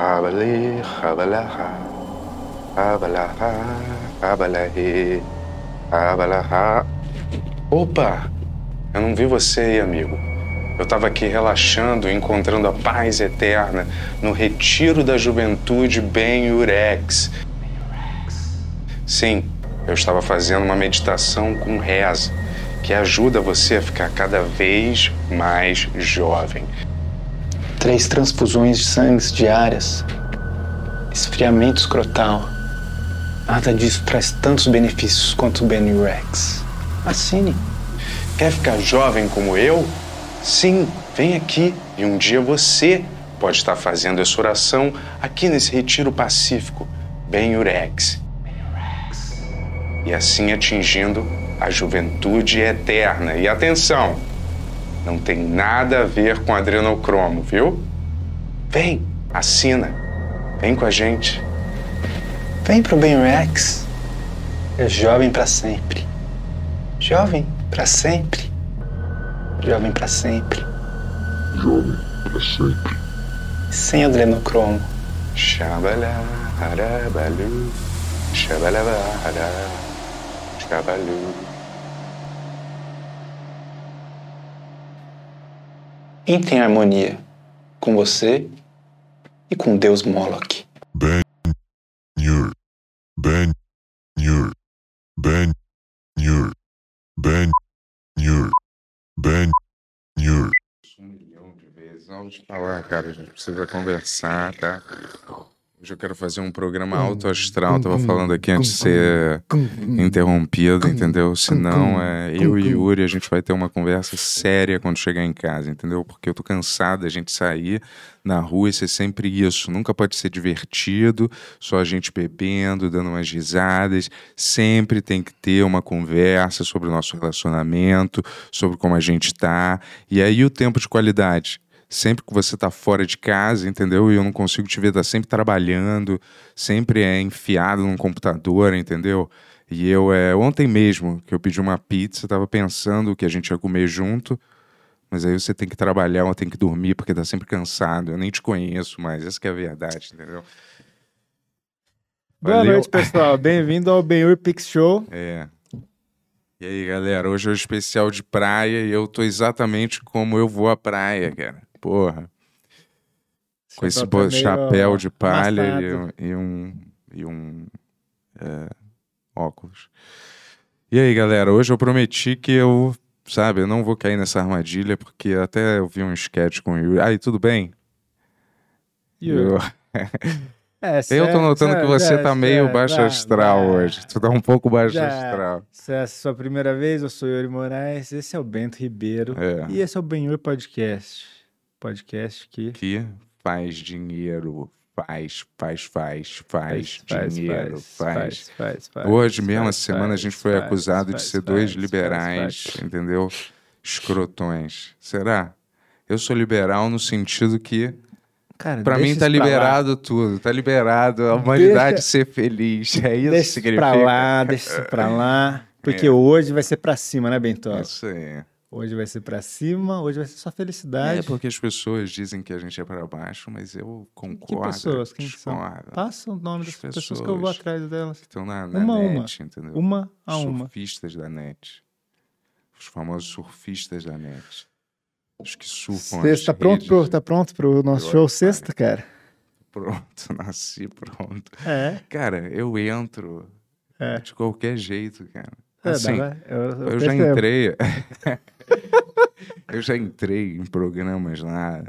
Rabali, rabalaha, rabalaha, rabalahe, rabalaha. Opa! Eu não vi você aí, amigo. Eu estava aqui relaxando, encontrando a paz eterna no retiro da juventude Ben Urex. Sim, eu estava fazendo uma meditação com reza que ajuda você a ficar cada vez mais jovem. Três transfusões de sangue diárias, esfriamento escrotal. Nada disso traz tantos benefícios quanto o Benurex. Assine. Quer ficar jovem como eu? Sim, vem aqui e um dia você pode estar fazendo essa oração aqui nesse retiro pacífico, Benurex. E assim atingindo a juventude eterna. E atenção, não tem nada a ver com adrenocromo, viu? Vem, assina. Vem com a gente. Vem pro Benrex. É jovem para sempre. Jovem para sempre. Jovem para sempre. Jovem para sempre. Sem adrenocromo. Shabala, harabalu, shabalaba, hara, Entre em harmonia com você e com Deus Moloch. Ben Nur. Ben Nur. Ben Nur. Ben Nur. Ben Nur. Um milhão de vezes. Vamos falar, cara. A gente precisa conversar, tá? Hoje eu quero fazer um programa alto astral. Tava falando aqui antes de ser interrompido, entendeu? Senão, é, eu e Yuri, a gente vai ter uma conversa séria quando chegar em casa, entendeu? Porque eu tô cansado da gente sair na rua e ser sempre isso. Nunca pode ser divertido, só a gente bebendo, dando umas risadas. Sempre tem que ter uma conversa sobre o nosso relacionamento, sobre como a gente tá. E aí o tempo de qualidade sempre que você tá fora de casa, entendeu? E eu não consigo te ver, tá sempre trabalhando, sempre é enfiado num computador, entendeu? E eu, é, ontem mesmo, que eu pedi uma pizza, tava pensando que a gente ia comer junto, mas aí você tem que trabalhar ou tem que dormir porque tá sempre cansado. Eu nem te conheço mais, essa que é a verdade, entendeu? Boa Valeu. noite, pessoal. Bem-vindo ao Benhur Pix Show. É. E aí, galera, hoje é o especial de praia e eu tô exatamente como eu vou à praia, cara. Porra. Com esse Tá chapéu de palha e, um- e um, e um é, óculos. E aí, galera, hoje eu prometi que eu, sabe, eu não vou cair nessa armadilha, porque até eu vi um sketch com o Yuri. Aí, tudo bem? Eu, É, eu tô cê- notando cê- que você cê- tá meio baixo astral hoje. Tu tá um pouco baixo astral. Se é a sua primeira vez, eu sou Yuri Moraes, esse é o Bento Ribeiro É. e esse é o Benhur Podcast. Podcast que que faz dinheiro, faz, faz, faz, faz, dinheiro, faz. faz, faz, Hoje mesmo, faz, essa semana, a faz, gente foi faz, acusado de faz, ser faz, dois faz, liberais, faz. entendeu? Escrotões. Será? Eu sou liberal no sentido que, Cara, pra deixa mim, tá pra lá. liberado tudo. Tá liberado a humanidade ser feliz. É isso que Deixa isso significa. pra lá, deixa pra lá. Porque hoje vai ser pra cima, né, Bento? Isso aí. Hoje vai ser pra cima, hoje vai ser só felicidade. É porque as pessoas dizem que a gente é para baixo, mas eu concordo. pessoas? Quem são? Passa o nome As das pessoas que eu vou pessoas. atrás delas. que estão na, na Uma a net, uma. entendeu? Uma a uma. surfistas da net. Os famosos surfistas da net. Os que surfam Sexta, as tá pronto, redes. pro, tá pronto pro nosso Eu show sexta, cara? Pronto, nasci pronto. É. Cara, eu entro É. de qualquer jeito, cara. É, Assim, eu, eu eu já entrei... eu já entrei em programas lá,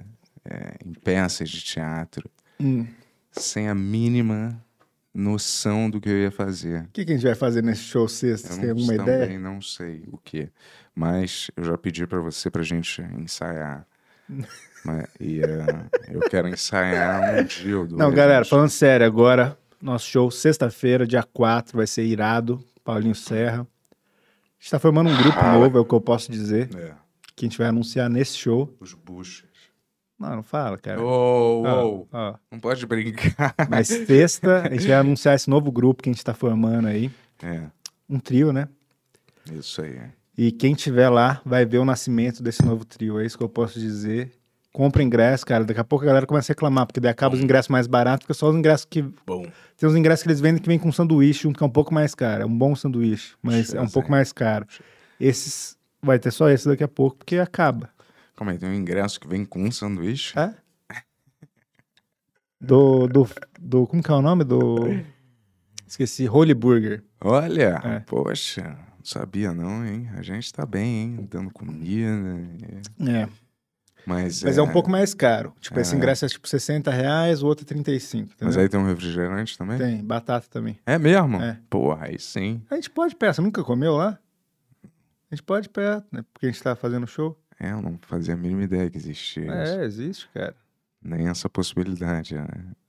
é, em peças de teatro, Hum. sem a mínima noção do que eu ia fazer. O que, que a gente vai fazer nesse show sexta? Você tem alguma também ideia? não sei o que, mas eu já pedi para você pra gente ensaiar. Mas- e eh, eu quero ensaiar um dia ou dois. Não, galera, falando sério agora, nosso show sexta-feira, dia 4, vai ser irado. Paulinho Serra. A gente tá formando um grupo novo, é o que eu posso dizer, É, que a gente vai anunciar nesse show. os buchas. Não, não fala, cara. Oh, oh, não pode brincar. Mas sexta, a gente vai anunciar esse novo grupo que a gente tá formando aí. É, Um trio, né? isso aí. E quem tiver lá vai ver o nascimento desse novo trio. É isso que eu posso dizer. Compra ingresso, cara. Daqui a pouco a galera começa a reclamar, porque daí acaba os ingressos mais baratos, fica só os ingressos que. Bom. Tem uns ingressos que eles vendem que vem com sanduíche, junto que é um pouco mais caro. É um bom sanduíche, mas é um pouco mais caro. Esses. Vai ter só esse daqui a pouco, porque acaba. Calma aí, tem um ingresso que vem com um sanduíche? É? Do, do, do. Como que é o nome? Do. Esqueci. Holy Burger. Olha, É. poxa, não sabia não, hein? A gente tá bem, hein? Dando comida. é. É. Mas, Mas é, um pouco mais caro. Tipo, esse É. ingresso é tipo 60 reais, o outro é 35. Mas entendeu? aí tem um refrigerante também? Tem, batata também. É mesmo? É. Porra, aí sim. A gente pode pegar. Você nunca comeu lá? A gente pode pegar, né? Porque a gente tá fazendo show. É, eu não fazia a mínima ideia que existia isso. É, existe, cara. Nem essa possibilidade, né?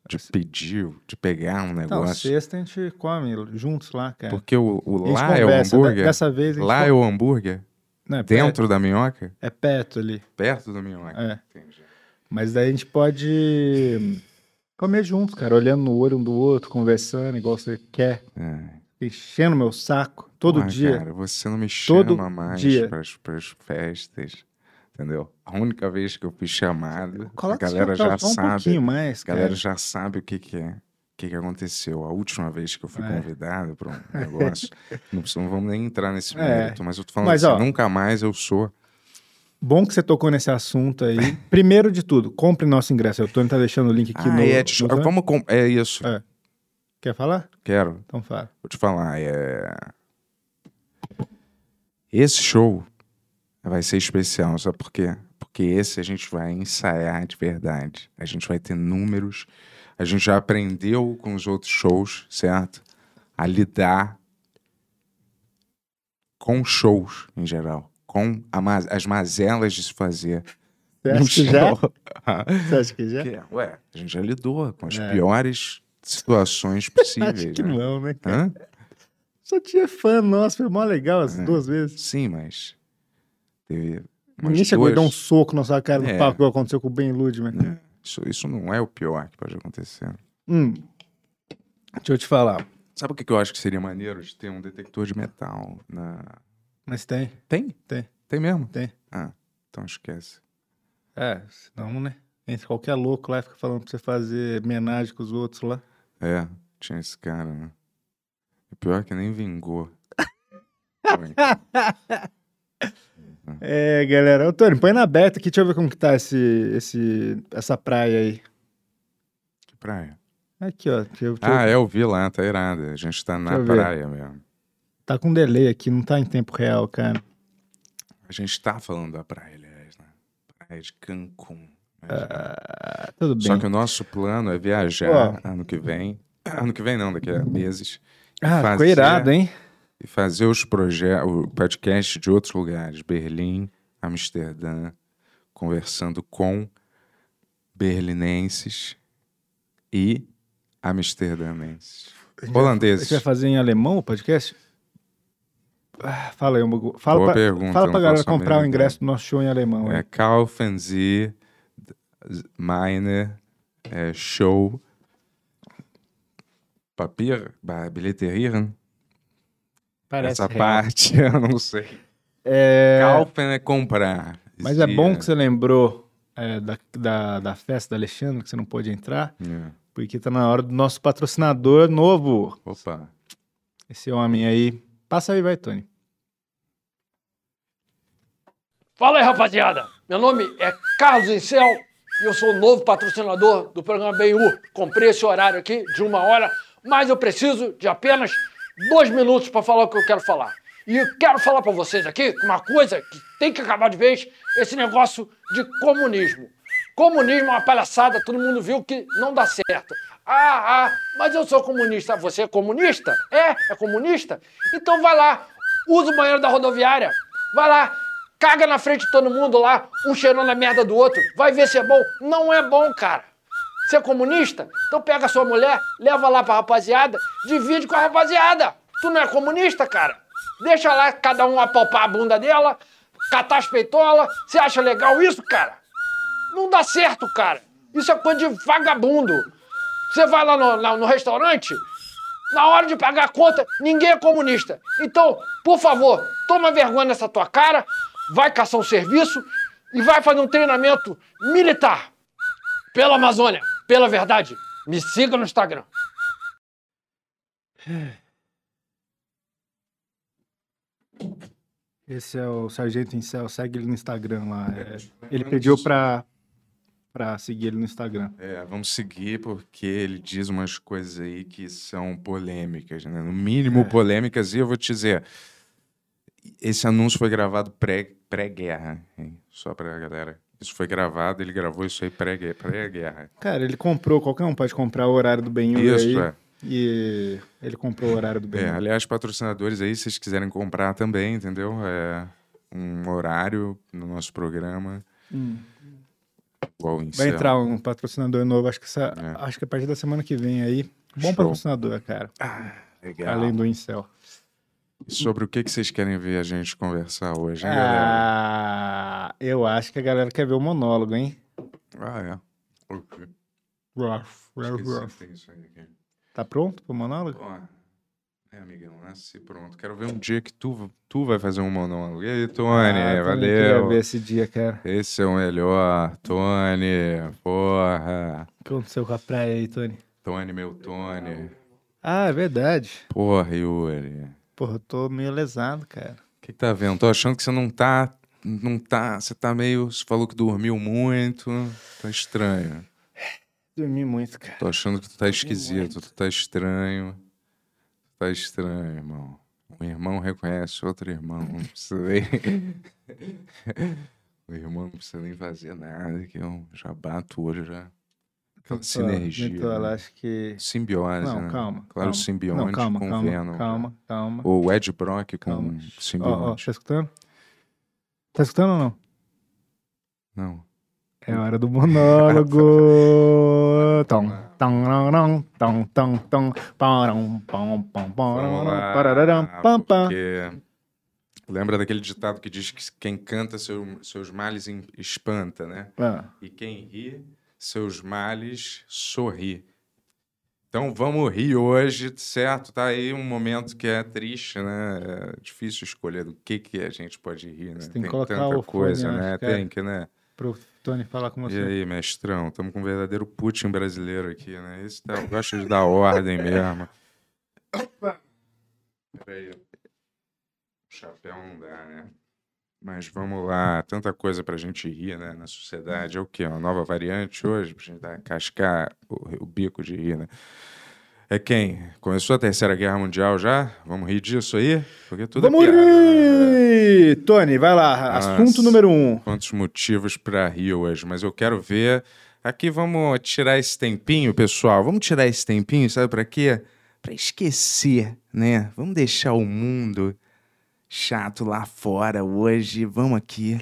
De pedir, de pegar um Então, negócio. sexta a gente come juntos lá, cara. Porque o, o lá é o hambúrguer. De- Dessa vez a gente Lá come- é o hambúrguer? É perto, Dentro da minhoca? é perto ali. Perto da minhoca. É. Entendi. Mas daí a gente pode comer juntos, cara. Olhando no olho um do outro, conversando, igual você quer. É. Enchendo meu saco. Todo Porra, dia. Cara, você não me Todo chama mais pras, pras festas. Entendeu? A única vez que eu fui chamado, Coloca a galera já só um sabe. pouquinho mais, A galera cara. já sabe o que, que é. O que, que aconteceu. A última vez que eu fui É. convidado para um negócio. não, não vamos nem entrar nesse É. mérito, mas eu tô falando Mas, assim, ó, nunca mais eu sou. Bom que você tocou nesse assunto aí. Primeiro de tudo, compre nosso ingresso. O Tony tá deixando o link aqui ah, no. é, deixa- no- vamos com- é isso. É. Quer falar? Quero. Então fala. Vou te falar, é. Esse show vai ser especial, sabe por quê? Porque esse a gente vai ensaiar de verdade. A gente vai ter números. A gente já aprendeu com os outros shows, certo? A lidar com shows em geral. Com a ma- as mazelas de se fazer. Você um acha que já? Você acha que já? Que é, Ué, a gente já lidou com as É. piores situações possíveis. Acho que né? não, né? Hã? Só tinha fã nosso, foi mó legal as É. duas vezes. Sim, mas teve Ninguém chegou duas- deu um soco na sua cara no É. palco, igual aconteceu com o Ben Ludman. É, Isso, isso não é o pior que pode acontecer. Hum. Deixa eu te falar. Sabe o que eu acho que seria maneiro de ter um detector de metal na. Mas tem, Tem? Tem. Tem mesmo? tem. Ah, então esquece. É, senão, né? Entra qualquer louco lá e fica falando pra você fazer homenagem com os outros lá. É, tinha esse cara, né? O pior é que nem vingou. É, galera. Ô, Tony, põe na aberta aqui, deixa eu ver como que tá esse, esse, essa praia aí. que praia? Aqui, ó. Deixa eu- deixa eu- Ah, é, eu vi lá, tá irado. A gente tá na eu ver. praia mesmo. Tá com delay aqui, não tá em tempo real, cara. A gente tá falando da praia, aliás, né? Praia de Cancún. né? Ah, tudo bem. Só que o nosso plano é viajar ano que vem. Ano que vem não, daqui a meses. Ah, ficou irado, hein? E fazer os projetos, o podcast de outros lugares. Berlim, Amsterdã, conversando com berlinenses e amsterdamenses. A gente vai Holandeses. fazer em alemão o podcast? Ah, fala aí, Hugo. Fala Boa pra, pergunta, fala pra galera comprar o ingresso do nosso show em alemão. É? Kaufen Sie meine é, Show Papier, bilheterieren. Parece Essa real. parte eu não sei. É, Kaufen é comprar. mas é bom que você lembrou é, da, da, da festa da Alexandre, que você não pôde entrar, É. porque tá na hora do nosso patrocinador novo. Opa. Esse homem aí. Passa aí, vai, Tony. Fala aí, rapaziada. Meu nome é Carlos Incel e eu sou o novo patrocinador do programa BU. Comprei esse horário aqui de uma hora, mas eu preciso de apenas dois minutos para falar o que eu quero falar. E eu quero falar para vocês aqui uma coisa que tem que acabar de vez: esse negócio de comunismo. Comunismo é uma palhaçada, todo mundo viu que não dá certo. Ah, ah, mas eu sou comunista. Você é comunista? É? É comunista? Então vai lá, usa o banheiro da rodoviária. Vai lá, caga na frente de todo mundo lá, um cheirando a merda do outro. Vai ver se é bom. Não é bom, cara. Você é comunista? Então pega a sua mulher, leva lá pra rapaziada, divide com a rapaziada. Tu não é comunista, cara? Deixa lá cada um apalpar a bunda dela, catar as peitolas. Você acha legal isso, cara? Não dá certo, cara. Isso é coisa de vagabundo. Você vai lá no, no restaurante, na hora de pagar a conta, ninguém é comunista. Então, por favor, toma vergonha nessa tua cara, vai caçar um serviço, e vai fazer um treinamento militar pela Amazônia, pela verdade. Me siga no Instagram. Esse é o Sargento Incel, segue ele no Instagram lá. é. ele pediu pra, pra seguir ele no Instagram. É, vamos seguir porque ele diz umas coisas aí que são polêmicas, né? No mínimo É. polêmicas. E eu vou te dizer, esse anúncio foi gravado pré- pré-guerra, hein? Só pra galera. Isso foi gravado, ele gravou isso aí pré-guerra. Cara, ele comprou, qualquer um pode comprar o horário do Benhur Isso, aí. é. E ele comprou o horário do É, Benhur. aliás, patrocinadores aí, se vocês quiserem comprar também, entendeu? É um horário no nosso programa. Igual o Vai entrar um patrocinador novo, acho que, essa, É. acho que a partir da semana que vem aí. Bom Show. patrocinador, cara. Legal. Além do Incel. Sobre o que, que vocês querem ver a gente conversar hoje, hein, galera? Ah, eu acho que a galera quer ver o monólogo, hein? Ah, é. Ok. Ruff, ruff, ruff. Tá pronto pro monólogo? Ó, é, amigão, nasci pronto. Quero ver um dia que tu, tu vai fazer um monólogo. E aí, Tony, Ah, queria valeu. ver esse dia, cara. Esse é o melhor. Tony, porra. O que aconteceu com a praia aí, Tony? Tony, meu Tony. Ah, é verdade. Porra, Yuri. Porra, eu tô meio lesado, cara. O que, que tá vendo? Tô achando que você não tá. Não tá. Você tá meio. Você falou que dormiu muito. Tá estranho. Dormi muito, cara. Tô achando que tu tá esquisito. Tu tá estranho. Tu tá estranho, irmão. Um irmão reconhece outro irmão. Não precisa nem. o irmão não precisa nem fazer nada. Que eu já bato o olho já. Aquela sinergia. Né? acho que. Simbiose, Não, né? calma. Claro, calma. simbionte Não, calma, com calma, Venom. calma, calma. Ou Ed Brock com Calma. Ó, ó, simbionte. tá escutando? Tá escutando ou não? Não. É hora do monólogo. Tom, tom, tom, tom, tom, tom, pam, pam, pararam, pam, pam. lembra daquele ditado que diz que quem canta seu- seus males espanta, né? Ah, E quem ri, seus males sorri. Então vamos rir hoje, certo? Tá aí um momento que é triste, né? É difícil escolher do que que a gente pode rir, né? Você tem que tem colocar tanta o fone coisa, antes, né? Tem que, né? Pro Tony falar com E você. aí, mestrão? Estamos com um verdadeiro Putin brasileiro aqui, né? Esse tá, gosta de dar ordem mesmo. Peraí. O chapéu não dá, né? Mas vamos lá, tanta coisa pra gente rir, né? Na sociedade. É o quê? Uma nova variante hoje? Pra gente dar, cascar o, o bico de rir, né? É quem? Começou a Terceira Guerra Mundial já? Vamos rir disso aí? Porque tudo Vamos é piada, né? rir! Tony, vai lá. Assunto Nossa. número um. quantos motivos para rir hoje, mas eu quero ver. Aqui vamos tirar esse tempinho, pessoal. Vamos tirar esse tempinho, sabe para quê? Para esquecer, né? Vamos deixar o mundo chato lá fora hoje. Vamos aqui,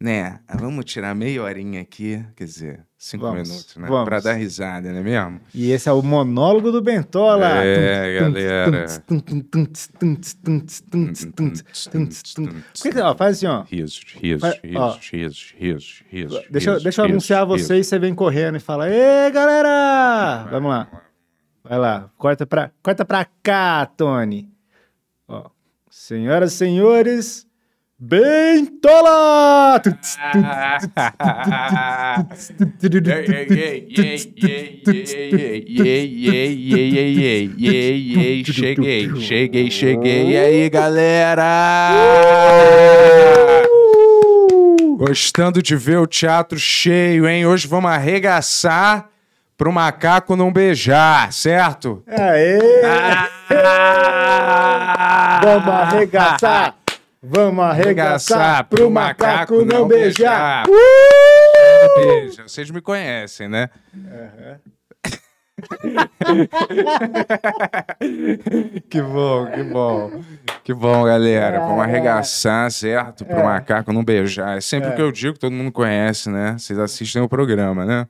né? Vamos tirar meia horinha aqui, quer dizer, cinco Vamos, minutos, né? vamos. Para dar risada, não é mesmo? E esse é o monólogo do Bentola. É, galera. Ó, faz assim, ó. Risos, risos, risos, risos, risos. Deixa, eu- deixa anunciar risos. você e você vem correndo e fala: Ê, galera! Vamos lá. Vai lá. Corta pra, corta pra cá, Tony. Ó. Senhoras e senhores, Bentola! Cheguei, cheguei, cheguei. E aí, galera? Gostando de ver o teatro cheio, hein? Hoje vamos arregaçar pro macaco não beijar, certo? Aê! Vamos arregaçar! Vamos arregaçar pro macaco não beijar! Beija. Vocês me conhecem, né? que bom, que bom. Que bom, galera. Vamos arregaçar, certo? Pro macaco não beijar. É sempre o que eu digo, todo mundo conhece, né? Vocês assistem o programa, né?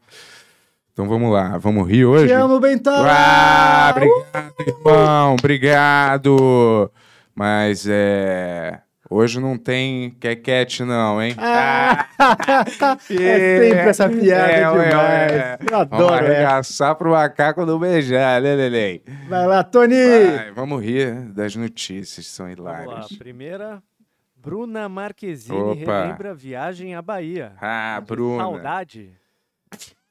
Então vamos lá, vamos rir hoje? Te amo, Bentola! Ah, obrigado, irmão, obrigado. Mas é. Hoje não tem quequete, não, hein? Ah, é sempre essa piada ué, demais. ué. Eu Vamos adoro essa. arregaçar pro macaco não beijar, né, Lelei? Vai lá, Tony! Vai, vamos rir das notícias, são Vamos lá, hilárias. primeira Bruna Marquezine Opa. relembra viagem à Bahia. Ah, Que Bruna. Saudade.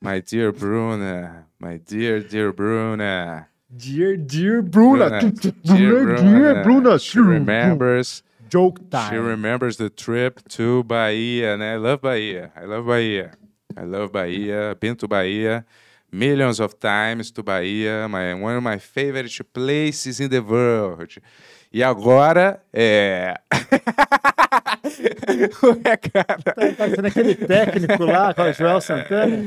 My dear Bruna. My dear, dear Bruna. Dear, dear Bruna. Bruna. Dear, dear Bruna. She remembers. Joke She time. remembers the trip to Bahia, né? I love Bahia. I love Bahia. I love Bahia. Been to Bahia millions of times to Bahia. My, one of my favorite places in the world. E agora é. Ué, cara. Tá parecendo aquele técnico lá, com o Joel Santana.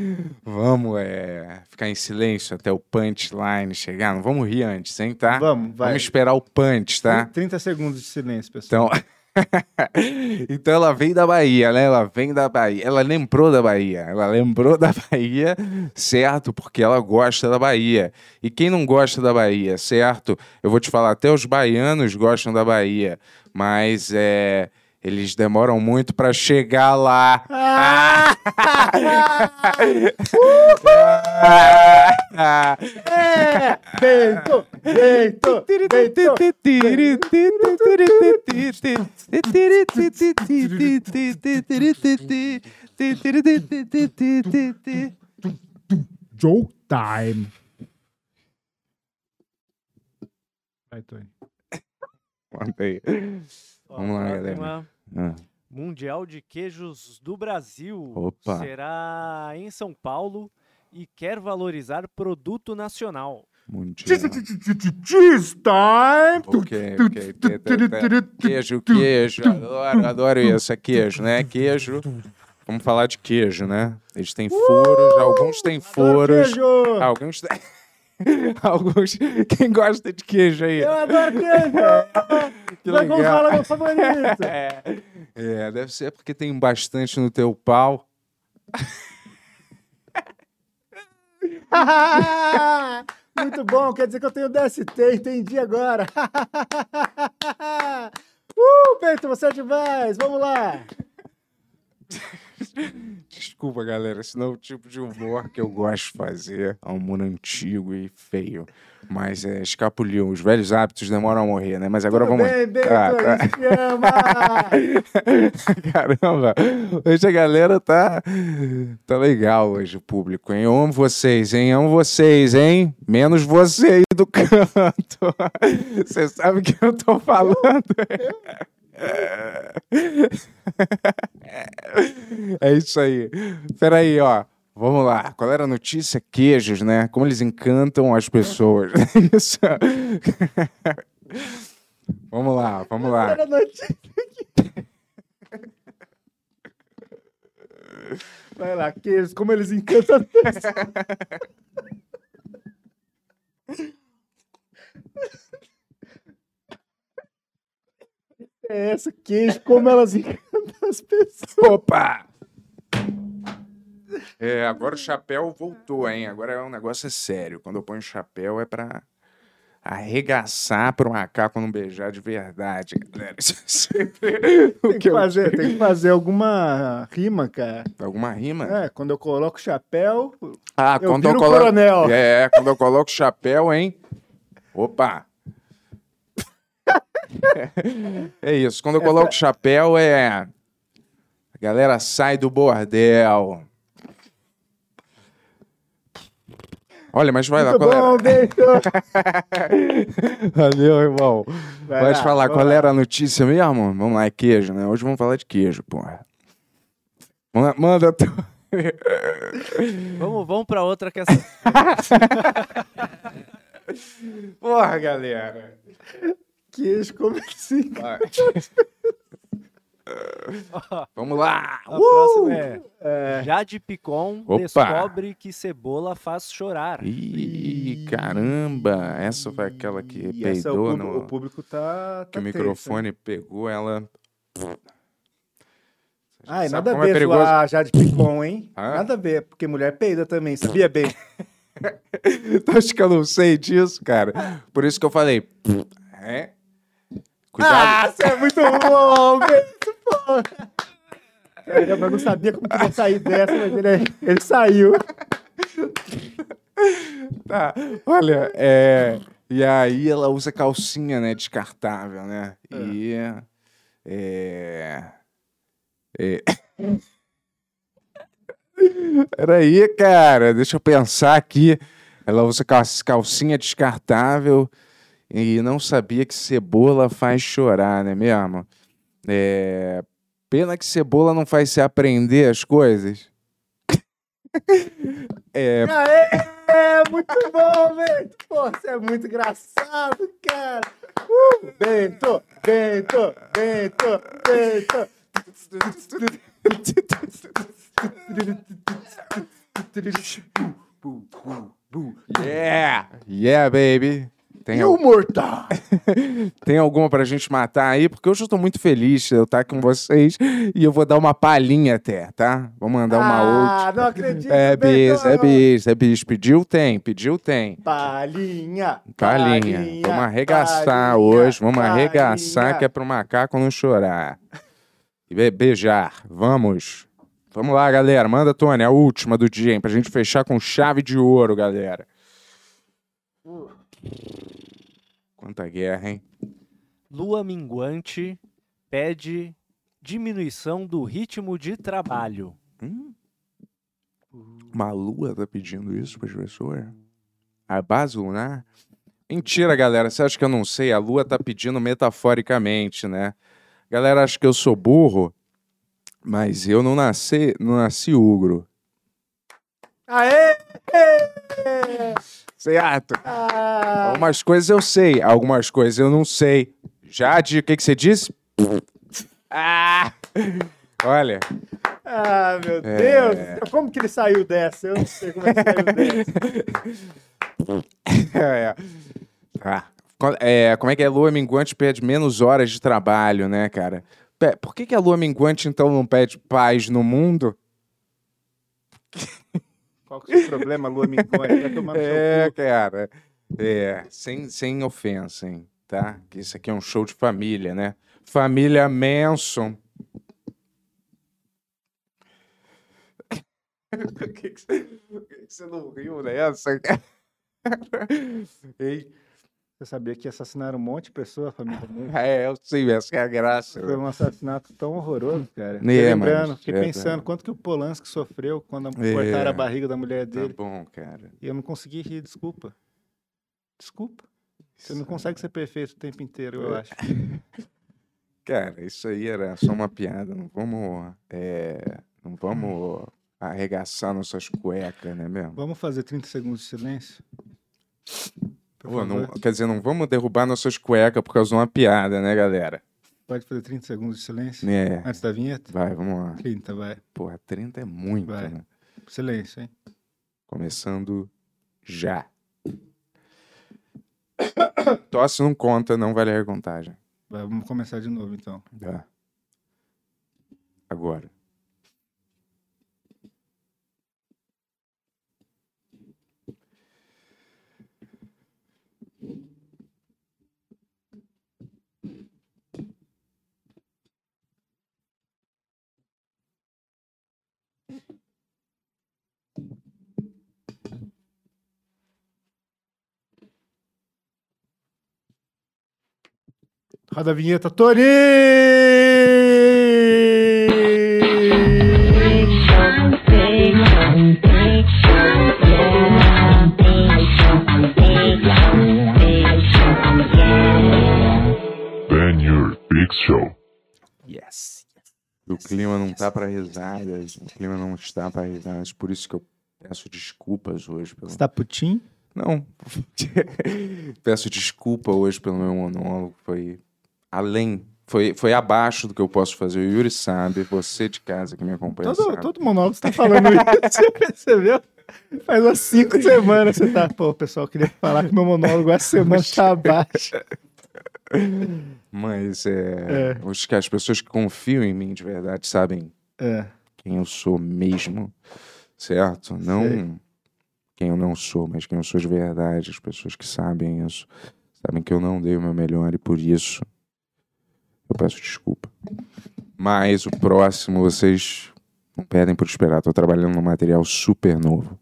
Vamos é, ficar em silêncio até o punchline chegar. Não vamos rir antes, hein, tá? Vamos, vai. Vamos esperar o punch, tá? 30 segundos de silêncio, pessoal. Então, então ela vem da Bahia, né? Ela vem da Bahia. Ela lembrou da Bahia. Ela lembrou da Bahia, certo? Porque ela gosta da Bahia. E quem não gosta da Bahia, certo? Eu vou te falar, até os baianos gostam da Bahia, mas é, eles demoram muito para chegar lá. É! Bento! Bento! Bento! Joke time. Vai, Tony. Ó, Vamos lá, galera. Ah, Mundial de Queijos do Brasil. Opa. Será em São Paulo e quer valorizar produto nacional. mundial. Cheese time! Ok, ok. Queijo, queijo. Adoro, adoro isso. É queijo, né? Queijo. Vamos falar de queijo, né? Eles têm furos, alguns têm furos. Queijo! Alguns têm. Alguns. Quem gosta de queijo aí? Eu adoro queijo! Que legal. É meu favorito! É, é, deve ser porque tem bastante no teu pau. Muito bom, quer dizer que eu tenho DST, entendi agora. uh, Bento, você é demais, vamos lá. Desculpa, galera, esse não é o tipo de humor que eu gosto de fazer. É um humor antigo e feio. Mas é, escapuliu. Os velhos hábitos demoram a morrer, né? Mas agora Tudo vamos. bem, Bento, Ah, tá. Caramba, hoje a galera tá, tá legal hoje, o público, hein? Eu amo vocês, hein? Amo vocês, hein? Menos você aí do canto. Você sabe o que eu tô falando. É isso aí. Peraí, ó. Vamos lá. Qual era a notícia? Queijos, né? Como eles encantam as pessoas. Isso. Vamos lá, vamos lá. Era notícia aqui. Vai lá, queijos, como eles encantam as pessoas. É essa, queijo, como elas encantam as pessoas. Opa! É, agora o chapéu voltou, hein? Agora é um negócio sério. Quando eu ponho chapéu é pra arregaçar pro macaco não beijar de verdade, galera. Isso é sempre Tem que que, eu fazer, tem que fazer alguma rima, cara. Alguma rima? É, quando eu coloco o chapéu, Ah, eu quando eu coloco. coronel. É, quando eu coloco o chapéu, hein? Opa! é isso. Quando eu coloco o chapéu, é. A galera sai do bordel. Olha, mas vai lá, muito qual era? bom, Bento. Valeu, irmão. Vai Pode lá, falar qual lá. era a notícia mesmo? Vamos lá, é queijo, né? Hoje vamos falar de queijo, porra. Manda. manda tu- Vamos, vamos para outra que essa. Porra, galera. Queijo, como assim? Vamos lá. A próxima é, Jade Picon Opa. descobre que cebola faz chorar. Ih, caramba! Essa foi aquela que E essa, o, peidou público, no. o público tá. que tá o tenso, microfone pegou ela. Ai, Sabe nada a é ver perigoso? zoar Jade Picon, hein? Hã? Nada a ver, porque mulher peida também, sabia bem? Tu acha que eu não sei disso, cara? Por isso que eu falei. É? Cuidado. Ah, você é muito bom, porra. Caramba, eu não sabia como que ia sair dessa, mas ele, ele saiu. Tá, olha, é. E aí ela usa calcinha, né? Descartável, né? É. E É. é... Peraí, cara, deixa eu pensar aqui. Ela usa cal- calcinha descartável e não sabia que cebola faz chorar, né mesmo? É... Pena que cebola não faz você aprender as coisas. é, Aê, muito bom, Bento. Pô, você é muito engraçado, cara. Uh, Bento, Bento, Bento, Bento. yeah, yeah, baby. Tem, E o mortal? tem alguma pra gente matar aí? Porque hoje eu tô muito feliz de eu estar com vocês e eu vou dar uma palhinha até, tá? Vou mandar uma outra. Ah, não acredito. É bis, é bis, é bis. Pediu, tem, pediu, tem. Palhinha. Palhinha. Vamos arregaçar palhinha, hoje, vamos arregaçar que é pro macaco não chorar. E be- beijar, vamos. Vamos lá, galera. Manda, Tony, a última do dia, hein? Pra gente fechar com chave de ouro, galera. Quanta guerra, hein? Lua minguante pede diminuição do ritmo de trabalho. Uma lua tá pedindo isso pras pessoas? A base lunar? Mentira, galera. Você acha que eu não sei? A lua tá pedindo metaforicamente, né? Galera acha que eu sou burro, mas eu não nasci, não nasci ugro. Aê! Certo. Ah, Algumas coisas eu sei, algumas coisas eu não sei. Jade, o que, que você disse? Ah! Olha, ah, meu É. Deus. Como que ele saiu dessa? Eu não sei como é que saiu dessa. é. Tá. Co- é, como é que é? Lua minguante pede menos horas de trabalho, né, cara? Por que, que a lua minguante, então, não pede paz no mundo? Qual que é o seu problema, Lua Minguante? Vai tomar no seu É, cu. cara. É, sem, sem ofensa, hein, tá? Que isso aqui é um show de família, né? Família Manson. Por que, que você, por que que você não riu nessa? cara? Ei, Você sabia que assassinaram um monte de pessoa, família? É, eu sei, essa é a graça. Foi um assassinato tão horroroso, cara. É, lembrando, mas fiquei é, pensando tá. quanto que o Polanski sofreu quando É. cortaram a barriga da mulher Tá dele. bom, cara. E eu não consegui rir, desculpa. Desculpa. Você não consegue ser perfeito o tempo inteiro, eu É. acho. Cara, isso aí era só uma piada. Não vamos, é, não vamos arregaçar nossas cuecas, né mesmo? Vamos fazer 30 segundos de silêncio? Não- quer dizer, não vamos derrubar nossas cuecas por causa de uma piada, né, galera? Pode fazer 30 segundos de silêncio? É, Antes da vinheta? vai, vamos lá. 30, vai. Porra, 30 é muito, Vai. né? Silêncio, hein? Começando já. Tosse não conta, não vale a recontagem. Vai, vamos começar de novo, então. Tá. Agora. Roda a vinheta, Tori! Ben Your Big Show. Yes. O clima não tá para risadas. O clima não está para risadas. Por isso que eu peço desculpas hoje. Pelo... Você tá putinho? Não. peço desculpa hoje pelo meu monólogo. Foi além. Foi, foi abaixo do que eu posso fazer. O Yuri sabe. Você de casa que me acompanha Todo, sabe. todo monólogo você tá falando isso, você percebeu? Faz umas cinco semanas você tá. Pô, pessoal, queria falar que meu monólogo essa semana tá abaixo. Mas é, Acho que as pessoas que confiam em mim de verdade sabem É. quem eu sou mesmo. Certo? Não Sei. quem eu não sou, mas quem eu sou de verdade. As pessoas que sabem isso. Sabem que eu não dei o meu melhor e por isso eu peço desculpa. Mas o próximo vocês não pedem por esperar. Tô trabalhando num material super novo.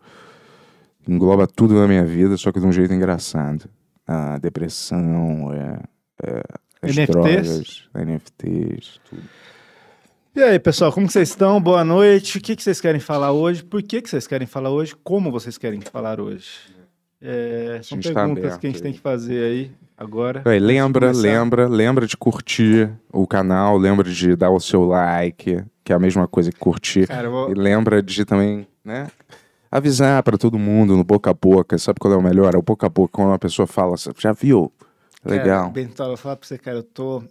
Engloba tudo na minha vida, só que de um jeito engraçado. A depressão, é, é, as NFTs? drogas, NFTs, tudo. E aí, pessoal, como vocês estão? Boa noite. O que, que vocês querem falar hoje? Por que, que vocês querem falar hoje? Como vocês querem falar hoje? É, são tá perguntas aberto que a gente tem que fazer aí agora. Aí, lembra, lembra, lembra de curtir o canal, lembra de dar o seu like, que é a mesma coisa que curtir. Cara, vou... E lembra de também, né? Avisar pra todo mundo no boca a boca. Sabe qual é o melhor? É o boca a boca. Quando uma pessoa fala, "Você já viu? Legal. Cara, Bentola, eu vou falar pra você, cara, eu tô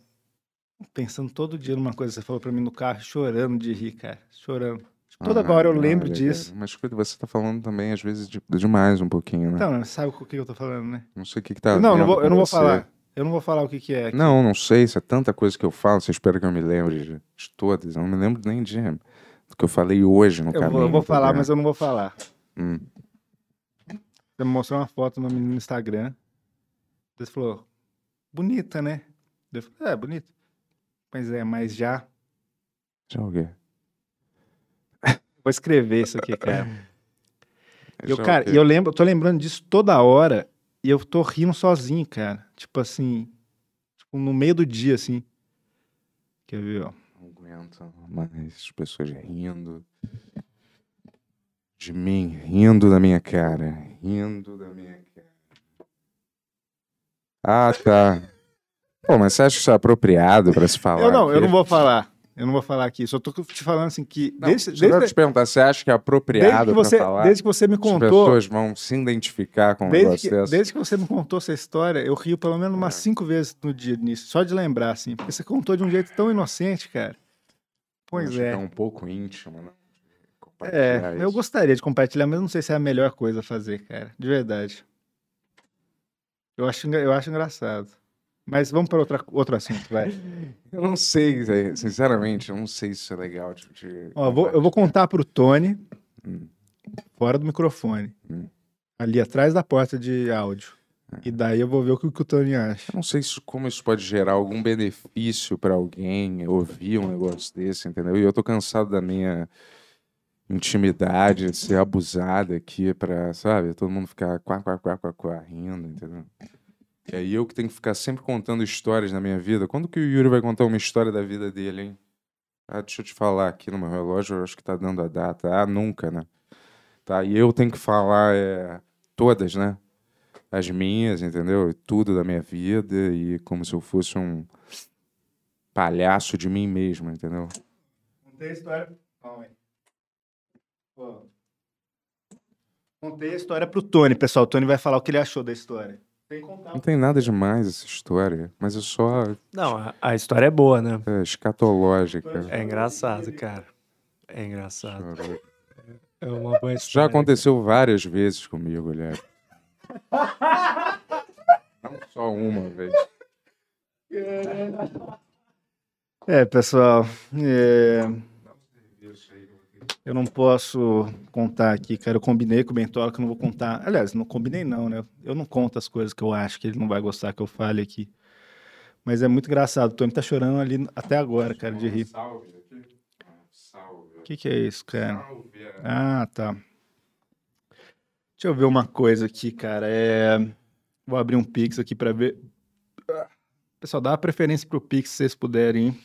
pensando todo dia numa coisa que você falou pra mim no carro, chorando de rir, cara. Chorando. Toda Ah, hora eu lembro disso. Mas você tá falando também, às vezes, de, demais um pouquinho, né? Então, mas sabe o que eu tô falando, né? Não sei o que, que tá. não, não vou, eu não vou você. falar. Eu não vou falar o que que é. aqui. Não, não sei. Isso é tanta coisa que eu falo. Você espera que eu me lembre de, de todas. Eu não me lembro nem de do que eu falei hoje no eu caminho. vou, eu vou falar, mas eu não vou falar. Hum. Você me mostrou uma foto no no Instagram. Você falou, bonita, né? Eu falei, é, bonita. Mas é, mas já. Já o quê? Vou escrever isso aqui, cara. E eu, cara, e eu lembro, eu tô lembrando disso toda hora e eu tô rindo sozinho, cara. Tipo assim, tipo, no meio do dia, assim. Quer ver, ó? Não aguento mais as pessoas rindo. De mim, rindo da minha cara. Rindo da minha cara. Ah, tá. Pô, mas você acha que isso é apropriado pra se falar? Eu não, eu aqui? não vou falar. Eu não vou falar aqui. Só tô te falando assim que. Não, desde, deixa eu desde, te perguntar, você acha que é desde, apropriado que você, pra falar? desde que você me As contou. pessoas vão se identificar com Desde negócio que, desse? desde que você me contou essa história, eu rio pelo menos umas É. cinco vezes no dia nisso, só de lembrar, assim. Porque você contou de um jeito tão inocente, cara. Pois Acho que é. É um pouco íntimo, né? É, eu isso. gostaria de compartilhar, mas eu não sei se é a melhor coisa a fazer, cara. De verdade. Eu acho, eu acho engraçado. Mas vamos para outra, outro assunto, vai. Eu não sei, Zé, sinceramente, eu não sei se isso é legal. Tipo, de Ó, eu vou, eu vou contar pro Tony, Hum. fora do microfone. Hum. Ali atrás da porta de áudio. É. E daí eu vou ver o que, o Tony acha. Eu não sei se, como isso pode gerar algum benefício pra alguém ouvir um negócio desse, entendeu? E eu tô cansado da minha intimidade ser abusada aqui pra, sabe, todo mundo ficar quá, quá, quá, quá, quá, rindo, entendeu? E aí eu que tenho que ficar sempre contando histórias na minha vida. Quando que o Yuri vai contar uma história da vida dele, hein? Ah, deixa eu te falar aqui no meu relógio, eu acho que tá dando a data. Ah, nunca, né? Tá, e eu tenho que falar é, todas, né? As minhas, entendeu? Tudo da minha vida e como se eu fosse um palhaço de mim mesmo, entendeu? Contei a história. Calma aí. Ó. Contei a história pro Tony, pessoal. O Tony vai falar o que ele achou da história. Não tem nada demais essa história, mas é só Não, a, a história é boa, né? é, escatológica. É engraçado, cara. É engraçado. É uma boa Isso já história. aconteceu várias vezes comigo, aliás. Não só uma vez. É, pessoal. é, Eu não posso contar aqui, cara. Eu combinei com o Bentola que eu não vou contar. Aliás, não combinei não, né? Eu não conto as coisas que eu acho que ele não vai gostar que eu fale aqui. Mas é muito engraçado. O Tony tá chorando ali até agora, cara, de rir. Salve aqui. Salve. O que, que é isso, cara? Salve. Ah, tá. Deixa eu ver uma coisa aqui, cara. É... Vou abrir um Pix aqui pra ver. Pessoal, dá uma preferência pro Pix se vocês puderem. hein?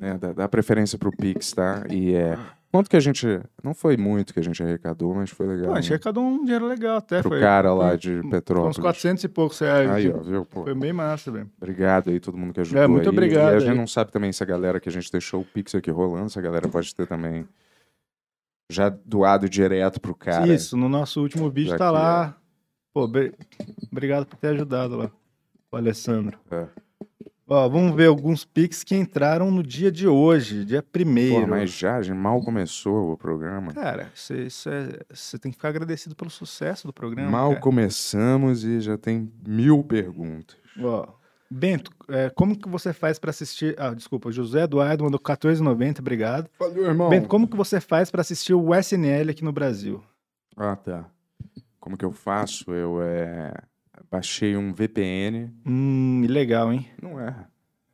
É, dá, dá preferência pro Pix, tá? E é. Quanto que a gente. Não foi muito que a gente arrecadou, mas foi legal. Pô, a gente né? arrecadou um dinheiro legal até. Pro foi, cara lá foi- de Petrópolis. uns 400 e poucos reais. Aí, tipo, ó, viu? Pô, Foi bem massa, velho. obrigado aí todo mundo que ajudou. É, muito aí. obrigado E a gente aí. não sabe também se a galera que a gente deixou o Pix aqui rolando, se a galera pode ter também já doado direto pro cara. Isso, no nosso último vídeo Já tá que lá. Pô, bri- obrigado por ter ajudado lá, o Alessandro. É. Ó, vamos ver alguns Pix que entraram no dia de hoje, dia primeiro. Pô, mas já, a gente mal começou o programa. Cara, você é- você tem que ficar agradecido pelo sucesso do programa. Mal cara. começamos e já tem mil perguntas. Ó, Bento, é, como que você faz pra assistir... Ah, desculpa, José Eduardo mandou 14,90, obrigado. Valeu, irmão. Bento, como que você faz pra assistir o SNL aqui no Brasil? Ah, tá. Como que eu faço? Eu é, baixei um VPN. Hum, legal, hein? Não é.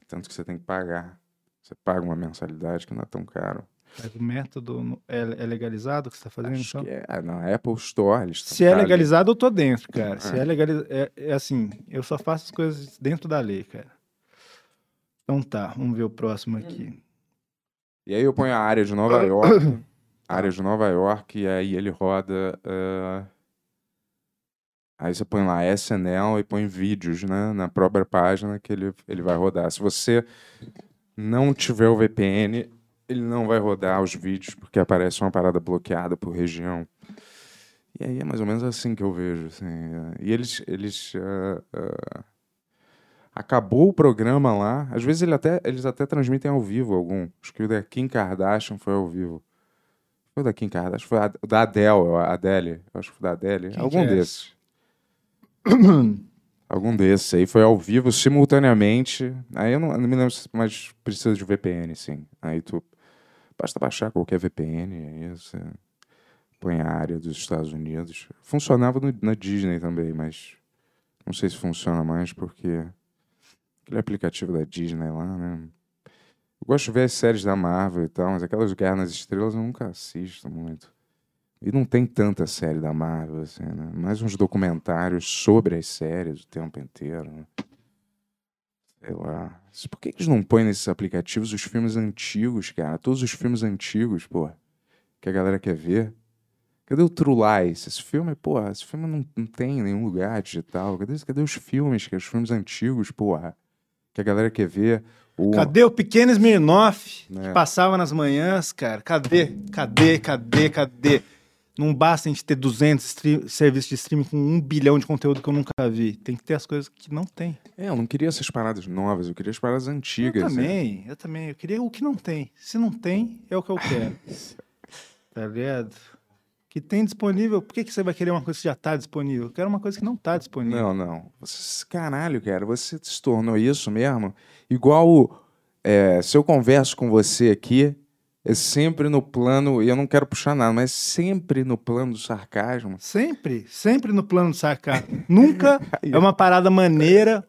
Tanto que você tem que pagar. Você paga uma mensalidade que não é tão caro. Mas o método é, é legalizado que você tá fazendo, Acho então? que é. Na Apple Store. Eles Se é legalizado, eu tô dentro, cara. Se É. é legalizado... É, é assim, eu só faço as coisas dentro da lei, cara. Então tá, vamos ver o próximo aqui. E aí eu ponho a área de Nova York. área de Nova York, e aí ele roda. eh, Aí você põe lá SNL e põe vídeos, né? Na própria página que ele, ele vai rodar. Se você não tiver o VPN, ele não vai rodar os vídeos, porque aparece uma parada bloqueada por região. E aí é mais ou menos assim que eu vejo. Assim, eh, e eles. eles eh, eh, acabou o programa lá. Às vezes ele até, eles até transmitem ao vivo algum. Acho que o da Kim Kardashian foi ao vivo. Foi o da Kim Kardashian? Foi o da Adele, a Adele. Acho que foi da Adele. Quem algum é desses. Algum desses aí foi ao vivo simultaneamente. Aí eu não, não me lembro mas precisa de VPN, sim. Aí tu basta baixar qualquer VPN, aí você põe a área dos Estados Unidos. Funcionava no- na Disney também, mas não sei se funciona mais porque aquele aplicativo da Disney lá, né? Eu gosto de ver as séries da Marvel e tal, mas aquelas Guerra nas Estrelas eu nunca assisto muito. E não tem tanta série da Marvel, assim, né? Mais uns documentários sobre as séries o tempo inteiro, né? Sei lá. Por que que eles não põem nesses aplicativos os filmes antigos, cara? Todos os filmes antigos, pô. Que a galera quer ver. Cadê o True Lies? Esse filme, pô, esse filme não, não tem em nenhum lugar digital. Cadê, cadê os filmes, que os filmes antigos, porra? Que a galera quer ver. O... Cadê o pequeno Smirnoff É. que passava nas manhãs, cara? Cadê? Cadê? Cadê? Cadê? Não basta a gente ter 200 stream- serviços de streaming com um bilhão de conteúdo que eu nunca vi. Tem que ter as coisas que não tem. É, eu não queria essas paradas novas, eu queria as paradas antigas. eu né? também, eu também. Eu queria o que não tem. Se não tem, é o que eu quero. tá ligado? Que tem disponível. Por que, que você vai querer uma coisa que já tá disponível? Eu quero uma coisa que não tá disponível. Não, não. Você, caralho, cara, você se tornou isso mesmo? Igual é, se eu converso com você aqui, é sempre no plano, e eu não quero puxar nada, mas sempre no plano do sarcasmo. Sempre, sempre no plano do sarcasmo. Nunca é uma parada maneira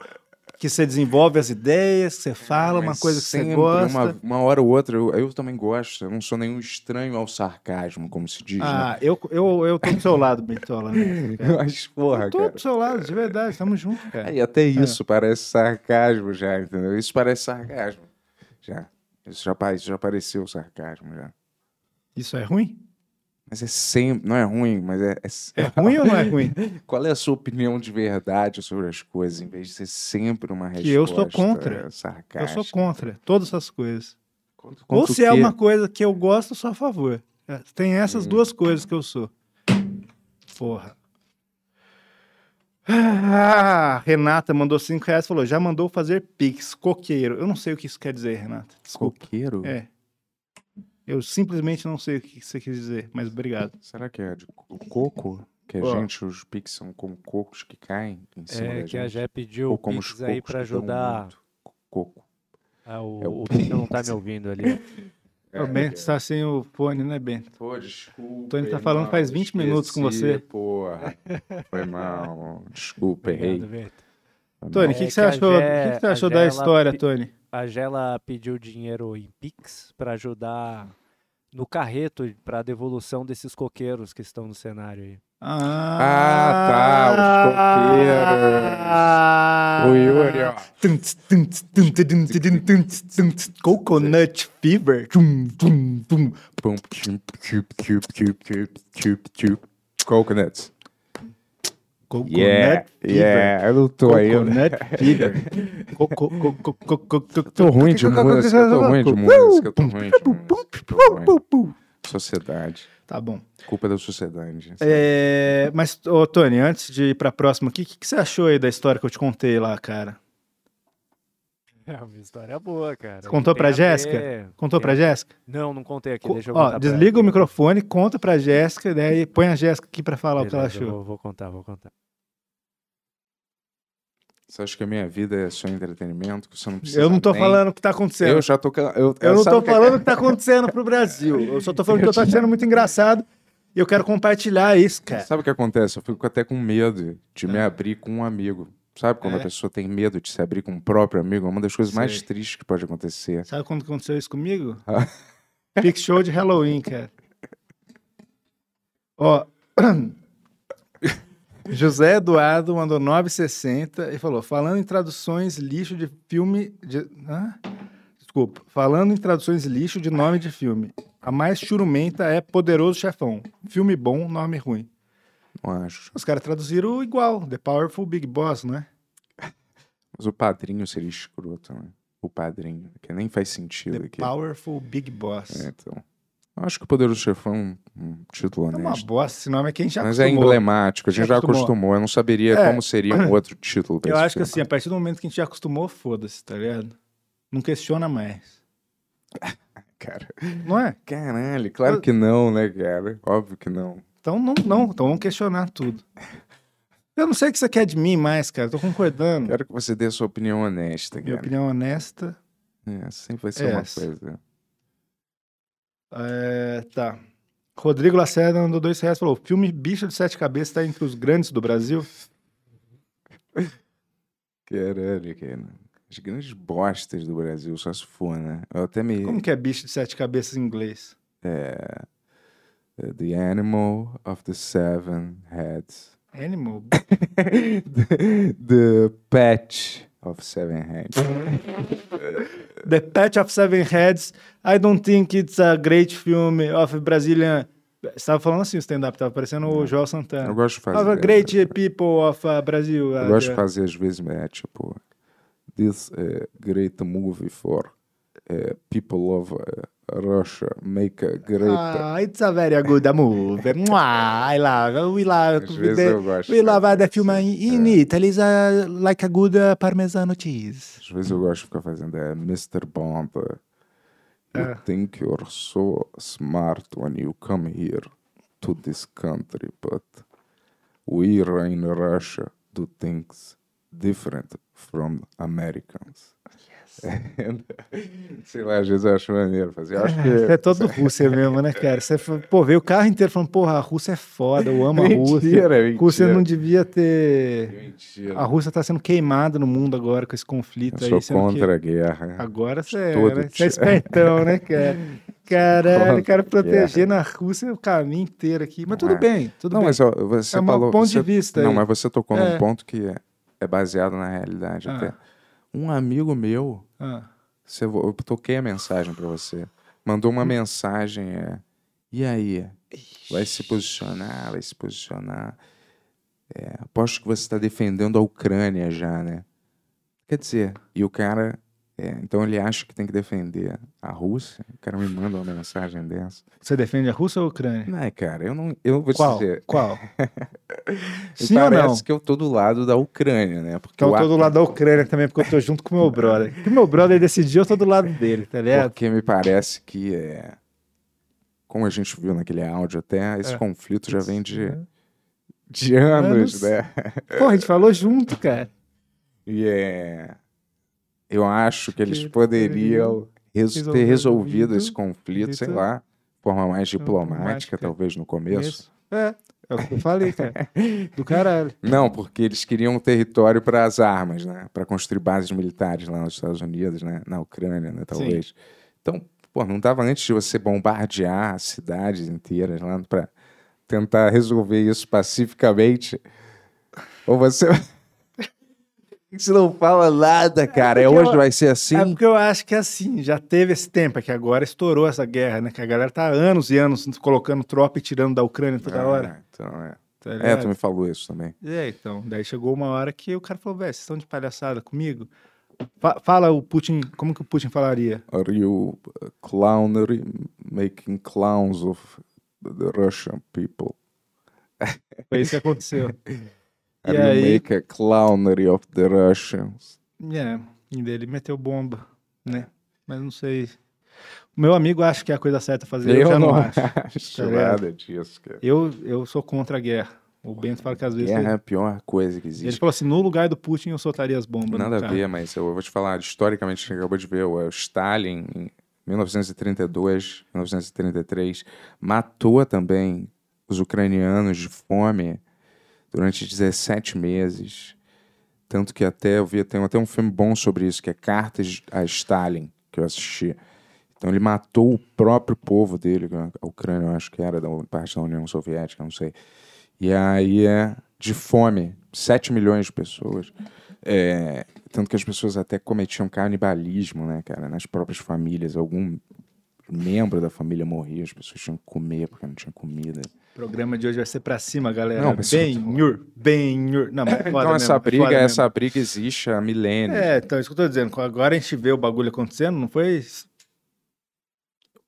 que você desenvolve as ideias, que você fala, uma Mas coisa que você sempre, gosta. Uma, uma hora ou outra, eu, eu também gosto, eu não sou nenhum estranho ao sarcasmo, como se diz, né? Ah, eu, eu, eu tô do seu lado, Bentola. Né? Mas, porra, Eu tô cara. do seu lado, de verdade, tamo junto, cara. Aí até isso parece sarcasmo já, entendeu? Isso parece sarcasmo. Já. Isso já, já pareceu sarcasmo já. Isso é ruim? Mas é sempre. Não é ruim, mas é. é- É ruim ou não é ruim? Qual é a sua opinião de verdade sobre as coisas, em vez de ser sempre uma resposta Que eu sou contra. sarcástica? Eu sou contra todas essas coisas. Contra- Ou contra o se é uma coisa que eu gosto, eu sou a favor. É, Tem essas Hum. duas coisas que eu sou. Porra. Ah, Renata mandou 5 reais e falou: já mandou fazer Pix, coqueiro. Eu não sei o que isso quer dizer, Renata. Desculpa. Coqueiro? É. Eu simplesmente não sei o que você quis dizer, mas obrigado. Será que é de co- coco? Que a Ó. gente, os piques são como cocos que caem em cima É da que a gente? Jé pediu Ou o como os Pix aí cocos pra que dão ajudar. muito Coco. Ah, o, É o o Bento não tá me ouvindo ali. É, o Bento está sem o fone, né, Bento? Pô, desculpa. Tony tá falando faz 20 minutos com você. Porra. Foi mal. Desculpa, errei. Foi Tony, o que, É que você a achou? Gé- que, que você a achou da história, pe- Tony? A Gela pediu dinheiro em Pix pra ajudar no carreto pra devolução desses coqueiros que estão no cenário aí. Ah, tá, os coqueiros. O Yuri, ó. Coconut Fever. Coconuts. Coconut Yeah, Fever. yeah. Eu não tô aí. eu- Coconut Fever. Tô ruim de música, tô ruim de música, tô ruim de música. Sociedade. Tá bom. Culpa da sociedade. É, mas, ô, Tony, antes de ir pra próxima aqui, o que, que você achou aí da história que eu te contei lá, cara? É uma história boa, cara. Você contou pra ver- Jéssica? Contou tem pra Jéssica? Não, não contei aqui. Co- Deixa eu Ó, contar desliga o microfone, conta pra Jéssica, daí põe a Jéssica aqui pra falar o que ela Beleza, eu achou. Vou, vou contar, vou contar. Você acha que a minha vida é só entretenimento? Que você não precisa Eu não tô nem- falando o que tá acontecendo. Eu já tô. ca- Eu, Eu não tô que- falando o que tá acontecendo pro Brasil. Eu só tô falando que eu tô achando muito engraçado e eu quero compartilhar isso, cara. Sabe o que acontece? Eu fico até com medo de me abrir com um amigo. Sabe quando É. a pessoa tem medo de se abrir com um próprio amigo? É uma das coisas mais Sei. tristes que pode acontecer. Sabe quando aconteceu isso comigo? Ah. Pix show de Halloween, cara. Ó. José Eduardo mandou 9,60 e falou: falando em traduções lixo de filme. De... Hã? Desculpa. Falando em traduções lixo de nome de filme. A mais churumenta é Poderoso Chefão. Filme bom, nome ruim. Não acho. Os caras traduziram igual. The Powerful Big Boss, não é? Mas o padrinho seria escroto, né? O padrinho, que nem faz sentido The aqui. Powerful Big Boss. É, então. Eu acho que o Poderoso Chefão é um, um título É uma honesto. bosta, esse nome é quem já Mas é acostumou. emblemático, a gente Já já acostumou. acostumou. Eu não saberia É. como seria um outro título pra Eu acho que filme. assim, a partir do momento que a gente já acostumou, foda-se, tá ligado? Não questiona mais. Cara, Não é? caralho, claro que não, né, cara? Óbvio que não. Então não, não. Então vamos questionar tudo. Eu não sei o que você quer de mim mais, cara. Tô concordando. Quero que você dê a sua opinião honesta, Minha cara. opinião honesta. É, sempre vai ser uma Essa. coisa. É, tá. Rodrigo Lacerda mandou dois reais falou: filme Bicho de Sete Cabeças tá entre os grandes do Brasil. Caralho, cara. As grandes bostas do Brasil, só se for, né? Eu até me. Como que é bicho de sete cabeças em inglês? É, é, the Animal of the Seven Heads. Animal. the, the Patch of Seven Heads. The Patch of Seven Heads. I don't think it's a great film of Brazilian. Você tava falando assim o stand-up, tava parecendo o Joel Santana. Eu gosto de fazer. Of a great people of uh, Brazil. Eu uh, gosto de fazer às vezes, é, tipo, this uh, great movie for uh, people of uh, Russia make a great. Ah, it's a very good movie. I love. We love. Às vezes the- eu gosto We love the film in, in Italy. It's uh, like a good uh, parmesano cheese. Às vezes eu gosto de ficar fazendo é, Mr. Bond. You Ah. think you're so smart when you come here to this country, but we in Russia do things different from Americans. Sei lá, às vezes eu acho maneiro fazer. Eu acho que Você é todo Rússia mesmo, né, cara? Você, fa- pô, veio o carro inteiro falando, porra, a Rússia é foda, eu amo a Rússia. Mentira, mentira. Rússia não devia ter. Mentira. A Rússia tá sendo queimada no mundo agora com esse conflito Eu aí. sou que- contra a guerra. Agora você é, né? Você é espertão, né, cara? Caralho, cara, a protegendo a Rússia o caminho inteiro aqui. Mas tudo É. bem, tudo não, bem. mas ó, você É um falou. ponto você- de vista Não, aí. mas você tocou É. num ponto que é, é baseado na realidade Ah. até. Um amigo meu, Ah, você, eu toquei a mensagem pra você, mandou Hum. uma mensagem, é. E aí? Vai se posicionar, vai se posicionar. É, aposto que você está defendendo a Ucrânia já, né? Quer dizer, e o cara. É, então ele acha que tem que defender a Rússia. O cara me manda uma mensagem dessa. você defende a Rússia ou a Ucrânia? Não, é, cara, eu não. Eu vou te Qual? dizer. Qual? Sim ou parece não? que eu tô do lado da Ucrânia, né? Porque Então eu tô do lado da Ucrânia também, porque eu tô junto com o meu brother. O meu brother decidiu, eu tô do lado dele, tá ligado? Porque me parece que é. Como a gente viu naquele áudio até, esse É. conflito já vem de, de anos, Anos. né? Porra, a gente falou junto, cara. E é. Eu acho que eles poderiam ter resolvido esse conflito, sei lá, de forma mais diplomática, Diplomática. talvez no começo. Isso. É, é o que eu falei, cara. Do caralho. Não, porque eles queriam um território para as armas, né? Para construir bases militares lá nos Estados Unidos, né? Na Ucrânia, né? Talvez. Então, pô, não dava antes de você bombardear cidades inteiras lá para tentar resolver isso pacificamente? Ou você. Você não fala nada, cara. É porque hoje eu- vai ser assim. É porque eu acho que assim, já teve esse tempo, é que agora estourou essa guerra, né? Que a galera tá há anos e anos colocando tropa e tirando da Ucrânia toda hora. Ah, então é. tá É, tu me falou isso também. É, então. Daí chegou uma hora que o cara falou, velho, vocês estão de palhaçada comigo? Fa- fala o Putin, como que o Putin falaria? Are you clownery making clowns of the Russian people? Foi isso que aconteceu. Are E you aí- make a clownery of the Russians? É, e ele meteu bomba, né? Mas não sei. O meu amigo acha que é a coisa certa a fazer, eu, já não, acho. acho tá ligado? nada disso, cara. Eu, eu sou contra a guerra. O Bento fala que às vezes. Guerra é ele, a pior coisa que ele existe. falou assim: no lugar do Putin eu soltaria as bombas. no Nada a ver, mas eu vou te falar, historicamente, a gente acabou de ver, o Stalin, em 1932, 1933, matou também os ucranianos de fome durante 17 meses. Tanto que até eu vi, tem até um filme bom sobre isso, que é Cartas a Stalin, que eu assisti. Então ele matou o próprio povo dele, a Ucrânia, eu acho que era da parte da União Soviética, não sei. E aí é, de fome. 7 milhões de pessoas. É, tanto que as pessoas até cometiam canibalismo, né, cara? Nas próprias famílias. Algum membro da família morria, as pessoas tinham que comer porque não tinha comida. O programa de hoje vai ser pra cima, galera. Não, Benhur, Benhur. Não, mas é então mesmo, essa é briga, essa mesmo. briga existe há milênios. É, então, isso que eu tô dizendo. Agora a gente vê o bagulho acontecendo, não foi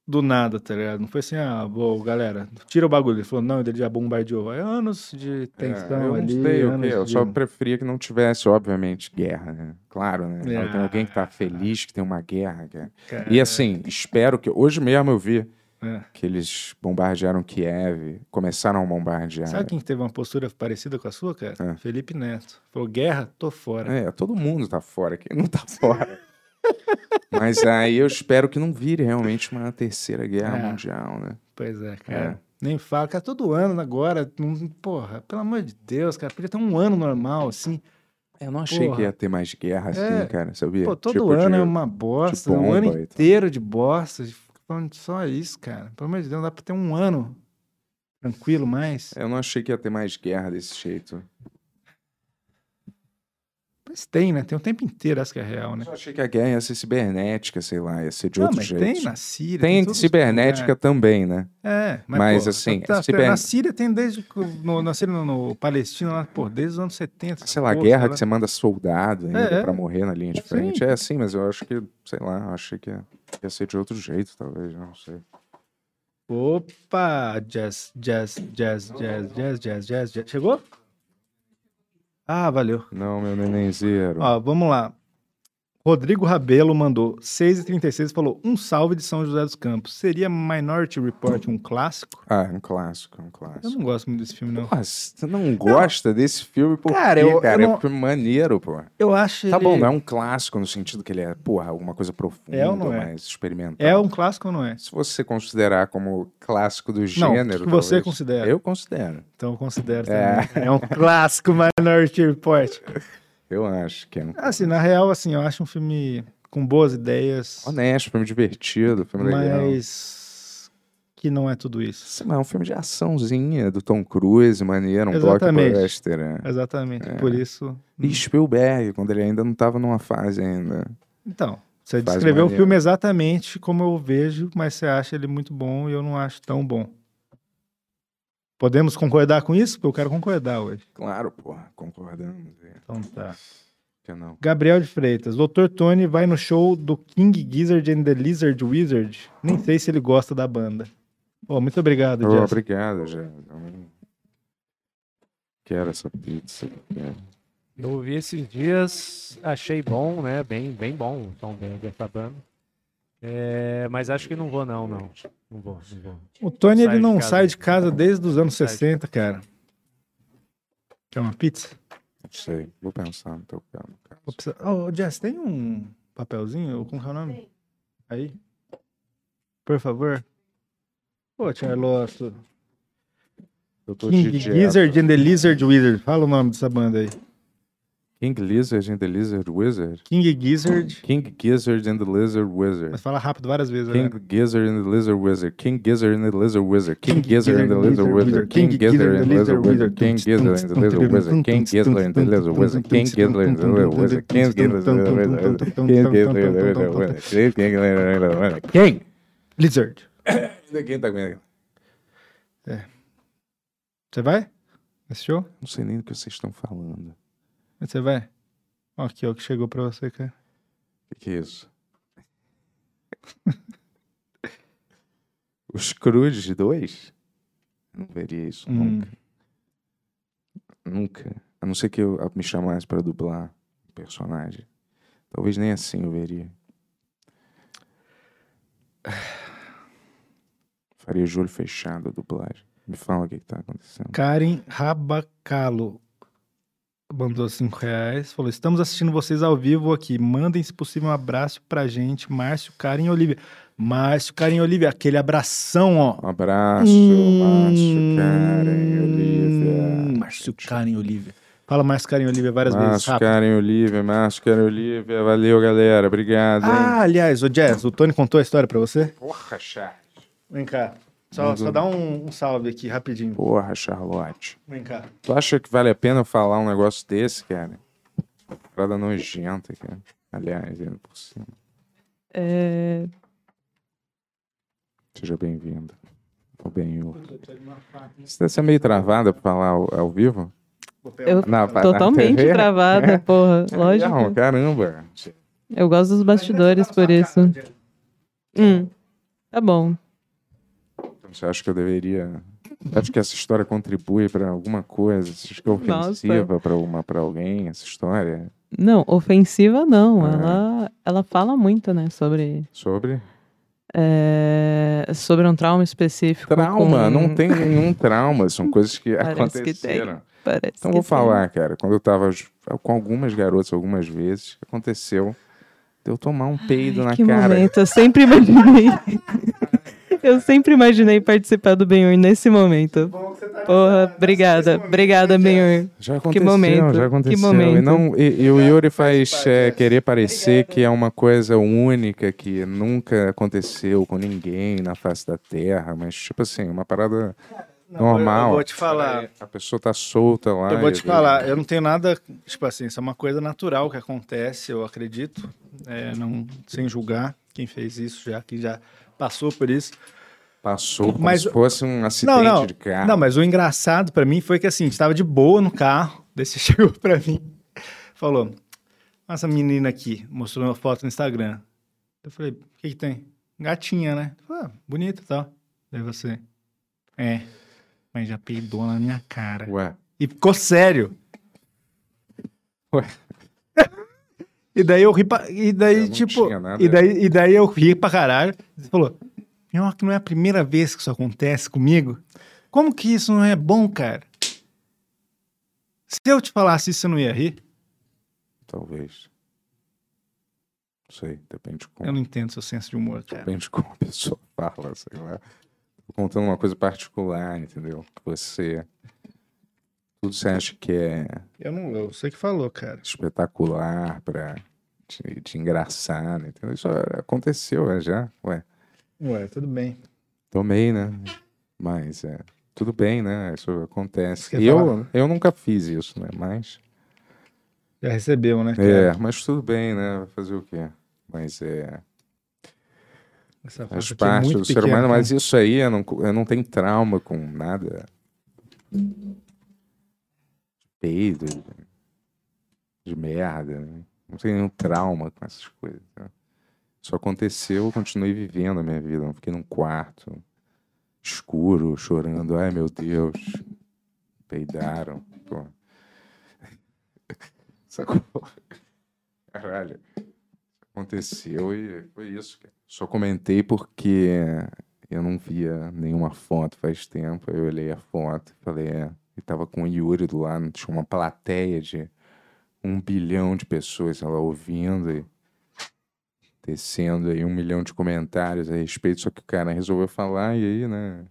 do nada, tá ligado? Não foi assim, ah, bom, galera, tira o bagulho. Ele falou, não, ele já bombardeou. É anos de tensão É, eu ali. sei eu de- só preferia que não tivesse, obviamente, guerra, né? Claro, né? É. Tem alguém que tá feliz que tem uma guerra. Cara, E assim, espero que. Hoje mesmo eu vi é. que eles bombardearam Kiev, começaram a bombardear. Sabe quem que teve uma postura parecida com a sua, cara? É. Felipe Neto. Falou, guerra, tô fora. É, todo mundo tá fora, quem não tá fora. Mas aí eu espero que não vire realmente uma terceira guerra É. mundial, né? Pois é, cara. Nem fala, cara, todo ano agora, porra, pelo amor de Deus, cara, podia ter um ano normal, assim. Eu não achei Porra. que ia ter mais guerra assim, É. cara, sabia? Pô, todo Tipo ano de- é uma bosta, de um ano inteiro de bosta. fica Só isso, cara. Pelo amor de Deus, dá pra ter um ano tranquilo mais. Eu não achei que ia ter mais guerra desse jeito. Mas tem, né? Tem o tempo inteiro, essa que é real, né? Eu achei que a guerra ia ser cibernética, sei lá, ia ser de Não, outro mas jeito. tem na Síria. Tem em todos os cibernética lugares. também, né? É, mas, Mas, pô, assim, tá- tá- ciber- na Síria tem desde. que- No, na Síria, no, no Palestina, lá, pô, desde os anos 70. Sei lá, guerra sei que lá. você manda soldado ainda É, é. pra morrer na linha de Sim. frente. É assim, mas eu acho que, sei lá, achei que ia, ia ser de outro jeito, talvez, não sei. Opa! Jazz, jazz, jazz, jazz, jazz, jazz, jazz, jazz. Chegou? Ah, valeu. Não, meu nenenzeiro. Ó, vamos lá. Rodrigo Rabelo mandou 6h36 falou: um salve de São José dos Campos. Seria Minority Report um clássico? Ah, é um clássico, é um Eu clássico. não gosto muito desse filme, não. Porra, você não gosta desse filme por Cara, quê, eu- eu cara? não- É maneiro, pô. Eu acho Tá ele... bom, não é um clássico no sentido que ele é, porra, alguma coisa profunda, É ou não é? mais experimental. É um clássico ou não é? Se você considerar como clássico do Não, gênero. o que você considera. Eu considero. Então eu considero É. também. É um clássico Minority Report. Eu acho que é um Assim, na real, assim, eu acho um filme com boas ideias, honesto, filme divertido, filme legal. mas que não é tudo isso. Sim, mas é um filme de açãozinha do Tom Cruise, maneiro, um Exatamente. blockbuster. né? Exatamente. É. Por isso. E Spielberg, quando ele ainda não tava numa fase ainda. Então, você descreveu o filme exatamente como eu vejo, mas você acha ele muito bom e eu não acho tão bom. Podemos concordar com isso? Porque eu quero concordar hoje. Claro, porra, concordamos. é. Então tá. Que não. Gabriel de Freitas. Dr. Tony vai no show do King Gizzard and the Lizard Wizard. Nem sei se ele gosta da banda. Pô, muito obrigado, Oh, Jess. obrigado, já. Quero essa pizza. quero. Eu ouvi esses dias, achei bom, né? Bem, bem bom o som de- dessa banda. É, mas acho que não vou, não, não. Não vou, não vou. O Tony, Sai ele de não casa. sai de casa desde os anos Sai de 60, cara. Quer uma pizza? Não sei, vou pensar no teu precisar- Ô, Jess, tem um papelzinho? Como é o nome? Aí. Por favor. Pô, Charlotte. Eu tô de King. Gizzard and the Lizard Wizard. Fala o nome dessa banda aí. King Lizard and the Lizard Wizard. King Gizzard. King Gizzard and the Lizard Wizard. Mas fala rápido várias vezes. King né? Gizzard and the Lizard Wizard. King Gizzard and the Lizard Wizard. King Gizzard and the Lizard Wizard. King Gizzard and the Lizard Wizard. King Gizzard and the Lizard Wizard. King Gizzard and the Lizard Wizard. King Gizzard and the Lizard Wizard. King Gizzard and the Lizard Wizard. King Gizzard and the Lizard Wizard. King Gizzard and the Lizard Wizard. King! Lizard. Quem tá comigo? Você vai? Nesse show? Não sei nem do que vocês estão falando. Você vai? Ó, aqui, ó, o que chegou pra você, cara. O que, que é isso? Os Cruz 2? Não veria isso Hum. nunca. Nunca. A não ser que eu me chamasse pra dublar um personagem. Talvez nem assim eu veria. Faria de olho fechado a dublagem. Me fala o que, que tá acontecendo. Karen Rabacalo mandou 5 reais. Falou: Estamos assistindo vocês ao vivo aqui. Mandem, se possível, um abraço pra gente. Márcio, Karen e Olivia. Márcio, Karen e Olivia. Aquele abração, ó. Um abraço, Márcio, Karen, Olivia. Hum, Márcio, Karen e Olivia. Fala Márcio, Karen e Olivia várias vezes. Márcio. Karen, Olivia. Márcio, Karen, Olivia. Valeu, galera. Obrigado, hein? Ah, aliás, o Jazz, o Tony contou a história pra você? Porra, chat. Vem cá. Só, só dá um, um salve aqui, rapidinho. Porra, Charlotte. Vem cá. Tu acha que vale a pena eu falar um negócio desse, cara? Parada nojenta, cara. Aliás, ainda por cima. É, Seja bem-vinda. Ou bem Você tá sendo meio travada pra falar ao, ao vivo? eu Na- na totalmente TV? travada, porra. Não, Lógico. caramba. Eu gosto dos bastidores por isso. Hum, tá bom. Você acha que eu deveria. Acha que essa história contribui pra alguma coisa? Você acha que é ofensiva pra, uma, pra alguém, essa história? Não, ofensiva não. É. Ela, ela fala muito, né, sobre, Sobre? é, sobre um trauma específico. Trauma, com- não tem nenhum trauma, são coisas que Parece que aconteceram. Parece Então que vou tem. falar, cara, quando eu tava com algumas garotas algumas vezes, aconteceu de eu tomar um peido Ai, na que cara. momento, eu sempre imaginei. eu sempre imaginei participar do Benhur nesse momento. Porra, obrigada, obrigada, Benhur. Já aconteceu, momento, já que aconteceu. momento. E, não, e, e o Yuri faz é, querer parecer que é uma coisa única, que nunca aconteceu com ninguém na face da Terra, mas tipo assim, uma parada normal. Eu vou te falar. A pessoa tá solta lá. Eu vou te falar, eu não tenho nada, tipo assim, isso é uma coisa natural que acontece, eu acredito, é, não, sem julgar quem fez isso já, que já passou por isso. Passou como Mas- se fosse um acidente Não, não, de carro. não, mas o engraçado pra mim foi que assim, a gente tava de boa no carro, daí você chegou pra mim, falou, essa menina aqui, mostrou uma foto no Instagram. Eu falei, o que que tem? Gatinha, né? Falei, ah, bonita tal. Daí você, é, mas já peidou na minha cara. Ué, E ficou sério. Ué. E daí eu ri pra, E daí, tipo. E daí, e daí eu ri pra caralho. Você falou: Meu, que não é a primeira vez que isso acontece comigo. Como que isso não é bom, cara? Se eu te falasse isso, você não ia rir? talvez. Não sei, depende de como. Eu não entendo seu senso de humor, cara. Depende de como a pessoa fala, sei lá. Tô contando uma coisa particular, entendeu? Que você. Tudo você acha que é Eu não. Eu sei que falou, cara. espetacular pra te, te engraçar, né? entendeu? Isso aconteceu né, já, ué. Ué, tudo bem. Tomei, né? Mas é. Tudo bem, né? Isso acontece. E eu, falar? eu nunca fiz isso, né? Mas. Já recebeu, né? cara? É, mas tudo bem, né? Vai fazer o quê? Mas é. Essa Faz é parte muito do ser pequena, humano, né? mas isso aí eu não, eu não tenho trauma com nada. Peido, de merda. né? Não tenho nenhum trauma com essas coisas. né? Isso aconteceu, eu continuei vivendo a minha vida. Fiquei num quarto escuro, chorando. Ai, meu Deus. Peidaram. Pô. Sacou? Caralho. Aconteceu e foi isso. Só comentei porque eu não via nenhuma foto faz tempo. Eu olhei a foto e falei, é. E tava com o Yuri do lado, tinha uma plateia de um bilhão de pessoas sei lá, ouvindo e descendo aí um milhão de comentários a respeito. Só que o cara resolveu falar e aí, né?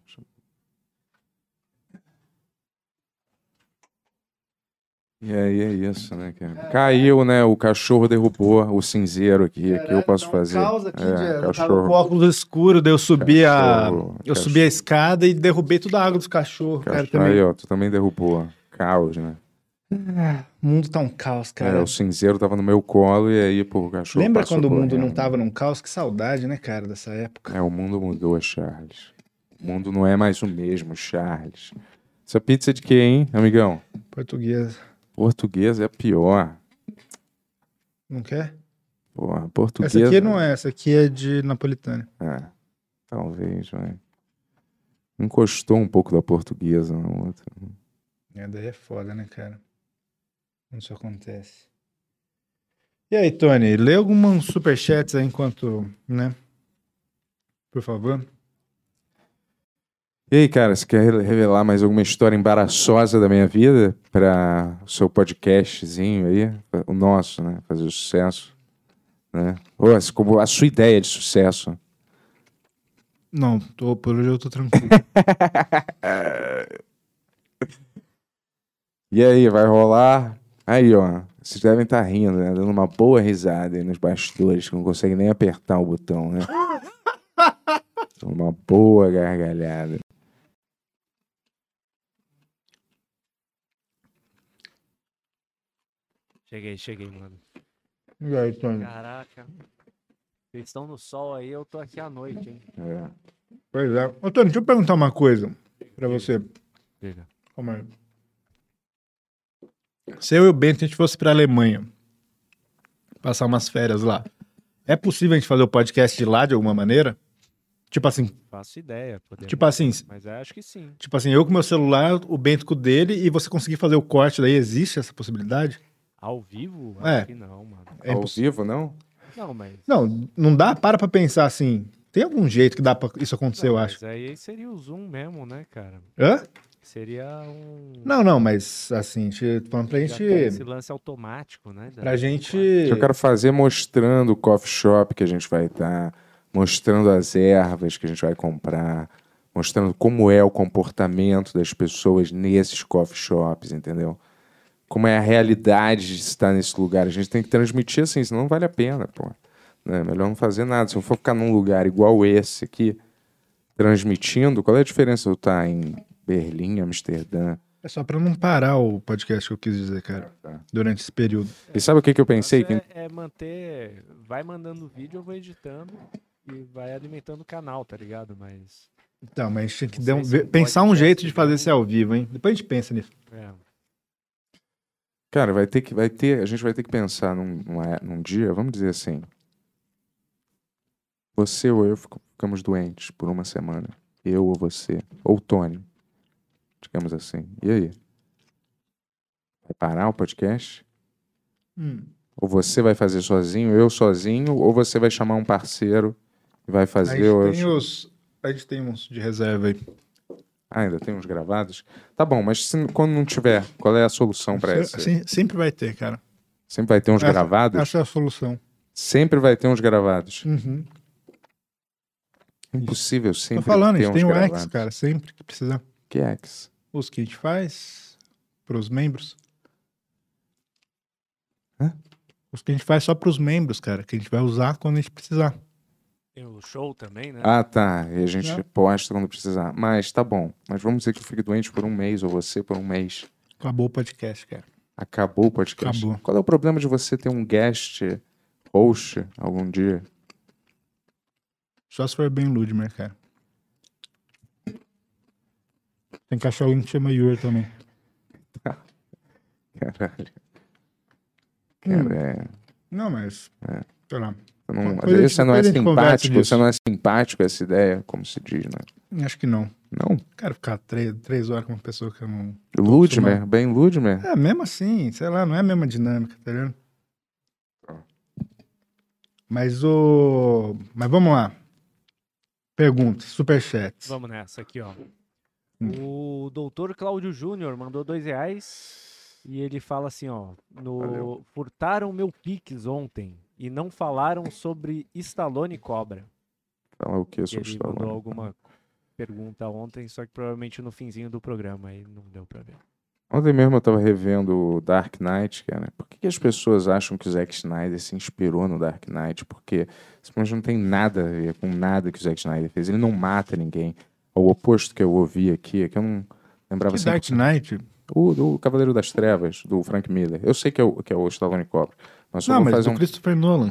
E aí é isso, né, cara? Caiu, né? O cachorro derrubou o cinzeiro aqui. O que eu posso fazer? Causa aqui, É, de, tava cachorro. com óculos escuros, daí eu subi a. Cachorro, Eu cachorro. subi a escada e derrubei toda a água dos cachorros, cara. Cachorro. Também. Aí, ó, tu também derrubou. Caos, né? O mundo tá um caos, cara. É, o cinzeiro tava no meu colo e aí, pô, o cachorro. Lembra quando o mundo correndo. não tava num caos? Que saudade, né, cara, dessa época. É, o mundo mudou, Charles. O mundo não é mais o mesmo, Charles. Essa pizza é de quê, hein, amigão? Portuguesa. Portuguesa é a pior. Não quer? Porra, portuguesa. Essa aqui não é, essa aqui é de napolitana. É, talvez, vai. Encostou um pouco da portuguesa na outra. É, daí é foda, né, cara? Quando isso acontece. E aí, Tony, lê alguns superchats aí enquanto, né? Por favor. E aí, cara, você quer re- revelar mais alguma história embaraçosa da minha vida para o seu podcastzinho aí? O nosso, né? Fazer sucesso. Né? Essa- como a sua ideia de sucesso. Não, tô, por hoje eu tô tranquilo. E aí, vai rolar? Aí, ó. Vocês devem estar rindo, né? Dando uma boa risada aí nos bastidores, que não conseguem nem apertar o botão, né? Uma boa gargalhada. Cheguei, cheguei, mano. E aí, Tony? Caraca. Vocês estão no sol aí, eu tô aqui à noite, hein? É. Pois é. Ô, Tony, deixa eu perguntar uma coisa pra você. Diga. Calma aí. Se eu e o Bento a gente fosse pra Alemanha passar umas férias lá, é possível a gente fazer o podcast de lá de alguma maneira? Tipo assim, Faço ideia. Podemos, tipo assim, Mas eu acho que sim. tipo assim, eu com meu celular, o Bento com o dele e você conseguir fazer o corte daí, existe essa possibilidade? Ao vivo? É. Acho que não, mano. É Ao vivo, não? Não, mas. Não, não dá, para pra pensar assim. Tem algum jeito que dá pra isso acontecer, não, eu mas acho. aí seria o Zoom mesmo, né, cara? Hã? Seria um. Não, não, mas assim, te- tô falando pra Já tem esse gente. lance automático, né? da- Pra gente. Eu quero fazer mostrando o coffee shop que a gente vai estar, mostrando as ervas que a gente vai comprar, mostrando como é o comportamento das pessoas nesses coffee shops, entendeu? Como é a realidade de estar nesse lugar. A gente tem que transmitir assim, senão não vale a pena, pô. Né? Melhor não fazer nada. Se eu for ficar num lugar igual esse aqui, transmitindo, qual é a diferença de eu estar em Berlim, Amsterdã? É só pra não parar o podcast que eu quis dizer, cara. Tá. Durante esse período. E sabe o que, que eu pensei? É, é manter. Vai mandando vídeo, eu vou editando e vai alimentando o canal, tá ligado? Mas. Então, mas a gente tem que um- se pensar um jeito de fazer isso ao vivo, hein? Depois a gente pensa nisso. É. Cara, vai ter que, vai ter, a gente vai ter que pensar num, numa- num dia, vamos dizer assim. Você ou eu ficamos doentes por uma semana. Eu ou você. Ou o Tony. Digamos assim. E aí? Vai parar o podcast? Ou você vai fazer sozinho, eu sozinho, ou você vai chamar um parceiro e vai A fazer. gente, eu- tem os, a gente tem uns de reserva aí. Ah, ainda tem uns gravados? Tá bom, mas se- quando não tiver, qual é a solução para isso? Sempre vai ter, cara. Sempre vai ter uns Essa- gravados? Essa é a solução. Sempre vai ter uns gravados. Uhum. Impossível sempre Tô falando, a gente tem o X, cara, sempre que precisar. Que X? Os que a gente faz pros membros. Hã? Os que a gente faz só pros membros, cara, que a gente vai usar quando a gente precisar. Tem o show também, né? Ah, tá. E a gente Não. posta quando precisar. Mas tá bom. Mas vamos dizer que eu fique doente por um mês, ou você por um mês. Acabou o podcast, cara. Acabou o podcast. Acabou. Qual é o problema de você ter um guest host algum dia? Só se for bem Ludmer, cara. Tem que achar alguém que chama Yuri também. Caralho. Hum. Cara, é... Não, mas. Sei lá. Você não, às vezes gente- você não é simpático, você não é simpático essa ideia, como se diz, né? Acho que não. Não. Quero ficar três, três horas com uma pessoa que eu não. Ludmer, bem Ludmer. É, mesmo assim, sei lá, não é a mesma dinâmica, tá ligado? Mas o. Mas vamos lá. Perguntas, superchats. Vamos nessa aqui, ó. Hum. O doutor Cláudio Júnior mandou dois reais e ele fala assim, ó. No, Valeu. furtaram meu Pix ontem e não falaram sobre Stallone e Cobra. Fala o que sobre ele mandou Stallone? alguma pergunta ontem, só que provavelmente no finzinho do programa aí não deu pra ver. Ontem mesmo eu tava revendo o Dark Knight, cara. Por que, que as pessoas acham que o Zack Snyder se inspirou no Dark Knight? Porque simplesmente não tem nada a ver com nada que o Zack Snyder fez. Ele não mata ninguém. O oposto que eu ouvi aqui, é que eu não lembrava Que Dark 100%. Knight? O do Cavaleiro das Trevas, do Frank Miller. Eu sei que é o, que é o Stallone Cobra. Mas Não, mas fazer do um... Christopher Nolan.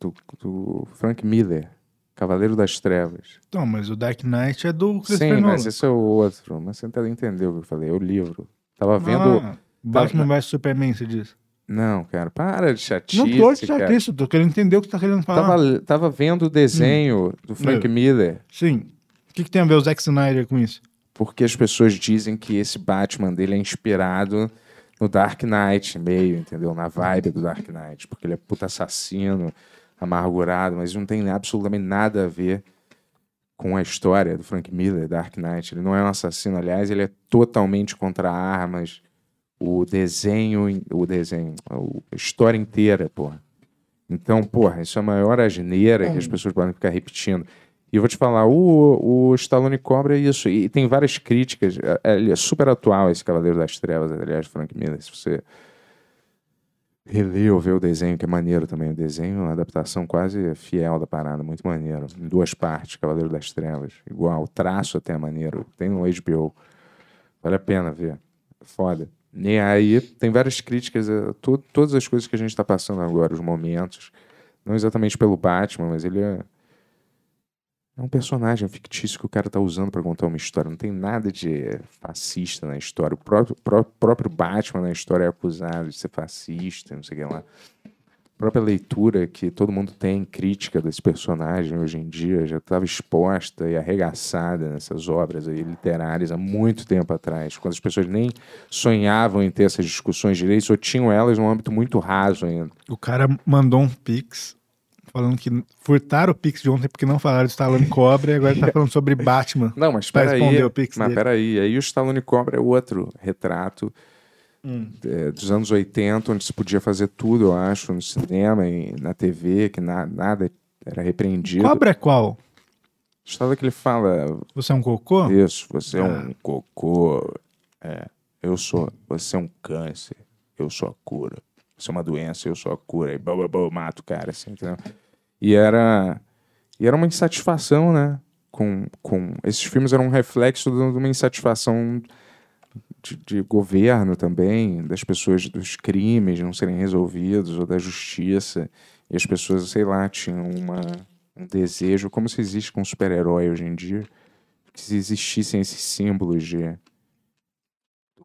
Do, do Frank Miller. Cavaleiro das Trevas. Não, mas o Dark Knight é do Christopher Sim, Nolan. mas esse é o outro. Mas você não entendeu o que eu falei. É o livro. Tava vendo... Ah, Batman vs Superman, você diz. Não, cara, para de chatice, Não tô de cara. chatice, tô querendo entender o que você tá querendo falar. Tava, tava vendo o desenho do Frank Meu. Miller, Sim. O que, que tem a ver o Zack Snyder com isso? porque as pessoas dizem que esse Batman dele é inspirado no Dark Knight, meio, entendeu? Na vibe do Dark Knight, porque ele é puta assassino, amargurado, mas não tem absolutamente nada a ver com a história do Frank Miller, Dark Knight. Ele não é um assassino, aliás, ele é totalmente contra armas. O desenho, o desenho, a história inteira, porra. Então, porra, isso é a maior asneira que as pessoas podem ficar repetindo. E eu vou te falar, o, o Stallone Cobra é isso. E tem várias críticas. É- Ele é super atual, esse Cavaleiro das Trevas, aliás, Frank Miller. Se você reler ou ver o desenho, que é maneiro também. O desenho é uma adaptação quase fiel da parada, muito maneiro. Em duas partes, Cavaleiro das Trevas. Igual, o traço até é maneiro. Tem no HBO. Vale a pena ver. Foda. E aí tem várias críticas a to- todas as coisas que a gente está passando agora, os momentos. Não exatamente pelo Batman, mas ele é. É um personagem fictício que o cara tá usando para contar uma história. Não tem nada de fascista na história. O próprio, pró- próprio Batman na história é acusado de ser fascista, não sei o que lá. A própria leitura que todo mundo tem, crítica desse personagem hoje em dia, já estava exposta e arregaçada nessas obras aí literárias há muito tempo atrás, quando as pessoas nem sonhavam em ter essas discussões direitos ou tinham elas num âmbito muito raso ainda. O cara mandou um pix falando que furtaram o pix de ontem porque não falaram de Stallone Cobra e agora ele tá falando sobre Batman. Não, mas peraí. mas dele. peraí, aí o Stallone Cobra é outro retrato Hum. é, dos anos 80, onde se podia fazer tudo, eu acho, no cinema e na TV, que na- nada era repreendido. Cobra é qual? Estava que ele fala, Você é um cocô? isso, você é Ah. um cocô, é, eu sou, você é um câncer, eu sou a cura. Você é uma doença, eu sou a cura. E blá, blá, blá, mato o cara, assim, entendeu? E era, e era uma insatisfação, né? Com, com... Esses filmes eram um reflexo de uma insatisfação de, de governo também, das pessoas, dos crimes não serem resolvidos, ou da justiça. E as pessoas, sei lá, tinham uma, um desejo, como se existe com super-herói hoje em dia, que se existissem esses símbolos de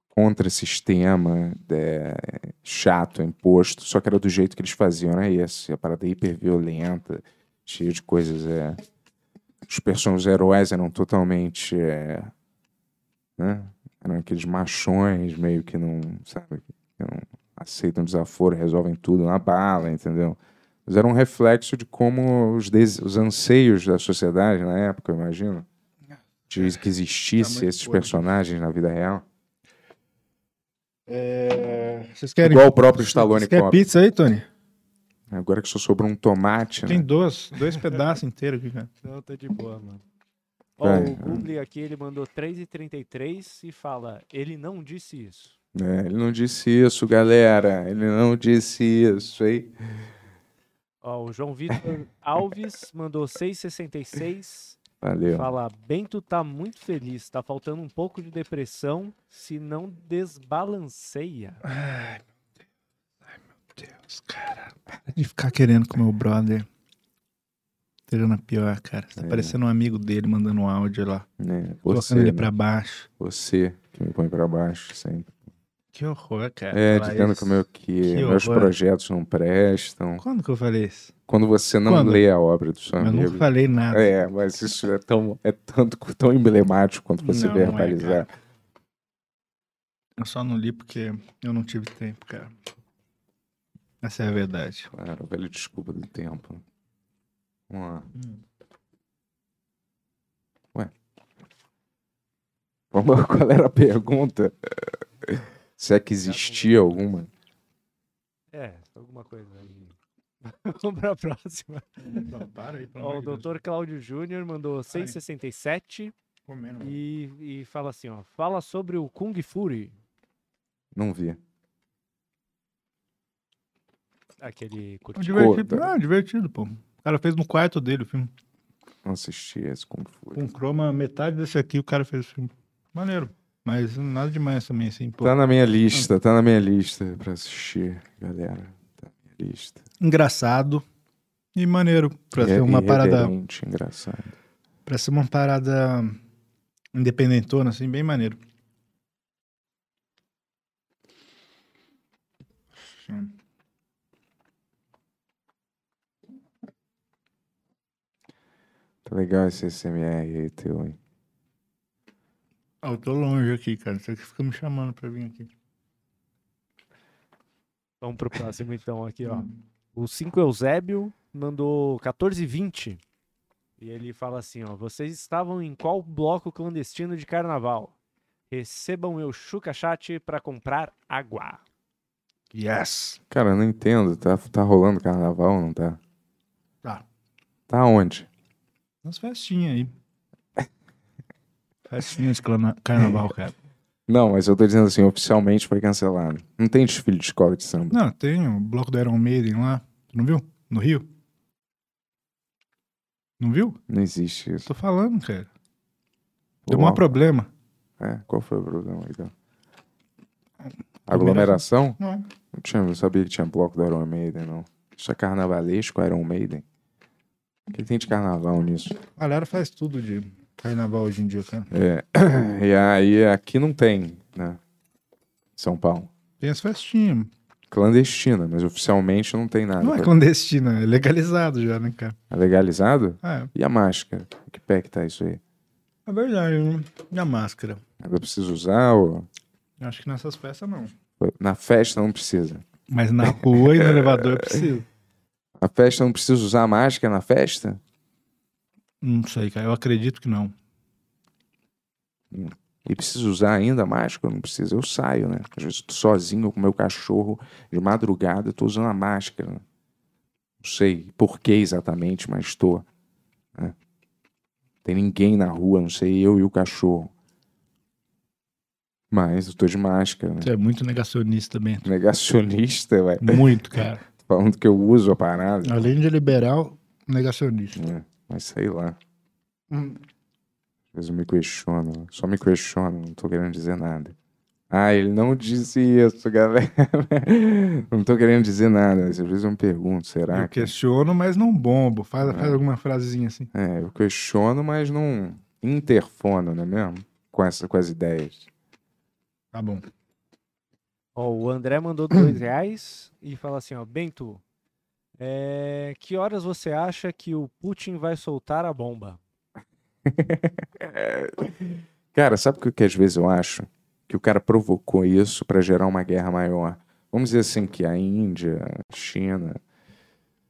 contra-sistema é, chato, imposto, só que era do jeito que eles faziam, era esse. A parada hiper violenta, cheia de coisas. É... Os personagens, heróis eram totalmente. É... Né? Eram aqueles machões meio que não. Sabe? Que não aceitam desaforo, resolvem tudo na bala, entendeu? Mas era um reflexo de como os, des... os anseios da sociedade na época, eu imagino, de que existisse muito esses podre. personagens na vida real. É... Vocês querem. Igual o próprio Stallone Você quer pizza aí, Tony? Agora que só sobrou um tomate, Tem né? dois, dois pedaços inteiros aqui, cara. Não, tá de boa, mano. Ó, Vai, o Google aqui, ele mandou 3,33 e fala, ele não disse isso. É, ele não disse isso, galera. Ele não disse isso, hein? Ó, o João Vitor Alves mandou 6,66 Valeu. Fala, Bento tá muito feliz, tá faltando um pouco de depressão, se não desbalanceia. Deus, cara. Para de ficar querendo com meu brother. Tirando a pior, cara. Você tá É. parecendo um amigo dele mandando um áudio lá. Né? Colocando Você, ele né? pra baixo. Você que me põe pra baixo sempre. Que horror, cara. É, dizendo isso. que, o meu, que, Que meus horror. projetos não prestam. Quando que eu falei isso? Quando você não Quando? lê a obra do seu Eu amigo. nunca falei nada. É, mas isso é tão, é tanto, tão emblemático quanto você Não, não é, verbalizar. Eu só não li porque eu não tive tempo, cara. Essa é a verdade. Claro, velho desculpa do tempo. Vamos lá. Ué. Vamos, qual era a pergunta? Se é que existia alguma? É, alguma coisa aí. Vamos pra próxima. Não, para aí, Ó, o doutor Cláudio Júnior mandou 6,67 Comendo. e, e fala assim, ó. Fala sobre o Kung Fury. Não vi. Aquele É curti. divertido. Ah, divertido, pô. O cara fez no quarto dele o filme. Não assisti esse Kung Fu. Com chroma, metade desse aqui o cara fez o filme. Maneiro. Mas nada demais também, assim, pô. Tá na minha lista, tá na minha lista pra assistir, galera. Tá na minha lista. Engraçado e maneiro. Pra ser uma parada. engraçado. Pra ser uma parada independentona, assim, bem maneiro. Tá legal esse SMR aí teu, hein? Ah, eu tô longe aqui, cara. Você que fica me chamando pra vir aqui. Vamos pro próximo então aqui, ó. O 5 Eusébio mandou 14,20. E ele fala assim, ó. Vocês estavam em qual bloco clandestino de carnaval? Recebam meu Chuca Chat pra comprar água. Yes! Cara, eu não entendo. Tá, tá rolando carnaval, não tá? Tá. Tá onde? Umas festinhas aí. Festinhas de carnaval, cara. Não, mas eu tô dizendo assim, oficialmente foi cancelado. Não tem desfile de escola de samba. Não, tem o bloco do Iron Maiden lá. Tu não viu? No Rio? Não viu? Não existe isso. Tô falando, cara. Deu Uau. um problema. É, qual foi o problema aí? então? Aglomeração? Não. Não, tinha, não sabia que tinha bloco do Iron Maiden, não. Isso é carnavalesco, Iron Maiden. O que tem de carnaval nisso? A galera faz tudo de carnaval hoje em dia, cara. É, e aí aqui não tem, né? São Paulo. Tem as festinhas. Clandestina, mas oficialmente não tem nada. Não é clandestina, é legalizado já, né, cara? É legalizado? É, E a máscara? Que pé que tá isso aí? é verdade. né? E a máscara? Eu preciso usar ou... Acho que nessas festas não. Na festa não precisa. Mas na rua e no elevador precisa. A festa não precisa usar máscara na festa? Não sei, cara. Eu acredito que não. E precisa usar ainda máscara? Não precisa. Eu saio, né? Às vezes tô sozinho com meu cachorro, de madrugada, eu tô usando a máscara. Não sei por que exatamente, mas estou. né? Tem ninguém na rua, não sei, eu e o cachorro. Mas eu tô de máscara, né? Você é muito negacionista, Bento. Negacionista, vai. Muito, cara. Falando que eu uso a parada. Além de liberal, negacionista. É, mas sei lá. Hum. Às vezes eu me questiono. Só me questiono, não tô querendo dizer nada. Ah, ele não disse isso, galera. não tô querendo dizer nada. Às vezes eu me pergunto, será Eu que. questiono, mas não bombo. Faz, faz alguma frasezinha assim. É, eu questiono, mas não interfono, não é mesmo? Com, essa, com as ideias. Tá bom. O André mandou dois reais e fala assim, ó, Bento, é, que horas você acha que o Putin vai soltar a bomba? Cara, sabe o que, às vezes eu acho? Que o cara provocou isso pra gerar uma guerra maior. Vamos dizer assim, que a Índia, a China,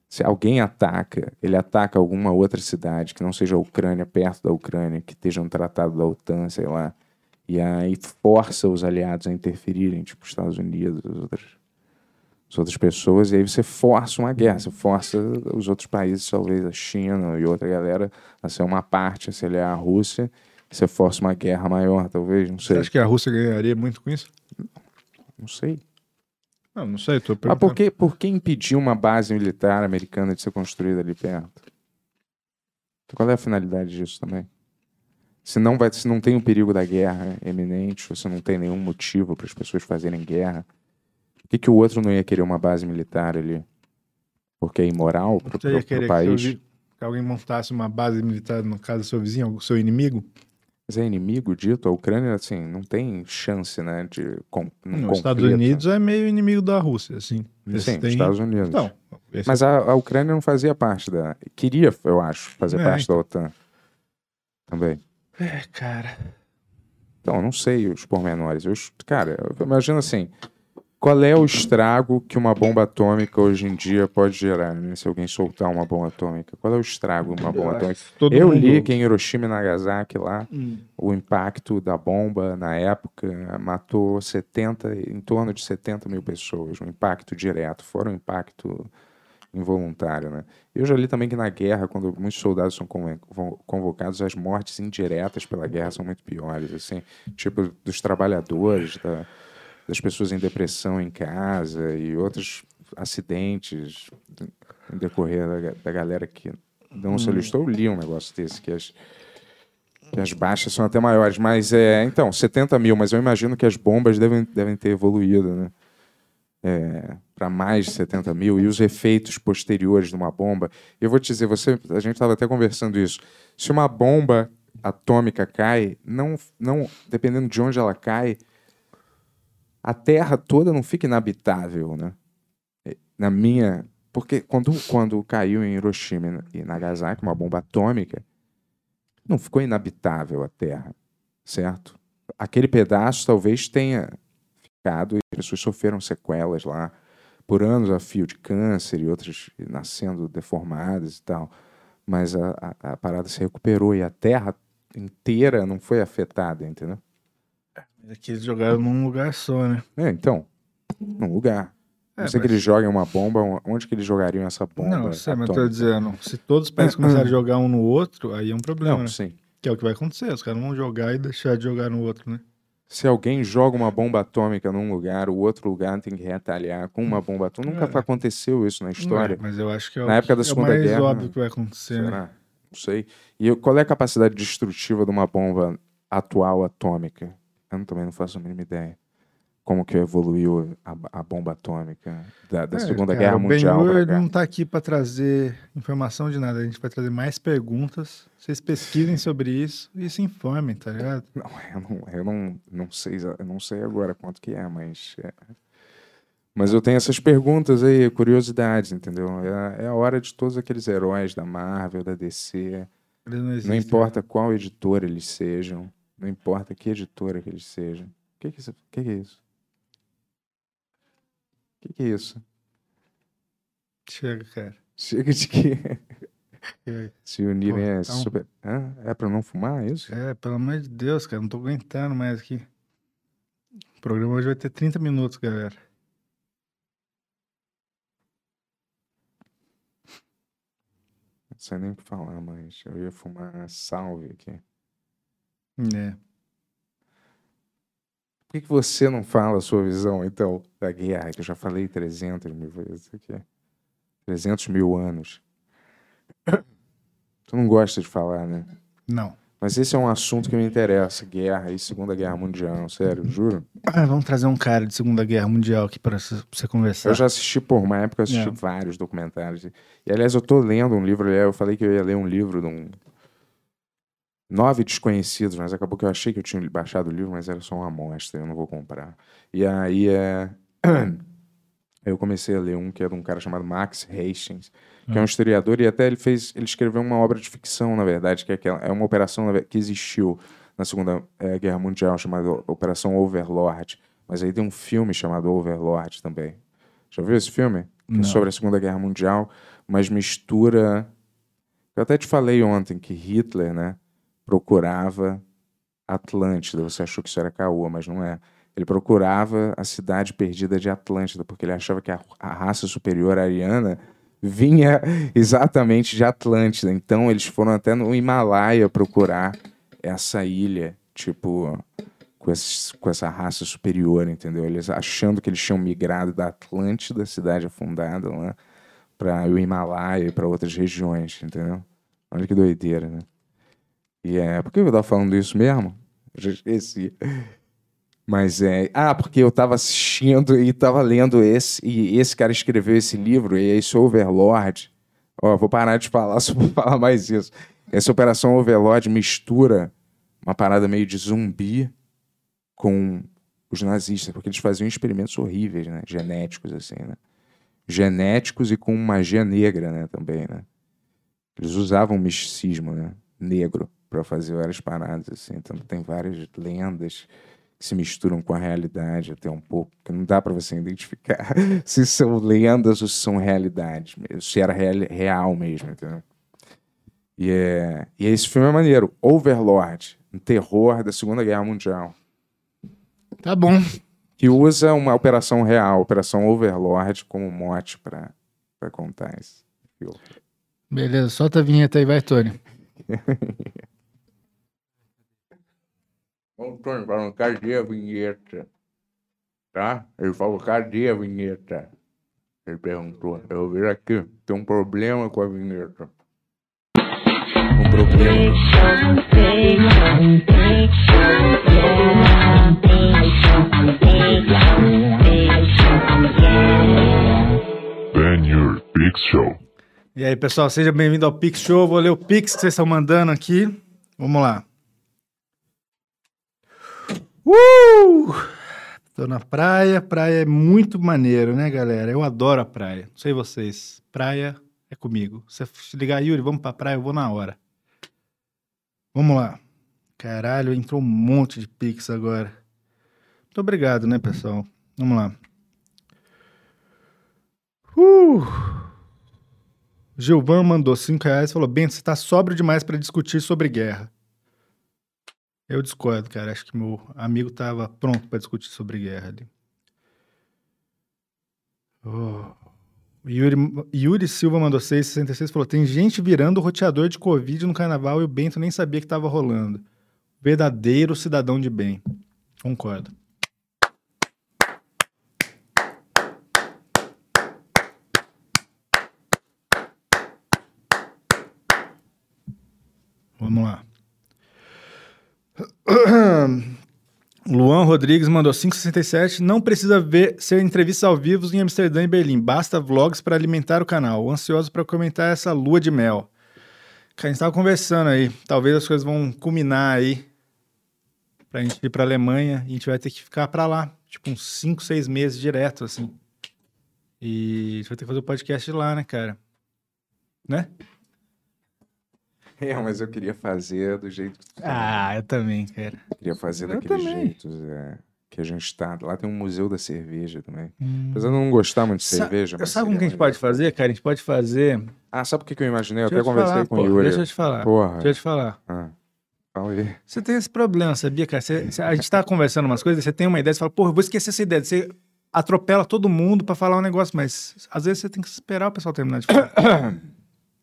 se alguém ataca, ele ataca alguma outra cidade que não seja a Ucrânia, perto da Ucrânia, que esteja no tratado da OTAN, sei lá, e aí força os aliados a interferirem, tipo os Estados Unidos, as outras, as outras pessoas, e aí você força uma guerra, você força os outros países, talvez a China e outra galera, a ser uma parte, a se aliar à Rússia, você força uma guerra maior, talvez, não Você sei. acha que a Rússia ganharia muito com isso? Não sei. Não, não sei, tô Mas perguntando. por que, por que impedir uma base militar americana de ser construída ali perto? Qual é a finalidade disso também? Se não, vai, se não tem o perigo da guerra eminente, ou se não tem nenhum motivo para as pessoas fazerem guerra, por que, que o outro não ia querer uma base militar ali? Porque é imoral para o que, país? vi- que alguém montasse uma base militar no caso do seu vizinho, o seu inimigo? Mas é inimigo dito? A Ucrânia, assim, não tem chance, né, de... Com, Não, os Estados. Unidos é meio inimigo da Rússia, assim. Eles Sim, têm- Estados Unidos. Então, esse- Mas a, a Ucrânia não fazia parte da. Queria, eu acho, fazer É, parte da OTAN. Também. É, cara. Então, eu não sei os pormenores. Eu, cara, eu imagino assim: qual é o estrago que uma bomba atômica hoje em dia pode gerar, né? Se alguém soltar uma bomba atômica. Qual é o estrago de uma bomba atômica? Todo Eu mundo- li que em Hiroshima e Nagasaki lá, Hum. o impacto da bomba na época matou 70, em torno de 70 mil pessoas. Um impacto direto, fora o impacto involuntário, né? Eu já li também que na guerra, quando muitos soldados são convocados, as mortes indiretas pela guerra são muito piores, assim, tipo dos trabalhadores, da- das pessoas em depressão em casa e outros acidentes em decorrer da, da galera que não se alistou. Eu li um negócio desse, que as, que as baixas são até maiores, mas é, então, 70 mil, mas eu imagino que as bombas devem, devem ter evoluído, né? Para mais de 70 mil e os efeitos posteriores de uma bomba. Eu vou te dizer, você, a gente estava até conversando isso. Se uma bomba atômica cai, não, não, dependendo de onde ela cai, a Terra toda não fica inabitável, né? Na minha, porque quando, quando caiu em Hiroshima e Nagasaki uma bomba atômica, não ficou inabitável a Terra, certo? Aquele pedaço talvez tenha ficado e as pessoas sofreram sequelas lá por anos a fio de câncer e outras nascendo deformadas e tal. Mas a, a, a parada se recuperou e a Terra inteira não foi afetada, entendeu? É que eles jogaram num lugar só, né? É, então, num lugar. É, não sei que mas- eles joguem uma bomba, onde que eles jogariam essa bomba? Não, sei, mas eu tô dizendo, se todos os países começarem a jogar um no outro, aí é um problema, Não, né? sim. Que é o que vai acontecer, os caras vão jogar e deixar de jogar no outro, né? Se alguém joga uma bomba atômica num lugar, o outro lugar tem que retalhar com uma bomba atômica. Nunca É. aconteceu isso na história. Não é, mas eu acho que é o, Na época da é Segunda mais Guerra, óbvio que vai acontecer. né? Será? Não sei. E qual é a capacidade destrutiva de uma bomba atual atômica? Eu também não faço a mínima ideia. Como que evoluiu a, a bomba atômica da, da É, Segunda cara, Guerra o Mundial ele cá? não tá aqui para trazer informação de nada. A gente vai trazer mais perguntas. Vocês pesquisem sobre isso e se informem, tá ligado? Não, eu não, eu não, não sei, eu não sei agora quanto que é, mas é. Mas eu tenho essas perguntas aí, curiosidades, entendeu? É, é a hora de todos aqueles heróis da Marvel, da DC. Eles não, Não existem. importa qual editora eles sejam, não importa que editora que eles sejam. O que que, que que é isso? O que que é isso? Chega, cara. Chega de Chega. se unirem Pô, é então- super... Hã? É pra não fumar, é isso? É, pelo amor de Deus, cara. Não tô aguentando mais aqui. O programa hoje vai ter 30 minutos, galera. Não sei nem o que falar, mas eu ia fumar salve aqui. É. Por que, que você não fala a sua visão, então, da guerra, que eu já falei 300 mil vezes aqui? 300 mil anos. Tu não gosta de falar, né? Não. Mas esse é um assunto que me interessa, guerra e Segunda Guerra Mundial, sério, juro. Ah, vamos trazer um cara de Segunda Guerra Mundial aqui pra você conversar. Eu já assisti por uma época, eu assisti É. vários documentários. E, aliás, eu tô lendo um livro, eu falei que eu ia ler um livro de um... Nove Desconhecidos, mas acabou que eu achei que eu tinha baixado o livro, mas era só uma amostra, eu não vou comprar. E aí é... eu comecei a ler um que é de um cara chamado Max Hastings, que é um historiador, e até ele fez, ele escreveu uma obra de ficção, na verdade, que é, aquela, é uma operação que existiu na Segunda eh, Guerra Mundial, chamada Operação Overlord. Mas aí tem um filme chamado Overlord também. Já viu esse filme? Que é sobre a Segunda Guerra Mundial, mas mistura. Eu até te falei ontem que Hitler, né, procurava Atlântida. Você achou que isso era caô, mas não é. Ele procurava a cidade perdida de Atlântida, porque ele achava que a, a raça superior ariana vinha exatamente de Atlântida. Então eles foram até no Himalaia procurar essa ilha, tipo, com, com essa raça superior, entendeu? Eles achando que eles tinham migrado da Atlântida, cidade afundada lá, para o Himalaia e para outras regiões, entendeu? Olha que doideira, né? E é. Por que eu tava falando isso mesmo? Eu já esqueci. Mas é. Ah, porque eu tava assistindo e tava lendo esse. E esse cara escreveu esse livro, e esse Overlord. Ó, vou parar de falar, só vou falar mais isso. Essa Operação Overlord mistura uma parada meio de zumbi com os nazistas, porque eles faziam experimentos horríveis, né? Genéticos, assim, né? Genéticos e com magia negra, né? Também, né? Eles usavam misticismo, né? Negro para fazer várias paradas, assim. Então tem várias lendas que se misturam com a realidade até um pouco, que não dá para você identificar se são lendas ou se são realidades, se era real, real mesmo, entendeu? E, é, e esse filme é maneiro. Overlord, um terror da Segunda Guerra Mundial, Tá bom. que usa uma operação real, Operação Overlord, como mote para contar esse filme. Beleza, solta a vinheta aí, vai, Tony. O Antônio falando, cadê a vinheta? Tá? Ele falou, cadê a vinheta? Ele perguntou. Eu vi aqui, tem um problema com a vinheta. Um problema. Ben Your Big Show. E aí, pessoal, seja bem-vindo ao Pix Show. Vou ler o Pix que vocês estão mandando aqui. Vamos lá. Uh! Tô na praia. Praia é muito maneiro, né, galera? Eu adoro a praia. Não sei vocês. Praia é comigo. Se ligar, Yuri, vamos pra praia, eu vou na hora. Vamos lá. Caralho, entrou um monte de Pix agora. Muito obrigado, né, pessoal? Vamos lá. Uh! Gilvan mandou 5 reais e falou: Bento, você tá sóbrio demais pra discutir sobre guerra. Eu discordo, cara. Acho que meu amigo tava pronto pra discutir sobre guerra ali. Oh. Yuri, Yuri Silva mandou 6,66 e falou: tem gente virando roteador de Covid no carnaval e o Bento nem sabia que tava rolando. Verdadeiro cidadão de bem. Concordo. Vamos lá. Luan Rodrigues mandou 567. Não precisa ver ser entrevistas ao vivo em Amsterdã e Berlim. Basta vlogs para alimentar o canal. Ansioso para comentar essa lua de mel. Cara, a gente tava conversando aí. Talvez as coisas vão culminar aí. Pra gente ir pra Alemanha. E a gente vai ter que ficar pra lá. Tipo, uns 5, 6 meses direto, assim. E a gente vai ter que fazer o podcast lá, né, cara? Né? É, mas eu queria fazer do jeito que tu Ah, eu também, cara. queria fazer eu daquele também. jeito é, que a gente tá. Lá tem um museu da cerveja também. Apesar de eu não gostar muito de Sa- cerveja. Eu mas sabe como seria que a gente pode fazer, cara? A gente pode fazer. Ah, sabe o que, que eu imaginei? Eu Deixa até eu te conversei falar, com pô, o Yuri. Deixa eu te falar. Porra. Deixa eu te falar. Ah. Você tem esse problema, sabia, cara? Você- você- a gente tá conversando umas coisas, você tem uma ideia, você fala, porra, eu vou esquecer essa ideia. Você atropela todo mundo pra falar um negócio, mas às vezes você tem que esperar o pessoal terminar de falar.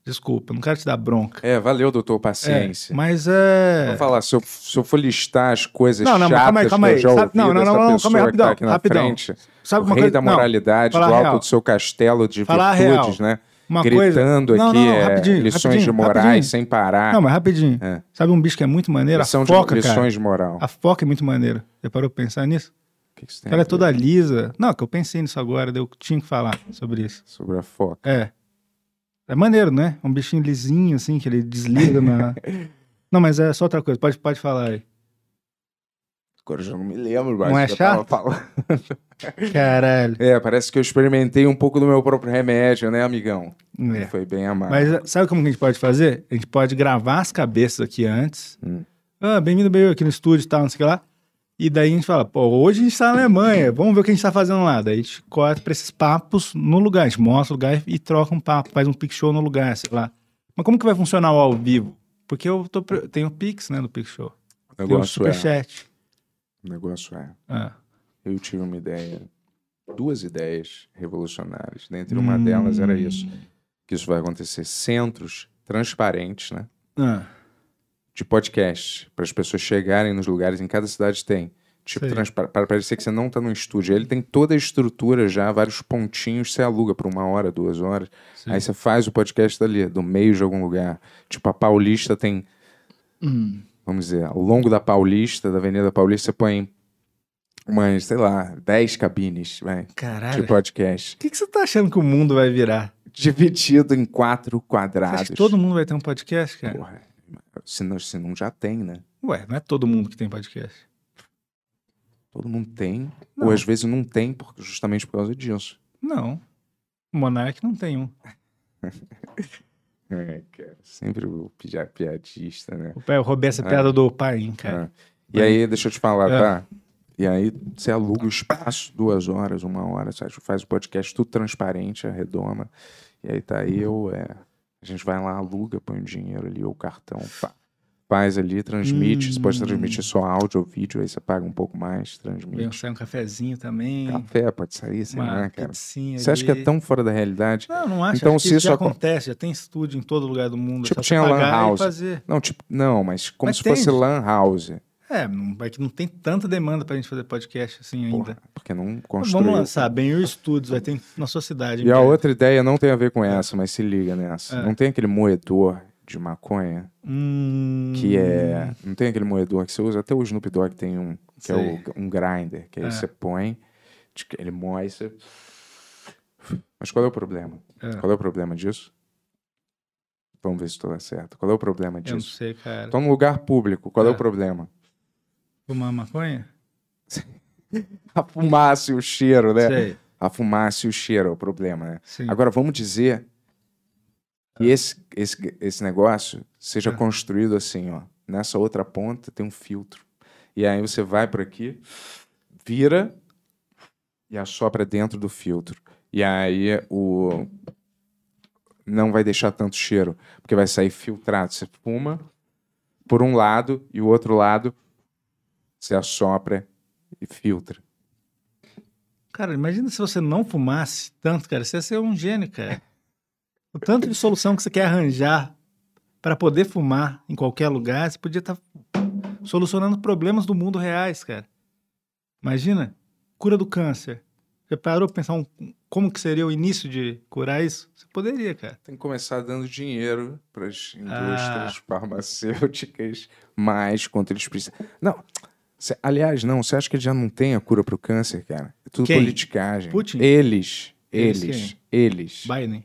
Desculpa, não quero te dar bronca. É, valeu, doutor, É, paciência. mas é. Vou falar, se eu, se eu for listar as coisas Não, não, chatas calma aí, calma que eu aí. já Sabe- ouvi não, não, não, não, calma aí, rapidão, tá aqui na rapidão. frente, Sabe o rei coisa- da não, moralidade, do falar alto real. do seu castelo de Falar virtudes, real. né? Uma Gritando coisa... Não, aqui não, não, é, rapidinho, lições rapidinho, de morais rapidinho. sem parar. Não, mas rapidinho. É. Sabe um bicho que é muito maneiro? Lição a de- foca, lições cara. de moral. A foca é muito maneira. Já parou pra pensar nisso? O que que Ela é toda lisa. Não, que eu pensei nisso agora, eu tinha que falar sobre isso. sobre a foca? É. É maneiro, né? Um bichinho lisinho, assim, que ele desliza na. Não, mas é só outra coisa. Pode, pode falar aí. Agora eu já não me lembro, mas Não é chato? falando. Caralho. É, parece que eu experimentei um pouco do meu próprio remédio, né, amigão? É. Foi bem amado. Mas eh, sabe como que a gente pode fazer? A gente pode gravar as cabeças aqui antes. Hum. Ah, bem-vindo, bem aqui no estúdio e tal, não sei o que lá. E daí a gente fala, pô, hoje a gente tá na Alemanha, vamos ver o que a gente tá fazendo lá. Daí a gente corta pra esses papos no lugar, a gente mostra o lugar e troca um papo, faz um Pix Show no lugar, sei lá. Mas como que vai funcionar o ao vivo? Porque eu tô, tenho o Pix, né, do Pix Show. o Tem o negócio é, o negócio é, Ah. eu tive uma ideia, duas ideias revolucionárias. Dentre uma delas era isso, que isso vai acontecer centros transparentes, né? Ah. De podcast, para as pessoas chegarem nos lugares, em cada cidade tem. Tipo, para parecer que você não tá num estúdio. Ele tem toda a estrutura já, vários pontinhos, você aluga por uma hora, duas horas. Sim. Aí você faz o podcast dali, do meio de algum lugar. Tipo, a Paulista tem, Hum. vamos dizer, ao longo da Paulista, da Avenida Paulista, você põe umas, sei lá, 10 cabines vai, Caralho. de podcast. O que, que você tá achando que o mundo vai virar? Dividido em quatro quadrados. todo mundo vai ter um podcast, cara? Porra, se não, se não já tem, né? Ué, não é todo mundo que tem podcast. Todo mundo tem, Não. ou às vezes não tem, por- justamente por causa disso. Não. Monark não tem um. É, cara, sempre o pia- piadista, né? Eu roubei essa É. piada do pai, hein, cara. É. E aí, deixa eu te falar, É. tá? E aí, você aluga o espaço, duas horas, uma hora, sabe? faz o podcast tudo transparente, arredoma. E aí tá eu, é, a gente vai lá, aluga, põe o dinheiro ali, ou o cartão, pá, faz ali, transmite. Você pode Hum. transmitir só áudio ou vídeo, aí você paga um pouco mais, Vem transmite. sai um cafezinho também. Café pode sair, sei uma lá, cara. Você acha que é tão fora da realidade? Não, não acho. Então, acho que se isso já acontece. Já tem estúdio em todo lugar do mundo. Tipo, é só tinha lan house. Não, tipo, não, mas como Mas se tem. fosse lan house. É, não, é que não tem tanta demanda pra gente fazer podcast assim ainda. Porra, porque não construiu. Vamos lançar, bem o Studios, vai ter na sua cidade. E a breve. outra ideia não tem a ver com essa, mas se liga nessa. É. Não tem aquele moedor de maconha Hum, que é. Não tem aquele moedor que você usa. Até o Snoop Dogg tem um, que é Sei. o, um grinder, que aí É. você põe, ele moe, você. Mas qual é o problema? É. Qual é o problema disso? Vamos ver se estou certo. Qual é o problema Eu não disso? sei, cara. Estou num lugar público, qual é É. o problema? Fumar maconha? A fumaça e o cheiro, né? Sei. A fumaça e o cheiro é o problema, né? Sim. Agora vamos dizer que esse, esse, esse negócio seja É. construído assim, ó. Nessa outra ponta tem um filtro. E aí você vai por aqui, vira e assopra dentro do filtro. E aí o não vai deixar tanto cheiro, porque vai sair filtrado. Você fuma por um lado e o outro lado você assopra e filtra. Cara, imagina se você não fumasse tanto, cara. Você ia ser um gênio, cara. O tanto de solução que você quer arranjar para poder fumar em qualquer lugar, você podia estar solucionando problemas do mundo reais, cara. Imagina, cura do câncer. Já parou pra pensar um- como que seria o início de curar isso? Você poderia, cara. Tem que começar dando dinheiro para as Ah. indústrias farmacêuticas mais contra eles precisam. Não. Cê- aliás, não. Você acha que já não tem a cura para o câncer, cara? É tudo Quem? politicagem. Putin? Eles. Eles Eles. Eles. Biden.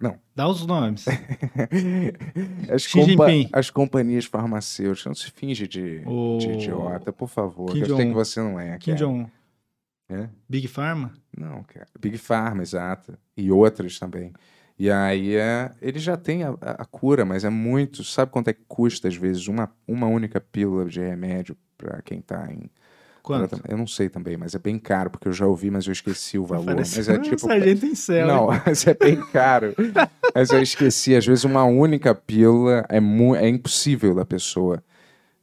Não. Dá os nomes. As, compa- as companhias farmacêuticas. Não se finge de, O- de idiota, por favor. Kim eu sei que você não é. Kim. Jong-un. É? Big Pharma? Não, cara. Big Pharma, exato. E outras também. E aí é, ele já tem a, a- cura, mas é muito. Sabe quanto é que custa, às vezes, uma, uma única pílula de remédio para quem tá em. Quanto? Eu não sei também, mas é bem caro, porque eu já ouvi, mas eu esqueci o valor. Mas Parecendo é tipo. sargento em céu. Não, hein? mas é bem caro. mas eu esqueci. Às vezes, uma única pílula é, mu é impossível da pessoa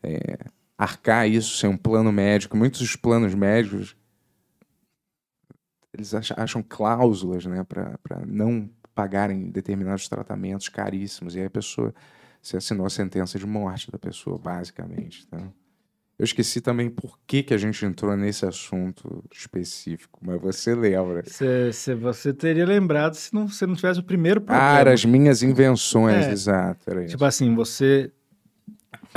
é, arcar isso sem um plano médico. Muitos dos planos médicos eles acham, acham cláusulas né, para não pagarem determinados tratamentos caríssimos. E aí a pessoa se assinou a sentença de morte da pessoa, basicamente. Então, eu esqueci também por que, que a gente entrou nesse assunto específico, mas você lembra. Cê- cê- você teria lembrado se não, se não tivesse o primeiro programa. Ah, as minhas invenções, É. exato. Tipo assim, você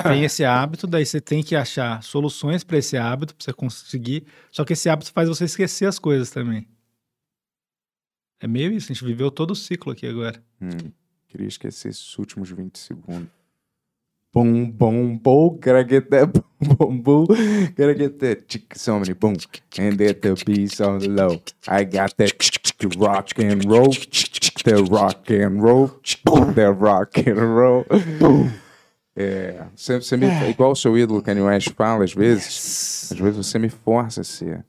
tem esse hábito, daí você tem que achar soluções para esse hábito, para você conseguir. Só que esse hábito faz você esquecer as coisas também. É meio isso, a gente viveu todo o ciclo aqui agora. Hum, queria esquecer esses últimos 20 segundos. Bom, bom, bom, gotta get that boom, boom, boom, gotta get that chick, so many boom, and that the beats on the low. I got that the rock and roll, the rock and roll, the rock and roll. É, você, você me, igual o seu ídolo Kanye West fala às vezes, às vezes você me força a ser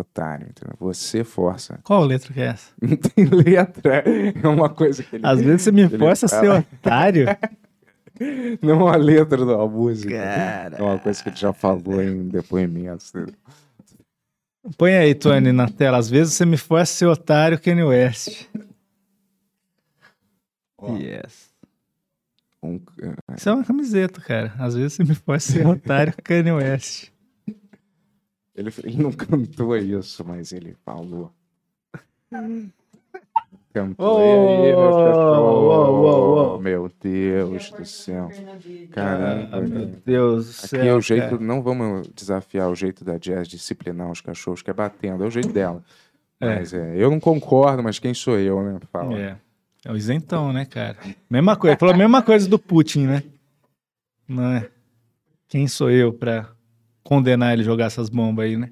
otário, entendeu? Você força. Qual letra que é essa? Não tem letra, é uma coisa que ele... Às vezes você me força a ser otário. Não a letra da música. É uma coisa que ele já falou em depoimentos. dele. Põe aí, Tony, na tela. Às vezes você me força a ser otário, Kanye West. Yes. Um, Isso é uma camiseta, cara. Às vezes você me força a ser otário, Kanye West. Ele, ele não cantou isso, mas ele falou. Cantou. Oh, aí, meu oh, oh, oh. Meu Deus do céu. Caramba. Ah, meu. Deus do Aqui céu. é o jeito, cara. não vamos desafiar o jeito da Jazz disciplinar os cachorros, que é batendo, é o jeito dela. É. Mas é, eu não concordo, mas quem sou eu, né? Fala. É. É o isentão, né, cara? Mesma coisa. Falou a mesma coisa do Putin, né? Não é? Quem sou eu pra condenar ele jogar essas bombas aí, né?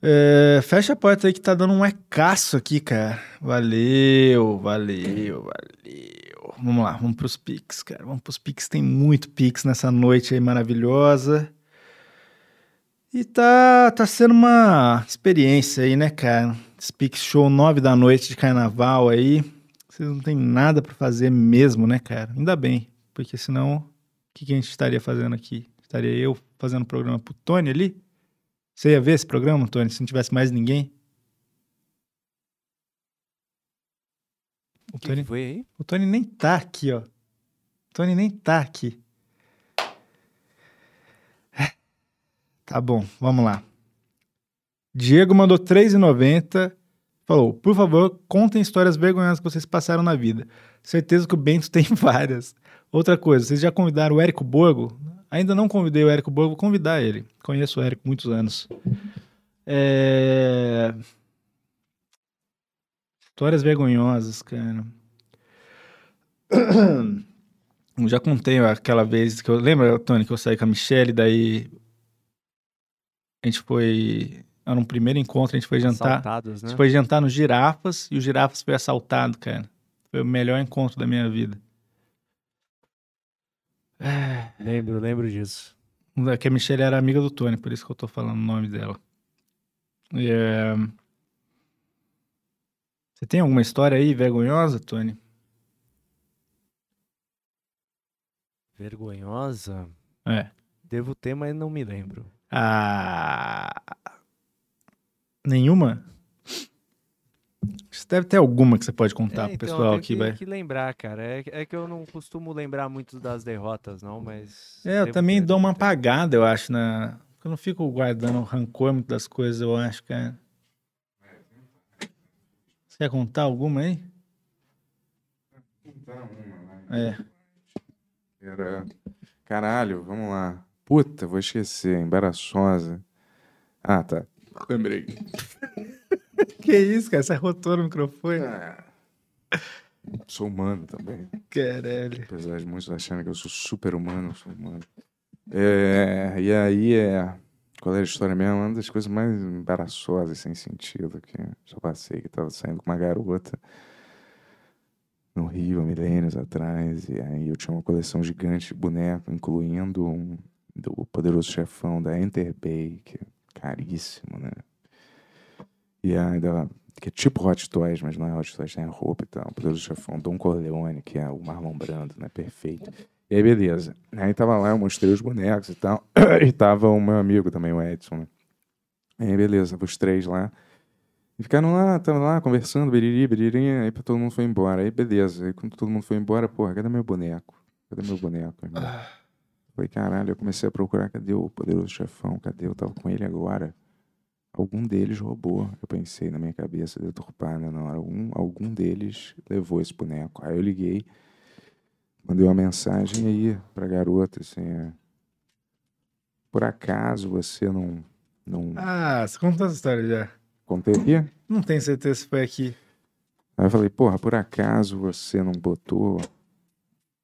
É, fecha a porta aí que tá dando um ecaço aqui, cara. Valeu, valeu, valeu. Vamos lá, vamos pros Pix, cara. Vamos pros Pix. Tem muito Pix nessa noite aí maravilhosa. E tá, tá sendo uma experiência aí, né, cara? Speak Show 9 da noite de carnaval aí. Vocês não tem nada pra fazer mesmo, né, cara? Ainda bem, porque senão o que, que a gente estaria fazendo aqui? Estaria eu fazendo programa pro Tony ali? Você ia ver esse programa, Tony, se não tivesse mais ninguém? O que, Tony, que foi aí? o Tony nem tá aqui, ó. O Tony nem tá aqui. Tá bom, vamos lá. Diego mandou R$3,90. Falou, por favor, contem histórias vergonhosas que vocês passaram na vida. Certeza que o Bento tem várias. Outra coisa, vocês já convidaram o Érico Borgo? Ainda não convidei o Érico Borgo, vou convidar ele. Conheço o Érico muitos anos. É... Histórias vergonhosas, cara. Eu já contei aquela vez que eu. Lembra, Tony, que eu saí com a Michelle, daí. A gente foi. Era um primeiro encontro, a gente foi jantar. Assaltados, A né? gente foi jantar no Girafas e o Girafas foi assaltado, cara. Foi o melhor encontro da minha vida. Lembro, lembro disso. É que a Michelle era amiga do Tony, por isso que eu tô falando o nome dela. É, Você tem alguma história aí vergonhosa, Tony? Vergonhosa? É. Devo ter, mas não me lembro. Ah. Nenhuma? Você deve ter alguma que você pode contar É, pro então, pessoal eu tenho aqui, que, vai. que lembrar, cara. É, é que eu não costumo lembrar muito das derrotas, não, mas. É, eu também dou uma apagada, eu acho, na... Eu não fico guardando rancor muito das coisas, eu acho, cara. Você quer contar alguma aí? É. Era. Caralho, vamos lá. Puta, vou esquecer. Embaraçosa. Ah, tá. Lembrei. Que isso, cara? Você arrotou no microfone? Ah. Sou humano também. Caralho. Apesar de muitos acharem que eu sou super humano, eu sou humano. É, e aí é. Qual era a história mesmo? Uma das coisas mais embaraçosas, sem sentido, que eu passei, que tava saindo com uma garota no Rio, há milênios atrás, e aí eu tinha uma coleção gigante de boneco, incluindo um do Poderoso Chefão da Enter Bay, que é caríssimo, né? E ainda, que é tipo Hot Toys, mas não é Hot Toys, tem a roupa e tal. Poderoso Chefão, Dom Corleone, que é o Marlon Brando, né? Perfeito. E aí, beleza. Aí tava lá, eu mostrei os bonecos e tal. E tava o meu amigo também, o Edson, né? Aí, beleza, os três lá. E ficaram lá, tava lá conversando, biriri, biriri, aí todo mundo foi embora. Aí, beleza. Aí, quando todo mundo foi embora, porra, cadê meu boneco? Cadê meu boneco, irmão? Falei, caralho, eu comecei a procurar, cadê o poderoso chefão? Cadê? Eu tava com ele agora. Algum deles roubou. Eu pensei na minha cabeça, deturpada na hora. Algum, algum deles levou esse boneco. Aí eu liguei, mandei uma mensagem aí pra garota, assim, é, por acaso você não, não Ah, você contou essa história já. contei aqui? Não tenho certeza se foi aqui. Aí eu falei, porra, por acaso você não botou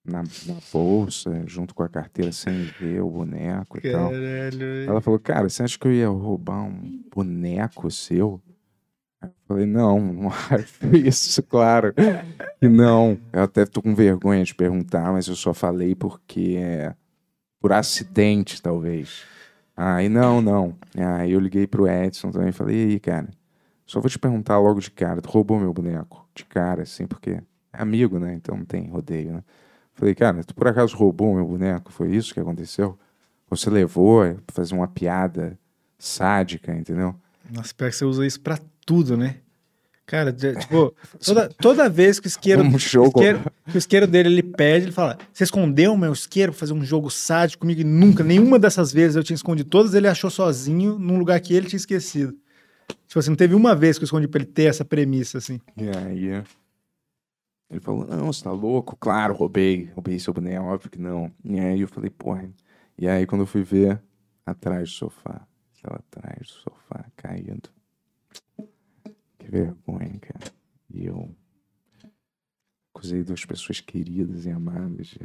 na, na bolsa, junto com a carteira, sem ver o boneco e tal? Caralho. Ela falou, cara, você acha que eu ia roubar um boneco seu? Eu falei, não, não acho isso, claro. Que não. Eu até tô com vergonha de perguntar, mas eu só falei porque é por acidente, talvez. Aí, não, não. Aí eu liguei pro Edson também e falei, e aí, cara, só vou te perguntar logo de cara, tu roubou meu boneco? De cara, assim, porque é amigo, né? Então não tem rodeio, né? Falei, cara, tu por acaso roubou meu boneco? Foi isso que aconteceu? Você levou pra fazer uma piada sádica, entendeu? Nossa, espero que você usa isso pra tudo, né? Cara, tipo, toda, toda vez que o isqueiro, Um jogo. isqueiro- que o isqueiro dele ele pede, ele fala: Você escondeu o meu isqueiro pra fazer um jogo sádico comigo? E nunca, nenhuma dessas vezes eu tinha escondido. Todas ele achou sozinho num lugar que ele tinha esquecido. Tipo assim, não teve uma vez que eu escondi pra ele ter essa premissa, assim. E aí ele falou, não, você tá louco? Claro, roubei, roubei seu boneco, óbvio que não. E aí eu falei, porra. E aí quando eu fui ver, atrás do sofá, estava atrás do sofá, caído. Que vergonha, cara. E eu acusei duas pessoas queridas e amadas de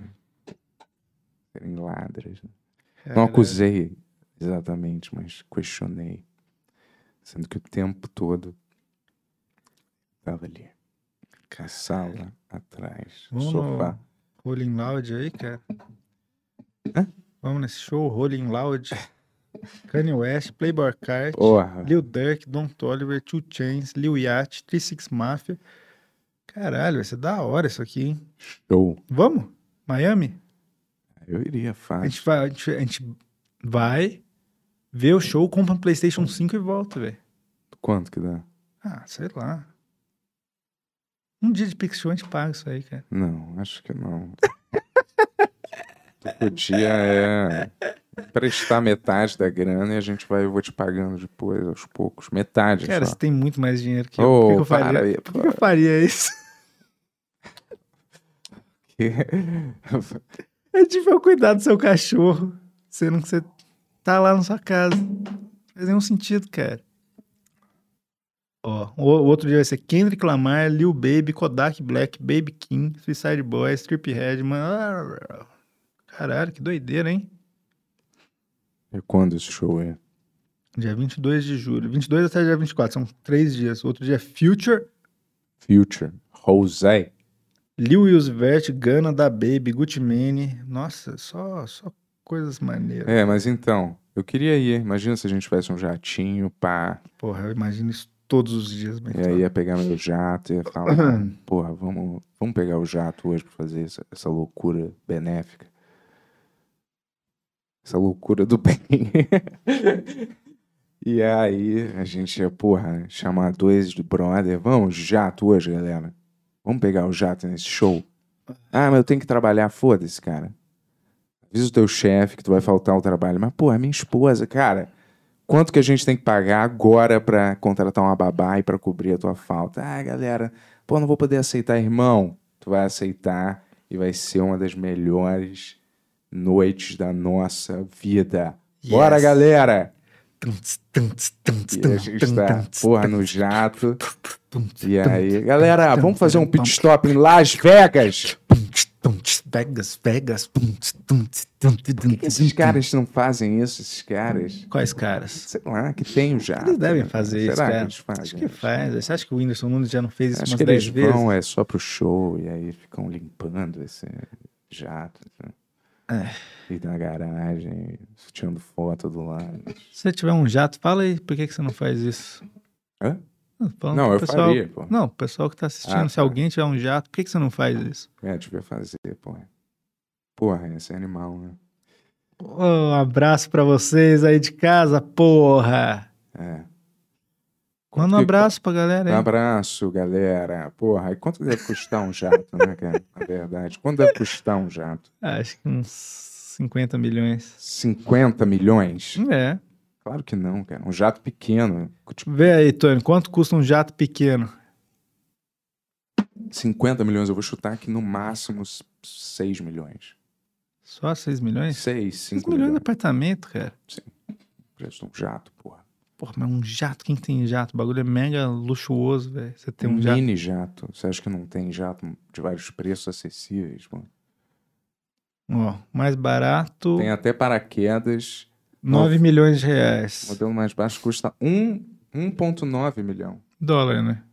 serem ladras. né? Não acusei exatamente, mas questionei. Sendo que o tempo todo estava ali. Na sala, atrás, Vamos sofá. no Rolling Loud aí, cara. Hã? Vamos nesse show, Rolling Loud. Kanye West, Playboy Cart, Porra. Lil Durk, Don Toliver, Two Chains, Lil Yachty, 36 Mafia. Caralho, vai ser da hora isso aqui, hein? Show. Vamos? Miami? Eu iria A fácil. gente vai, a gente, a gente vai ver o show, compra um PlayStation 5 e volta, velho. Quanto que dá? Ah, sei lá. Um dia de Pix Show a gente paga isso aí, cara. Não, acho que não. tu podia é, prestar metade da grana e a gente vai, eu vou te pagando depois, aos poucos. Metade Cara, só. você tem muito mais dinheiro que eu. Ô, Por que, eu faria? aí, Por que, eu faria isso? É tipo eu cuidar do seu cachorro, sendo que você tá lá na sua casa. Faz nenhum sentido, cara. Ó, o, o outro dia vai ser Kendrick Lamar, Lil Baby, Kodak Black, Baby King, Suicide Boys, Triphead, mano. Caralho, que doideira, hein? E quando esse show é? Dia 22 de julho. 22 até dia 24, são três dias. Outro dia é Future, Future. José. Lil Uzi Vert, Gana da Baby, Gucci Mane. Nossa, só, só coisas maneiras. É, mas então, eu queria ir. Imagina se a gente tivesse um jatinho, pá. Porra, eu imagino isso todos os dias. E aí ia pegar meu jato e ia falar, porra, vamos, vamos pegar o jato hoje pra fazer essa, essa loucura benéfica. Essa loucura do bem. e aí a gente ia, porra, chamar dois de brother. Vamos, jato hoje, galera. Vamos pegar o jato nesse show. Ah, mas eu tenho que trabalhar, foda-se, cara. Avisa o teu chefe que tu vai faltar ao trabalho. Mas, é minha esposa, cara. Quanto que a gente tem que pagar agora pra contratar uma babá e pra cobrir a tua falta? Ah, galera, pô, não vou poder aceitar, irmão. Tu vai aceitar e vai ser uma das melhores noites da nossa vida. Bora, Yes. galera! Tunts, tunts, tunts, E a tunts, gente tá, tunts, porra, no jato. E aí, galera, vamos fazer um pit stop em Las Vegas. Tunts, Vegas, Vegas. tunts, tunts, tunts, Por que que esses caras não fazem isso, esses caras? Quais caras? Sei lá, que tem jato. Eles devem né? fazer Será isso, que cara. eles fazem Acho que faz. Você acha que o Whindersson Nunes já não fez isso Acho umas que 10 eles vezes? vão é só pro show e aí ficam limpando esse jato. né? É. E na garagem, tirando foto do lado. Se você tiver um jato, fala aí por que, que você não faz isso. Hã? Falando Não, eu pessoal... faria, pô. Não, o pessoal que tá assistindo, Ah, se tá. alguém tiver um jato, por que, que você não faz isso? É, devia fazer, porra. Porra, esse é animal, né? Um abraço pra vocês aí de casa, porra! É. Manda um abraço pra galera Um aí. abraço, galera. Porra, e quanto deve custar um jato, né, cara? Na verdade. Quanto deve custar um jato? Acho que uns 50 milhões. 50 milhões? É. Claro que não, cara. Um jato pequeno. Tipo, Vê aí, Tony, quanto custa um jato pequeno? 50 milhões, eu vou chutar aqui no máximo 6 milhões. Só 6 milhões? 6, 6 5 milhões de milhões. apartamento, cara. Preço de um jato, porra. Porra, mas um jato, quem tem jato? O bagulho é mega luxuoso, velho. Você tem um, um jato. mini jato. Você acha que não tem jato de vários preços acessíveis, mano? Ó, mais barato, Tem até paraquedas. 9 milhões de O reais. modelo mais baixo custa 1 1,9 milhão. Dólar, né?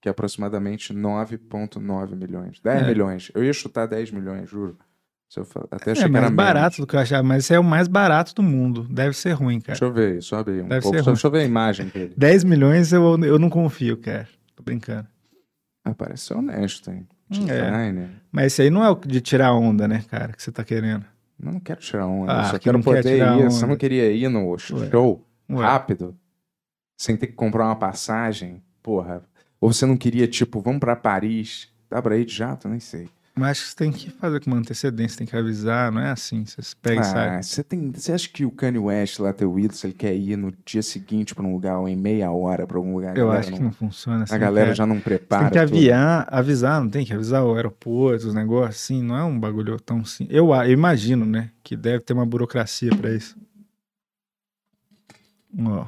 Que é aproximadamente 9,9 milhões. 10 É. milhões. Eu ia chutar 10 milhões, juro. Se eu até achei É mais barato menos. do que eu achava, mas esse é o mais barato do mundo. Deve ser ruim, cara. Deixa eu ver, sobe um Deve pouco. ser ruim. deixa eu ver a imagem dele. 10 milhões eu, eu não confio, cara. Tô brincando. Ah, parece ser honesto, hein? É. Mas esse aí não é o de tirar onda, né, cara, que você tá querendo. Eu não quero tirar onda, Ah, eu só que quero não quer poder ir. Você onda. não queria ir no show Ué. rápido, sem ter que comprar uma passagem? Porra. Ou você não queria, tipo, vamos pra Paris? Dá pra ir de jato? Nem sei. Mas acho que você tem que fazer com uma antecedência, tem que avisar, não é assim. Você pega e sai. Ah, você, tem, você acha que o Kanye West lá, teu ídolo, se ele quer ir no dia seguinte pra um lugar ou em meia hora pra algum lugar? Eu acho que não funciona assim. A galera já não prepara. tem que aviar, avisar, não tem que avisar o aeroporto, os negócios, assim, não é um bagulho tão simples. Eu, eu imagino, né, que deve ter uma burocracia pra isso. Ó,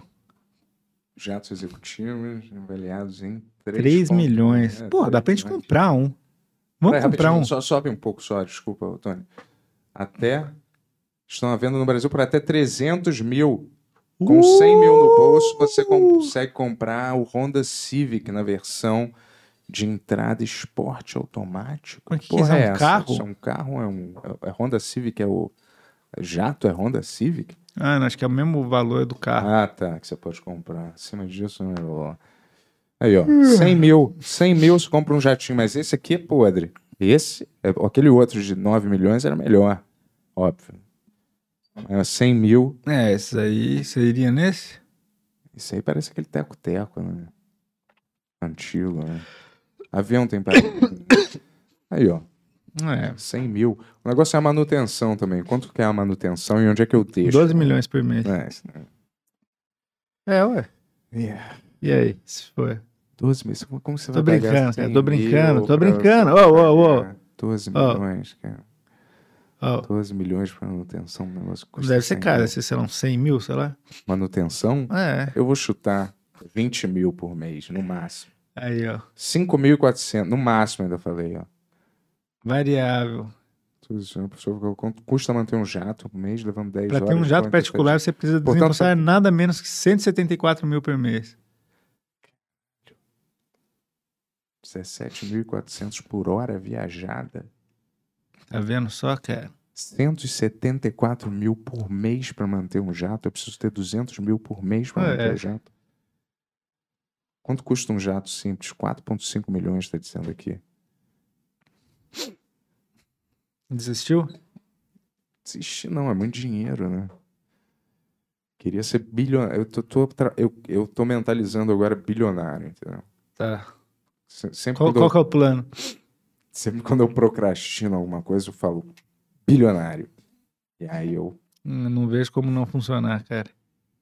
Jatos executivos avaliados em 3, 3 milhões. É, Pô, dá pra gente milhões. comprar um. Vamos Peraí, comprar um. Só sobe um pouco só, desculpa, Tony. Até. Estão à venda no Brasil por até 300 mil. Com 100 mil no bolso, você Uh! consegue comprar o Honda Civic na versão de entrada esporte automático. Mas que Porra isso, é um essa? carro? Isso é um carro? É um é Honda Civic? É o é jato? É Honda Civic? Ah, não, acho que é o mesmo valor do carro. Ah, tá. Que você pode comprar. Acima disso, né? Aí, ó. 100 mil. 100 mil você compra um jatinho, mas esse aqui é podre. Esse, é- aquele outro de 9 milhões era melhor. Óbvio. É, 100 mil. É, esse aí, você iria nesse? Isso aí parece aquele teco-teco, né? Antigo, né? Avião tem para. Aí, ó. É, 100 mil. O negócio é a manutenção também. Quanto que é a manutenção e onde é que eu deixo? 12 milhões por mês. É, né? É, ué. Yeah. E aí, se for? 12 milhões. Como você Tô vai pagar brincando, 100 cara, tô brincando, tô brincando. Ô, ô, ô. pagar 12 Ó. milhões, cara. Ó, 12 milhões para manutenção, um negócio custa deve ser 100 caro, mil. deve ser, sei lá, uns 100 mil, sei lá. Manutenção? É, Eu vou chutar 20 mil por mês, no máximo. aí, ó. 5.400, no máximo, ainda falei, ó. Variável. Né, custa manter um jato por mês, levando 10 Pra horas? ter um jato particular, você precisa Portanto, desembolsar nada menos que 174 mil por mês. 17.400 por hora viajada. Tá vendo só, cara? 174 mil por mês para manter um jato. Eu preciso ter 200 mil por mês para Ah, manter é. um jato. Quanto custa um jato simples? 4,5 milhões, está dizendo aqui. Desistiu? Desistir não, é muito dinheiro, né? Queria ser bilionário. Eu tô, tô tra- eu, eu tô mentalizando agora bilionário, entendeu? Tá. Se- Sempre, Qual, qual eu, é o plano? sempre quando eu procrastino alguma coisa, eu falo bilionário. E aí eu, Hum, Não vejo como não funcionar, cara.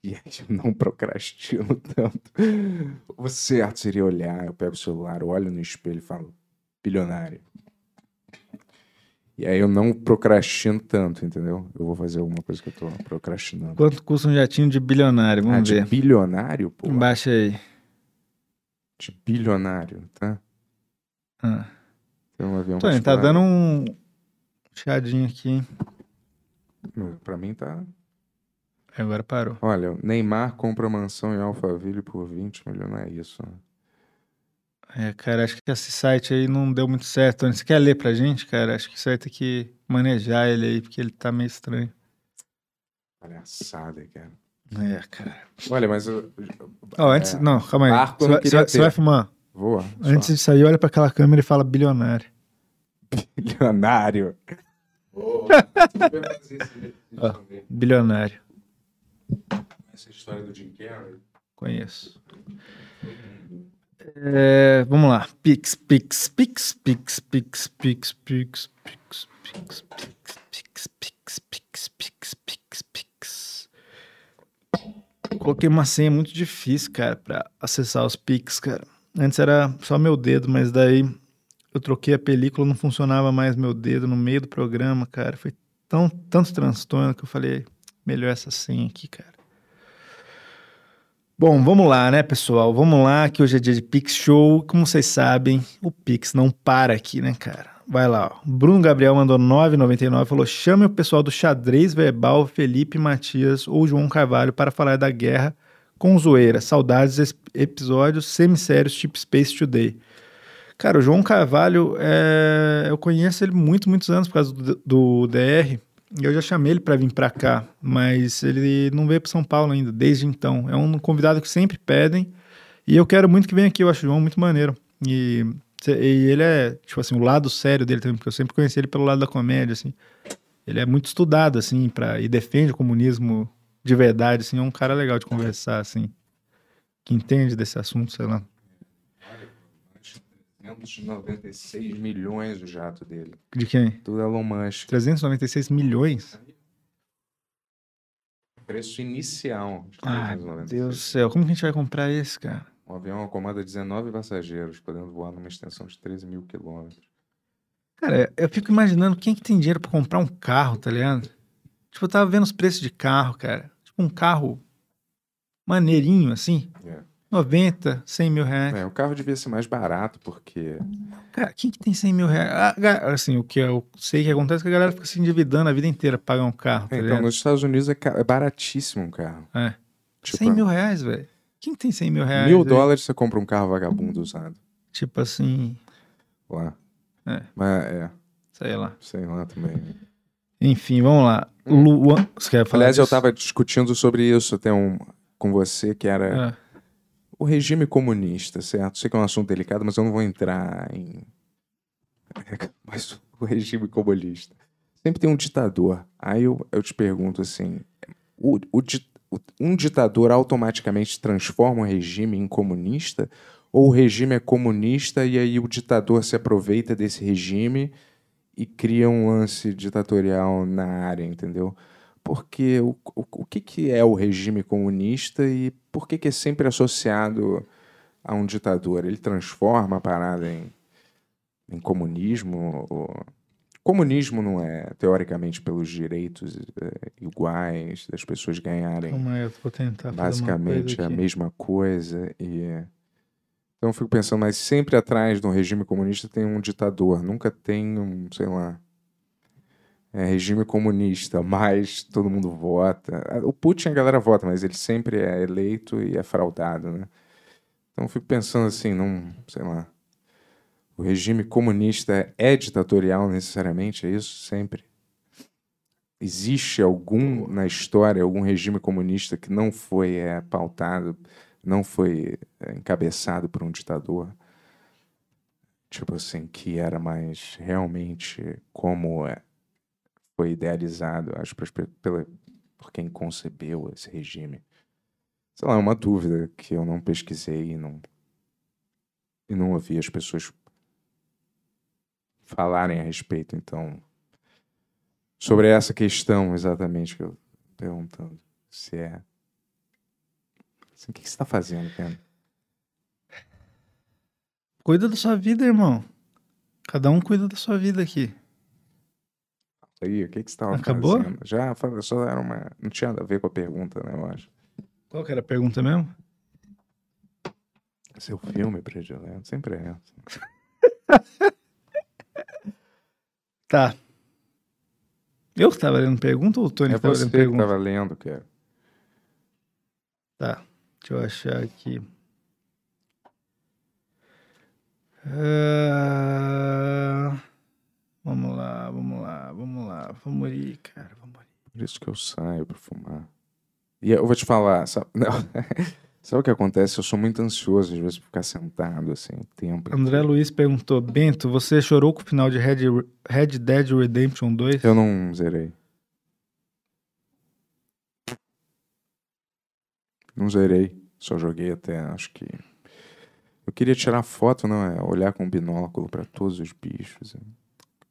e aí eu não procrastino tanto. O certo seria olhar, eu pego o celular, olho no espelho e falo, bilionário. E aí eu não procrastino tanto, entendeu? Eu vou fazer alguma coisa que eu tô procrastinando. Quanto custa um jatinho de bilionário? Vamos Ah, de ver. bilionário, pô? Baixa aí. De bilionário, tá? Ah. Tem um avião Tony, tá dando um chiadinho aqui, hein? Pra mim tá... Agora parou. Olha, Neymar compra mansão em Alphaville por 20 milhões, não é isso? É, cara, acho que esse site aí não deu muito certo. Tony, você quer ler pra gente, cara? Acho que você vai ter que manejar ele aí, porque ele tá meio estranho. Palhaçada, cara. É, cara. Olha, mas eu... Ó, antes. É. Não, calma aí. Barco eu Você vai, você vai- fumar? Vou. Antes de sair, olha pra aquela câmera e fala bilionário. Bilionário. Bilionário. Essa história do Jim Carrey. Conheço. É, vamos lá. Pix, pix, pix, pix, pix, pix, pix, pix, pix, pix, pix, pix, pix, pix, pix, pix. Coloquei uma senha muito difícil, cara, pra acessar os pix, cara. Antes era só meu dedo, mas daí eu troquei a película, não funcionava mais meu dedo no meio do programa, cara. Foi tão, tanto transtorno que eu falei, melhor essa senha aqui, cara. Bom, vamos lá, né, pessoal? Vamos lá, que hoje é dia de Pix Show. Como vocês sabem, o Pix não para aqui, né, cara? Vai lá, ó. Bruno Gabriel mandou 9,99, falou: chame o pessoal do xadrez verbal, Felipe Matias ou João Carvalho para falar da guerra com zoeira. Saudades episódios semissérios tipo Space Today. Cara, o João Carvalho, é... eu conheço ele muito, muitos anos por causa do, do DR. Eu já chamei ele para vir para cá, mas ele não veio para São Paulo ainda, desde então. É um convidado que sempre pedem. E eu quero muito que venha aqui, eu acho o João muito maneiro. E, e ele é, tipo assim, o lado sério dele também, porque eu sempre conheci ele pelo lado da comédia, assim. Ele é muito estudado, assim, pra, e defende o comunismo de verdade, assim. É um cara legal de conversar, assim. Que entende desse assunto, sei lá. 396 milhões o jato dele. De quem? Tudo Elon Musk. 396 milhões? Preço inicial. de 396. meu Deus do céu. Como que a gente vai comprar esse, cara? Um avião comanda 19 passageiros, podendo voar numa extensão de 13 mil quilômetros. Cara, eu fico imaginando quem que tem dinheiro pra comprar um carro, tá ligado? Tipo, eu tava vendo os preços de carro, cara. Tipo, um carro maneirinho, assim. É. 90, 100 mil reais. É, o carro devia ser mais barato, porque Cara, quem que tem 100 mil reais? Ah, assim, o que eu sei que acontece é que a galera fica se endividando a vida inteira pra pagar um carro, tá então, ligado? nos Estados Unidos é, é baratíssimo um carro. É. Tipo, 100 mil reais, velho. Quem que tem 100 mil reais? mil aí? dólares você compra um carro vagabundo usado Tipo assim, lá. É. Mas é, sei lá. sei lá também. Enfim, vamos lá. O Luan... Você quer falar Aliás, eu disso? tava discutindo sobre isso até um, com você, que era Ah, o regime comunista, certo? Sei que é um assunto delicado, mas eu não vou entrar em. Mas o regime comunista. Sempre tem um ditador. Aí eu, eu te pergunto assim: o, o di- o- um ditador automaticamente transforma o regime em comunista? Ou o regime é comunista e aí o ditador se aproveita desse regime e cria um lance ditatorial na área, entendeu? Porque o, o, o que, que é o regime comunista e por que, que é sempre associado a um ditador? Ele transforma a parada em, em comunismo? Ou... Comunismo não é, teoricamente, pelos direitos eh, iguais das pessoas ganharem calma eu vou tentar basicamente a mesma coisa e então eu fico pensando mas sempre atrás de um regime comunista tem um ditador nunca tem um sei lá é, regime comunista mas todo mundo vota. O Putin a galera vota mas ele sempre é eleito e é fraudado né? Então eu fico pensando assim não sei lá o regime comunista é ditatorial necessariamente é isso sempre Existe algum na história, algum regime comunista que não foi é, pautado, não foi é, encabeçado por um ditador? Tipo assim, que era mais realmente como é, foi idealizado, acho, pela, por quem concebeu esse regime. Sei lá, é uma dúvida que eu não pesquisei e não, e não ouvi as pessoas falarem a respeito, então Sobre essa questão, exatamente, que eu tô perguntando. Se é. Assim, o que, que você tá fazendo, cara? Cuida da sua vida, irmão. Cada um cuida da sua vida aqui. Aí, o que, que você tava Acabou? fazendo? Já, só era uma. Não tinha nada a ver com a pergunta, né, eu acho. Qual que era a pergunta mesmo? Seu filme predileto, sempre é essa. Tá. Eu que tava lendo pergunta ou o Tony É que tava lendo que pergunta? tava lendo, cara. Tá. Deixa eu achar aqui. Ah, Vamos lá, vamos lá, vamos lá. Vamos ir, cara. Vamos ir. Por isso que eu saio pra fumar. E eu vou te falar, sabe, não, sabe o que acontece? Eu sou muito ansioso, às vezes, por ficar sentado, assim, o tempo. André inteiro. Luiz perguntou: Bento, você chorou com o final de Red, Red Dead Redemption 2? Eu não zerei. Não zerei. Só joguei até, acho que. Eu queria tirar foto, não é? Olhar com binóculo pra todos os bichos. é.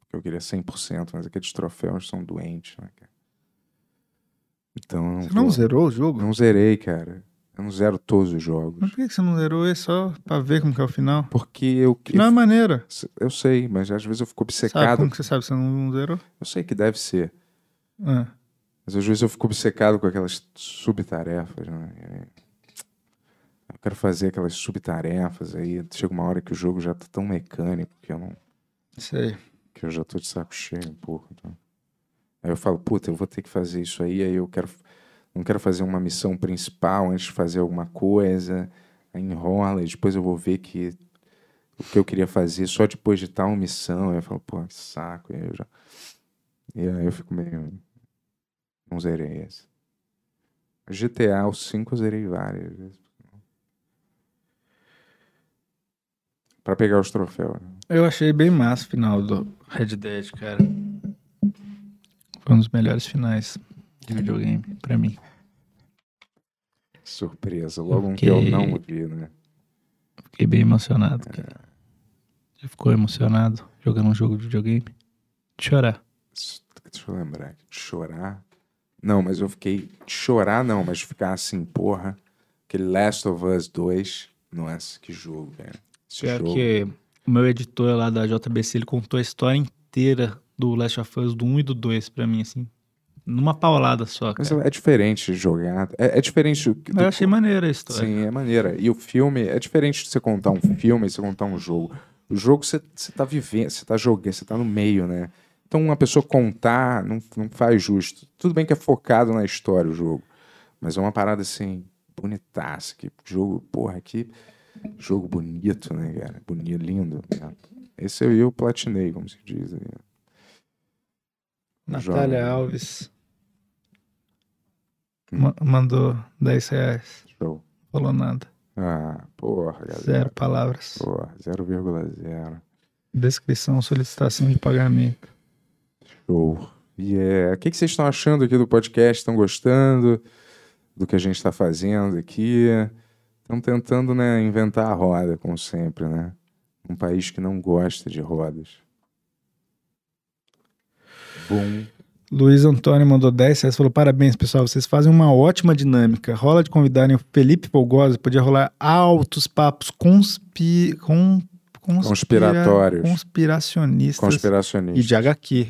Porque eu queria 100%, mas aqueles troféus são doentes, né, cara? Então. Você não vou- zerou o jogo? Não zerei, cara. Eu não zero todos os jogos. Mas por que você não zerou esse só pra ver como que é o final? Porque eu. Que não é maneira. Eu sei, mas às vezes eu fico Sabe obcecado. como que você sabe que você não zerou? Eu sei que deve ser. Ah. Mas às vezes eu fico obcecado com aquelas subtarefas, né? Eu quero fazer aquelas subtarefas aí. Chega uma hora que o jogo já tá tão mecânico que eu não. Sei. que eu já tô de saco cheio um pouco. então. Aí eu falo, puta, eu vou ter que fazer isso aí, aí eu quero. Não quero fazer uma missão principal antes de fazer alguma coisa. Enrola, e depois eu vou ver que o que eu queria fazer só depois de tal missão. Aí eu falo, pô, que saco. E já. E aí eu fico meio. Não zerei esse. GTA, o 5 eu zerei várias vezes. Pra pegar os troféus. né? Eu achei bem massa o final do Red Dead, cara. Foi um dos melhores finais de videogame pra mim. Surpresa, logo um que eu Fiquei- não vi, né? Fiquei bem emocionado, cara. Você ficou emocionado jogando um jogo de videogame? De chorar. Deixa eu lembrar. De chorar. Não, mas eu fiquei. De chorar, não, mas ficar assim, porra. Aquele Last of Us 2. Nossa, que jogo, velho. Esse Pior jogo. que o meu editor lá da JBC, ele contou a história inteira do Last of Us do 1 e do 2 pra mim, assim. Numa paulada só, Mas cara. é diferente jogar. É, é diferente do, eu achei maneira a história. Sim, é maneira. E o filme, é diferente de você contar um filme e você contar um jogo. O jogo você, você tá vivendo, você tá jogando, você tá no meio, né? Então uma pessoa contar não, não faz justo. Tudo bem que é focado na história o jogo. Mas é uma parada assim, bonitaça. Que jogo, porra, que jogo bonito, né, cara? Bonito, lindo. né? Esse eu, eu platinei, como se diz. Aí. Natália Joga. Alves. Ma- mandou 10 reais. Show. Falou nada. Ah, porra, galera. Zero palavras. Porra, 0,0. Descrição, solicitação de pagamento. Show. E é, o que, que vocês estão achando aqui do podcast? Estão gostando do que a gente está fazendo aqui? Estão tentando, né, inventar a roda, como sempre, né? Um país que não gosta de rodas. Bom. Luiz Antônio mandou 10 reais. Falou: parabéns, pessoal. Vocês fazem uma ótima dinâmica. Rola de convidarem o Felipe Polgosa. Podia rolar altos papos conspi... com... conspira- Conspiratórios. Conspiracionistas. Conspiracionista. E de HQ.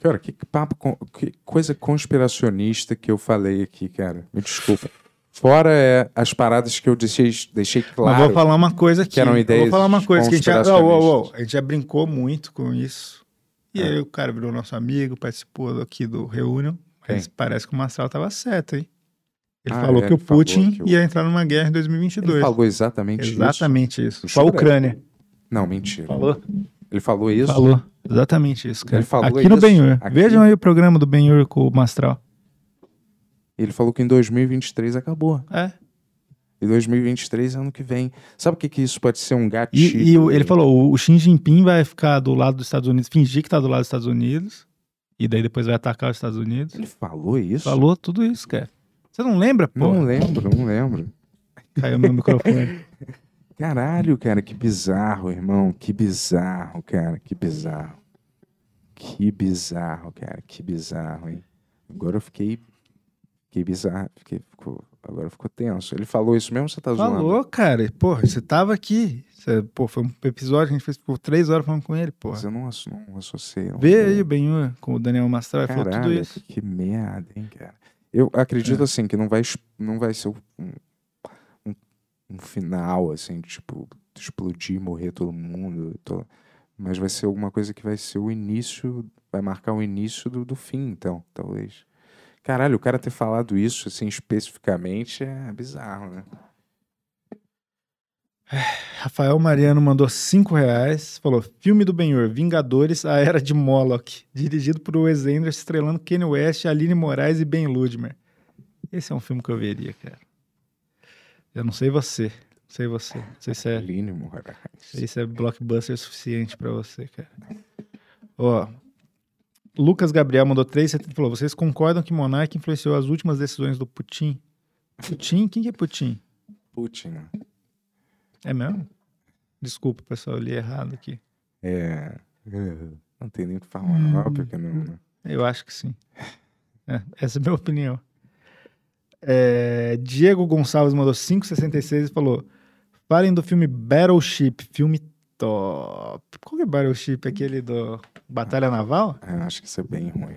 Cara, que papo, con- que coisa conspiracionista que eu falei aqui, cara. Me desculpa. Fora é, as paradas que eu deixei, deixei claro. Mas vou falar uma coisa aqui. que eram Eu ideias Vou falar uma coisa que a gente, já, conspiracionistas. Ô, ô, ô, a gente já brincou muito com isso. E É. aí o cara virou nosso amigo, participou aqui do Reunion. Mas Quem? parece que o Mastral tava certo, hein? Ele Ah, falou é, que o Putin que o- ia entrar numa guerra em 2022. Ele falou exatamente isso. Exatamente isso. No Só a show Ucrânia. Não, mentira. Falou? Ele falou isso? Falou. Exatamente isso, cara. Ele falou aqui no isso? Benhur. Aqui? Vejam aí o programa do Benhur com o Mastral. Ele falou que em 2023 acabou. É. E 2023 é ano que vem. Sabe o que, que isso pode ser um E, gatilho? e o- ele falou: o- Xi Jinping vai ficar do lado dos Estados Unidos, fingir que tá do lado dos Estados Unidos. E daí depois vai atacar os Estados Unidos. Ele falou isso? Falou tudo isso, cara. Você não lembra, pô? Não lembro, não lembro. Caiu meu microfone. Caralho, cara, que bizarro, irmão. Que bizarro, cara, que bizarro. Que bizarro, cara. Que bizarro, hein? Agora eu fiquei. Fiquei bizarro. Fiquei, ficou, agora ficou tenso. Ele falou isso mesmo ou você tá zoando? Falou, cara. Porra, você tava aqui. Você, pô, foi um episódio que a gente fez por três horas falando com ele, porra. Mas eu não, não associei. não. Vê aí o Benhur com o Daniel Mastral, falou tudo isso. que merda, hein, cara. Eu acredito, É. assim, que não vai, não vai ser um, um, um final, assim, tipo, explodir, morrer todo mundo. Mas vai ser alguma coisa que vai ser o início, vai marcar o início do, do fim, então, talvez. Caralho, o cara ter falado isso, assim, especificamente é bizarro, né? Rafael Mariano mandou cinco reais. Falou: filme do Benhur, Vingadores, A Era de Moloch. Dirigido por Wes Anderson, estrelando Kanye West, Aline Moraes e Ben Ludmer. Esse é um filme que eu veria, cara. Eu não sei você. Não sei você. Não sei se é, Aline Moraes. não sei se é blockbuster suficiente pra você, cara. Ó. Lucas Gabriel mandou três e falou: vocês concordam que Monark influenciou as últimas decisões do Putin? Putin? Quem que é Putin? Putin, né? É mesmo? Desculpa, pessoal, eu li errado aqui. É. Não tem nem o que falar, óbvio que não, né? Eu acho que sim. É, essa é a minha opinião. É, Diego Gonçalves mandou 5,66 e falou: Falem do filme Battleship, filme top. Qual que é Battleship? Aquele do Batalha Naval? Eu acho que isso é bem ruim.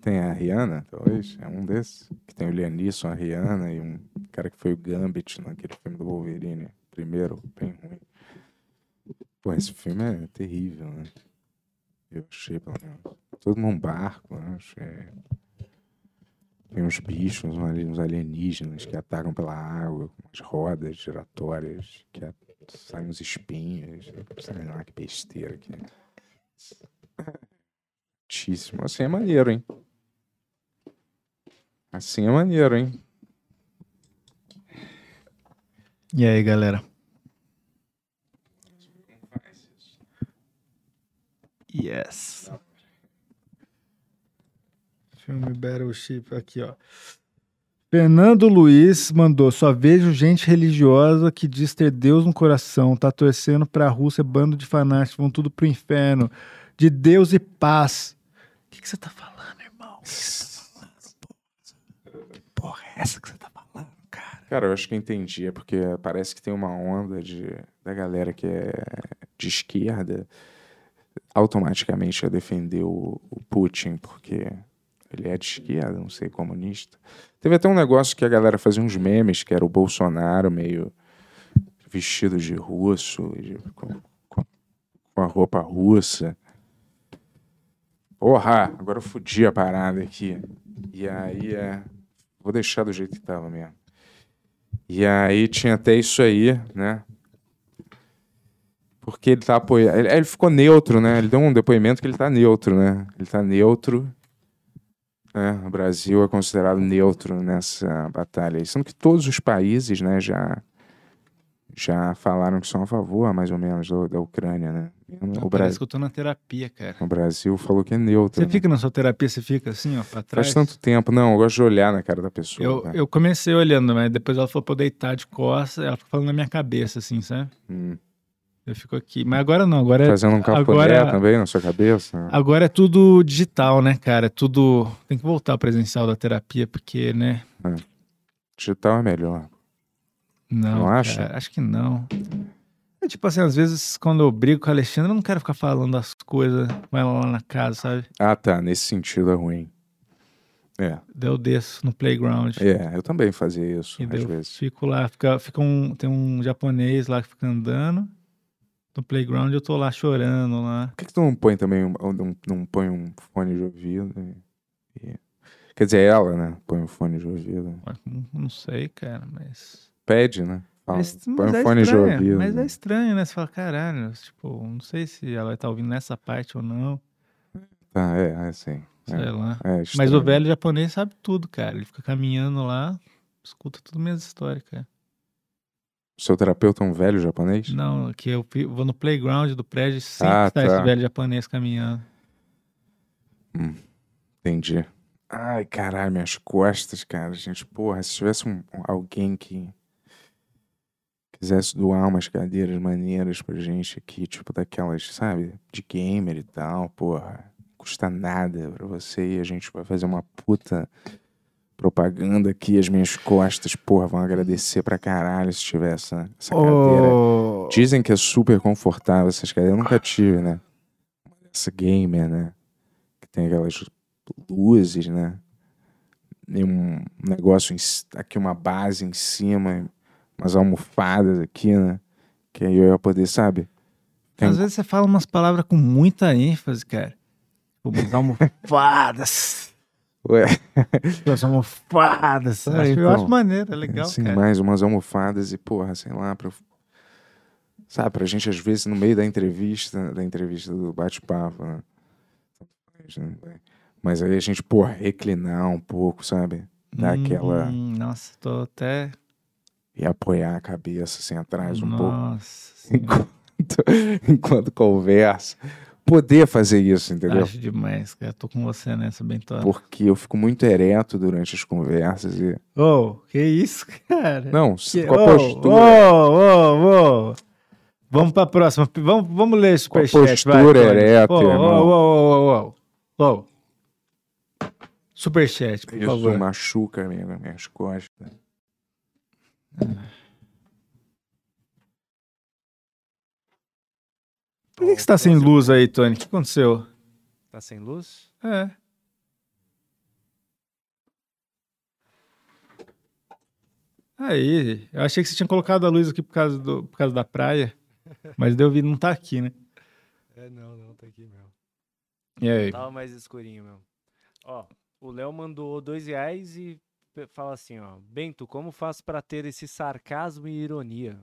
Tem a Rihanna, talvez, é um desses. Que tem o Lianisson, a Rihanna e um cara que foi o Gambit naquele filme do Wolverine. Primeiro, bem ruim. Pô, esse filme é terrível, né? Eu achei, pelo menos. Todo num barco, né? Achei. Tem uns bichos, uns ali- uns alienígenas que atacam pela água, umas rodas giratórias, que saem uns espinhos. Sei lá que besteira que Muitíssimo. Assim é maneiro, hein? Assim é maneiro, hein? E aí, galera? Yes. Filme Battleship, aqui, ó. Fernando Luiz mandou: só vejo gente religiosa que diz ter Deus no coração, tá torcendo pra Rússia, bando de fanáticos, vão tudo pro inferno. De Deus e paz. O que que você tá falando, irmão? O que que você tá falando? Porra, é essa que você tá falando, cara? Cara, eu acho que eu entendi. É porque parece que tem uma onda de, da galera que é de esquerda automaticamente a defender o, o Putin, porque ele é de esquerda, não sei, comunista. Teve até um negócio que a galera fazia uns memes, que era o Bolsonaro meio vestido de russo, de- com- com a roupa russa. Porra, agora eu fudi a parada aqui. E aí é. Vou deixar do jeito que tava mesmo. E aí tinha até isso aí, né? Porque ele tá apoiando. Ele, ficou neutro, né? Ele deu um depoimento que ele tá neutro, né? Ele tá neutro. né? O Brasil é considerado neutro nessa batalha. Sendo que todos os países, né, já, já falaram que são a favor, mais ou menos, da Ucrânia, né? O, Parece Brasil, que eu tô na terapia, cara. o Brasil falou que é neutro. Você né? fica na sua terapia, você fica assim, ó, pra trás? Faz tanto tempo. Não, eu gosto de olhar na cara da pessoa. Eu, eu comecei olhando, mas depois ela falou pra eu deitar de costas, ela ficou falando na minha cabeça, assim, sabe? Hum. Eu fico aqui. Mas agora não, agora é, Fazendo um cafuné agora- também na sua cabeça. agora é tudo digital, né, cara? É tudo. Tem que voltar ao presencial da terapia, porque, né? Digital é melhor. Não. Não cara, acho que não. É tipo assim, às vezes quando eu brigo com a Alexandra, eu não quero ficar falando as coisas com ela lá na casa, sabe? Ah, tá. Nesse sentido é ruim. É, Daí eu desço no playground. é, eu também fazia isso, E às vezes. fico lá, fica, fica um, tem um japonês lá que fica andando. No playground eu tô lá chorando lá. Por que, que tu não põe também, um, não, não põe um fone de ouvido? e- Quer dizer, ela, né? Põe um fone de ouvido. Não sei, cara, mas. Pede, né? Fala, Mas, põe mas um é fone de ouvido. mas é né? estranho, né? Você fala, caralho, tipo, não sei se ela estar ouvindo nessa parte ou não. Tá, é, é assim. Sei É, lá. é Mas o velho japonês sabe tudo, cara. Ele fica caminhando lá, escuta tudo minhas histórias, cara. Seu terapeuta é um velho japonês? Não, que eu vou no playground do prédio e sempre Ah, tá, tá. esse velho japonês caminhando. Entendi. Ai, caralho, minhas costas, cara. Gente, porra, se tivesse um- alguém que quisesse doar umas cadeiras maneiras pra gente aqui, tipo daquelas, sabe, de gamer e tal, porra. custa nada pra você e a gente vai fazer uma puta propaganda aqui. As minhas costas, porra, vão agradecer pra caralho se tiver essa, essa cadeira. Ô, Dizem que é super confortável essas cadeiras. Eu nunca tive, né? Essa gamer, né? Que tem aquelas luzes, né? E um negócio, em aqui uma base em cima, umas almofadas aqui, né? Que aí eu ia poder, sabe? Tem- Às vezes você fala umas palavras com muita ênfase, cara. Umas almofadas. Ué, Umas almofadas. Ah, Acho- Eu então. acho maneiro, é legal, assim, cara. mais umas almofadas e, porra, sei lá, pra... Sabe, pra gente, às vezes, no meio da entrevista, da entrevista do bate-papo, né? Mas aí a gente, porra, reclinar um pouco, sabe? Dar aquela... Hum, Nossa, tô até. E apoiar a cabeça, assim, atrás um pouco. Nossa. senhora. Enquanto, enquanto conversa. Poder fazer isso, entendeu? Acho demais, cara. Tô com você nessa, Bentola. Porque eu fico muito ereto durante as conversas e... Ô, que isso, cara? Não, Que- com a Ô, postura... Ô, ô, ô. Vamos pra próxima. Vamos, vamos ler esse superchat. vai, postura ereta, Ô, ô, irmão. ô, ô, ô, ô. Superchat, por Isso favor. machuca amigo, minhas costas. Por que, que você tá sem luz aí, Tony? O que aconteceu? Tá sem luz? É. Aí, eu achei que você tinha colocado a luz aqui por causa, do, por causa da praia, mas deu vi não tá aqui, né? É, não, não, tá aqui mesmo. E aí? Tava mais escurinho mesmo. Ó, o Léo mandou dois reais e fala assim, ó. Bento, como faço pra ter esse sarcasmo e ironia?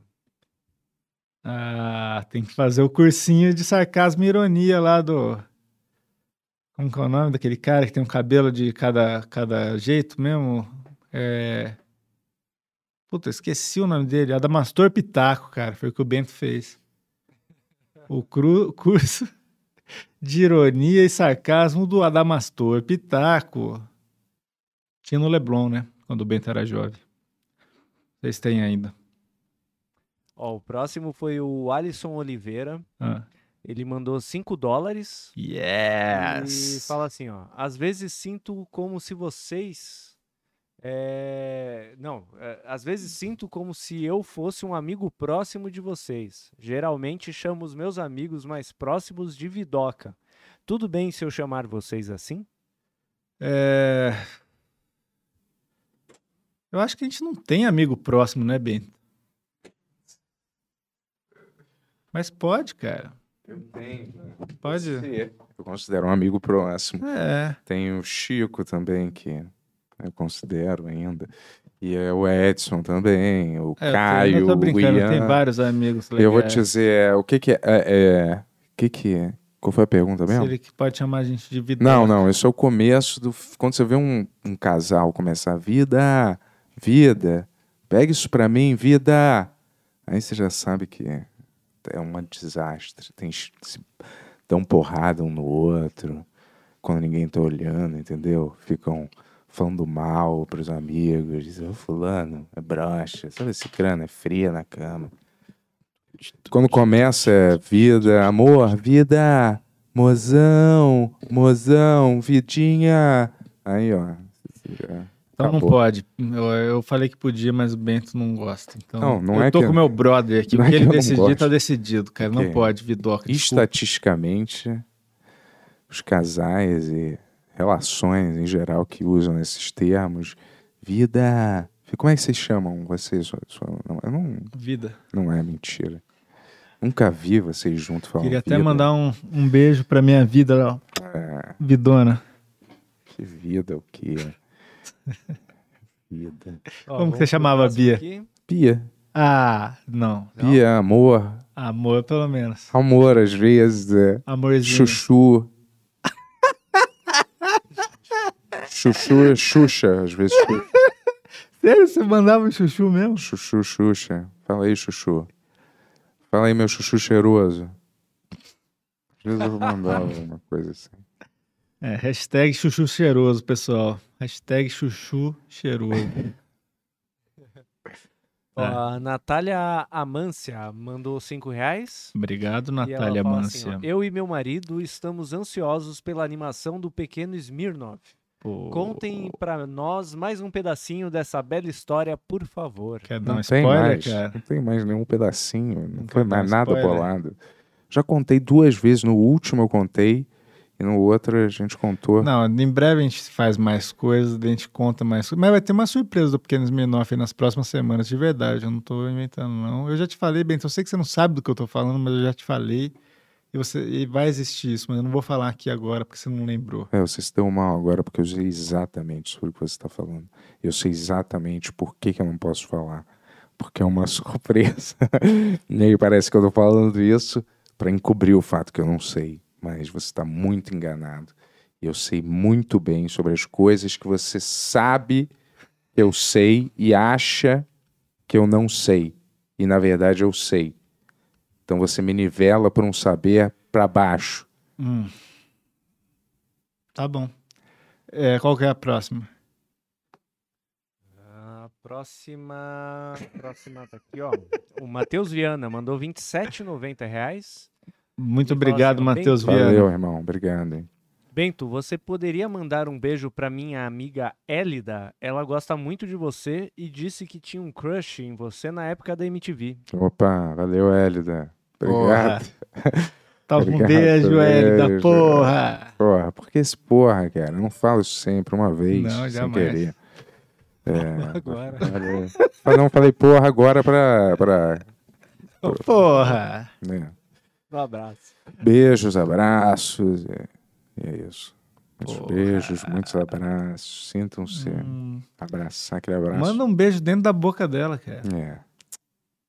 Ah, tem que fazer o cursinho de sarcasmo e ironia lá do. Como que é o nome daquele cara que tem um cabelo de cada, cada jeito mesmo? É. Puta, esqueci o nome dele. Adamastor Pitaco, cara. Foi o que o Bento fez. O cru- curso de ironia e sarcasmo do Adamastor Pitaco. Tinha no Leblon, né? Quando o Bento era jovem. Vocês têm ainda. Ó, o próximo foi o Alisson Oliveira. Ah. Ele mandou 5 dólares e Yes! fala assim, ó. Às vezes sinto como se vocês... é, Não, é, às vezes sinto como se eu fosse um amigo próximo de vocês. Geralmente chamo os meus amigos mais próximos de Vidoca. Tudo bem se eu chamar vocês assim? É... Eu acho que a gente não tem amigo próximo, né, Bento? Mas pode, cara. Eu tenho. Pode. Eu considero um amigo próximo. É. Tem o Chico também, que eu considero ainda. E é o Edson também, o É, Caio, eu tô o Ian. tem vários amigos legais. Eu vou te dizer, é, o que que é, é, é- o que que é? Qual foi a pergunta Se mesmo? ele que pode chamar a gente de vida. Não, não, esse é o começo do. Quando você vê um, um casal começar, vida, vida, pega isso pra mim, vida. Aí você já sabe que é um desastre. Tem, se dão porrada um no outro, quando ninguém tá olhando, entendeu? Ficam falando mal pros amigos, dizem, ô fulano, é broxa, sabe esse crânio, é fria na cama. Quando começa é vida, amor, vida, mozão, mozão, vidinha. Aí, ó. Então não acabou. pode. Eu, eu falei que podia, mas o Bento não gosta. Então, Não, não eu é tô que- com o meu brother aqui. não O é que que ele eu não decidir, tá decidido, cara. Não pode, Vidoca. Estatisticamente, os casais e relações em geral que usam esses termos, vida. Como é que vocês chamam vocês? Sua- sua- não, eu não, Vida. não é mentira. Nunca vi vocês juntos falando. Queria até vida. mandar um, um beijo pra minha vida, ó. É, Vidona. que vida o quê? Vida. Ó, Como vamos que você chamava, Bia? aqui. Pia. Ah, não. Pia, amor. Amor, pelo menos. Amor, às vezes. É. Amorzinho. Chuchu. Chuchu é Xuxa, às vezes. Xuxa. Sério, você mandava um chuchu mesmo? Chuchu, Xuxa. Fala aí, Chuchu. Fala aí, meu chuchu cheiroso. Às vezes eu vou mandar alguma coisa assim. É, hashtag chuchu cheiroso, pessoal. Hashtag chuchu cheiroso. Ó, Ah. A Natália Amância mandou 5 reais. Obrigado, Natália assim, ó, Mância. Eu e meu marido estamos ansiosos pela animação do pequeno Smirnov. Pô, Contem pra nós mais um pedacinho dessa bela história, por favor. Quer dar Não um tem spoiler, mais, cara? não tem mais nenhum pedacinho, não, Não foi mais um nada spoiler? bolado. Já contei duas vezes, no último eu contei, e no outro a gente contou. Não, em breve a gente faz mais coisas, a gente conta mais coisas. Mas vai ter uma surpresa do Pequeno Smirnoff aí nas próximas semanas, de verdade. Eu não tô inventando, não. Eu já te falei, Bento. Eu sei que você não sabe do que eu tô falando, mas eu já te falei. E, você, e vai existir isso, mas eu não vou falar aqui agora porque você não lembrou. É, você se deu mal agora porque eu sei exatamente sobre o que você está falando. Eu sei exatamente por que, que eu não posso falar. Porque é uma surpresa. e aí parece que eu tô falando isso para encobrir o fato que eu não sei. Mas você está muito enganado. E eu sei muito bem sobre as coisas que você sabe que eu sei e acha que eu não sei. E na verdade eu sei. Então você me nivela por um saber para baixo. Hum. Tá bom. É, qual que é a próxima? A próxima. Próxima tá aqui, ó. O Matheus Viana mandou 27,90 reais. Muito obrigado, assim, Matheus Viana. Valeu, irmão. Obrigado. Hein? Bento, você poderia mandar um beijo pra minha amiga Élida? Ela gosta muito de você e disse que tinha um crush em você na época da MTV. Opa, valeu, Hélida. Obrigado. Tá, um Obrigado, beijo, beijo. porra! Porra, por que esse porra, cara? Eu não falo isso sempre, uma vez, Não, sem jamais. querer. É, Agora. valeu. Mas não falei porra agora pra... pra Porra! né? Um abraço. Beijos, abraços. E, e é isso. Muitos Porra. beijos, muitos abraços. Sintam-se. Hum, Abraçar aquele abraço. manda um beijo dentro da boca dela, cara. É.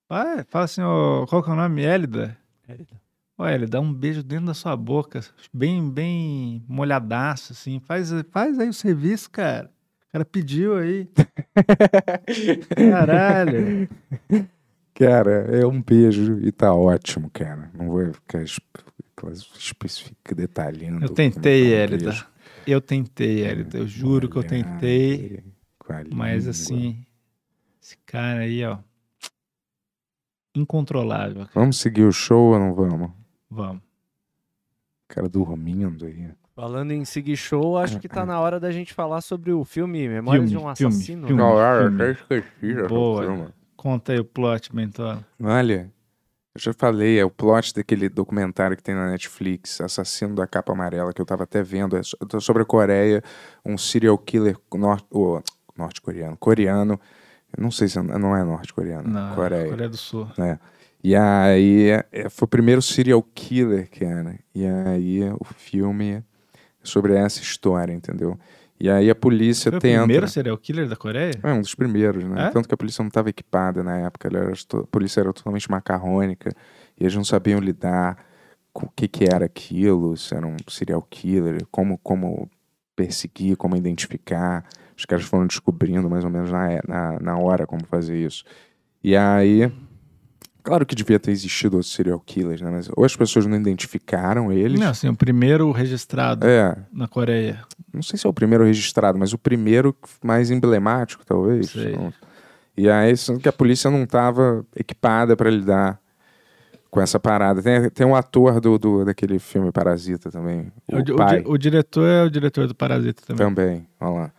Vai, fala assim, ó, qual que é o nome? Hélida? Élida. Ó, Hélida, dá um beijo dentro da sua boca, bem, bem molhadaço, assim. Faz, faz aí o serviço, cara. O cara pediu aí. Caralho. Cara, é um beijo e tá ótimo, cara. Não vou ficar es- especific- detalhando. Eu tentei, um Hélida. Eu tentei, Hélida. Eu juro que eu tentei. Mas assim, esse cara aí, ó. Incontrolável. Vamos seguir o show ou não vamos? Vamos. Cara dormindo aí. Falando em seguir show, acho que tá na hora da gente falar sobre o filme Memórias de um Filme, filme, Assassino. filme. né? Cara, filme. até esqueci já Boa. do filme. Conta aí o plot, Bentola. Olha, eu já falei, é o plot daquele documentário que tem na Netflix, Assassino da Capa Amarela, que eu tava até vendo, é so- sobre a Coreia, um serial killer nor- ô, norte-coreano, coreano, não sei se é- não é norte-coreano, Na Coreia. Coreia do Sul. E aí, é, foi o primeiro serial killer, cara. E aí, o filme é sobre essa história, entendeu? E aí a polícia Foi o tenta. primeiro serial killer da Coreia? É um dos primeiros, né? É? Tanto que a polícia não estava equipada na época, ela era a polícia era totalmente macarrônica e eles não sabiam lidar com o que, que era aquilo, se era um serial killer, como, como perseguir, como identificar. Os caras foram descobrindo mais ou menos na, na, na hora como fazer isso. E aí, claro que devia ter existido outros serial killers, né? Mas ou as pessoas não identificaram eles. Não, assim, o primeiro registrado É, na Coreia. não sei se é o primeiro registrado, mas o primeiro mais emblemático, talvez. Sei. Não- E aí, sendo que a polícia não estava equipada para lidar com essa parada. Tem, tem um ator do, do, daquele filme Parasita também. O, O, o pai di- o diretor é o diretor do Parasita também. também. Olha lá.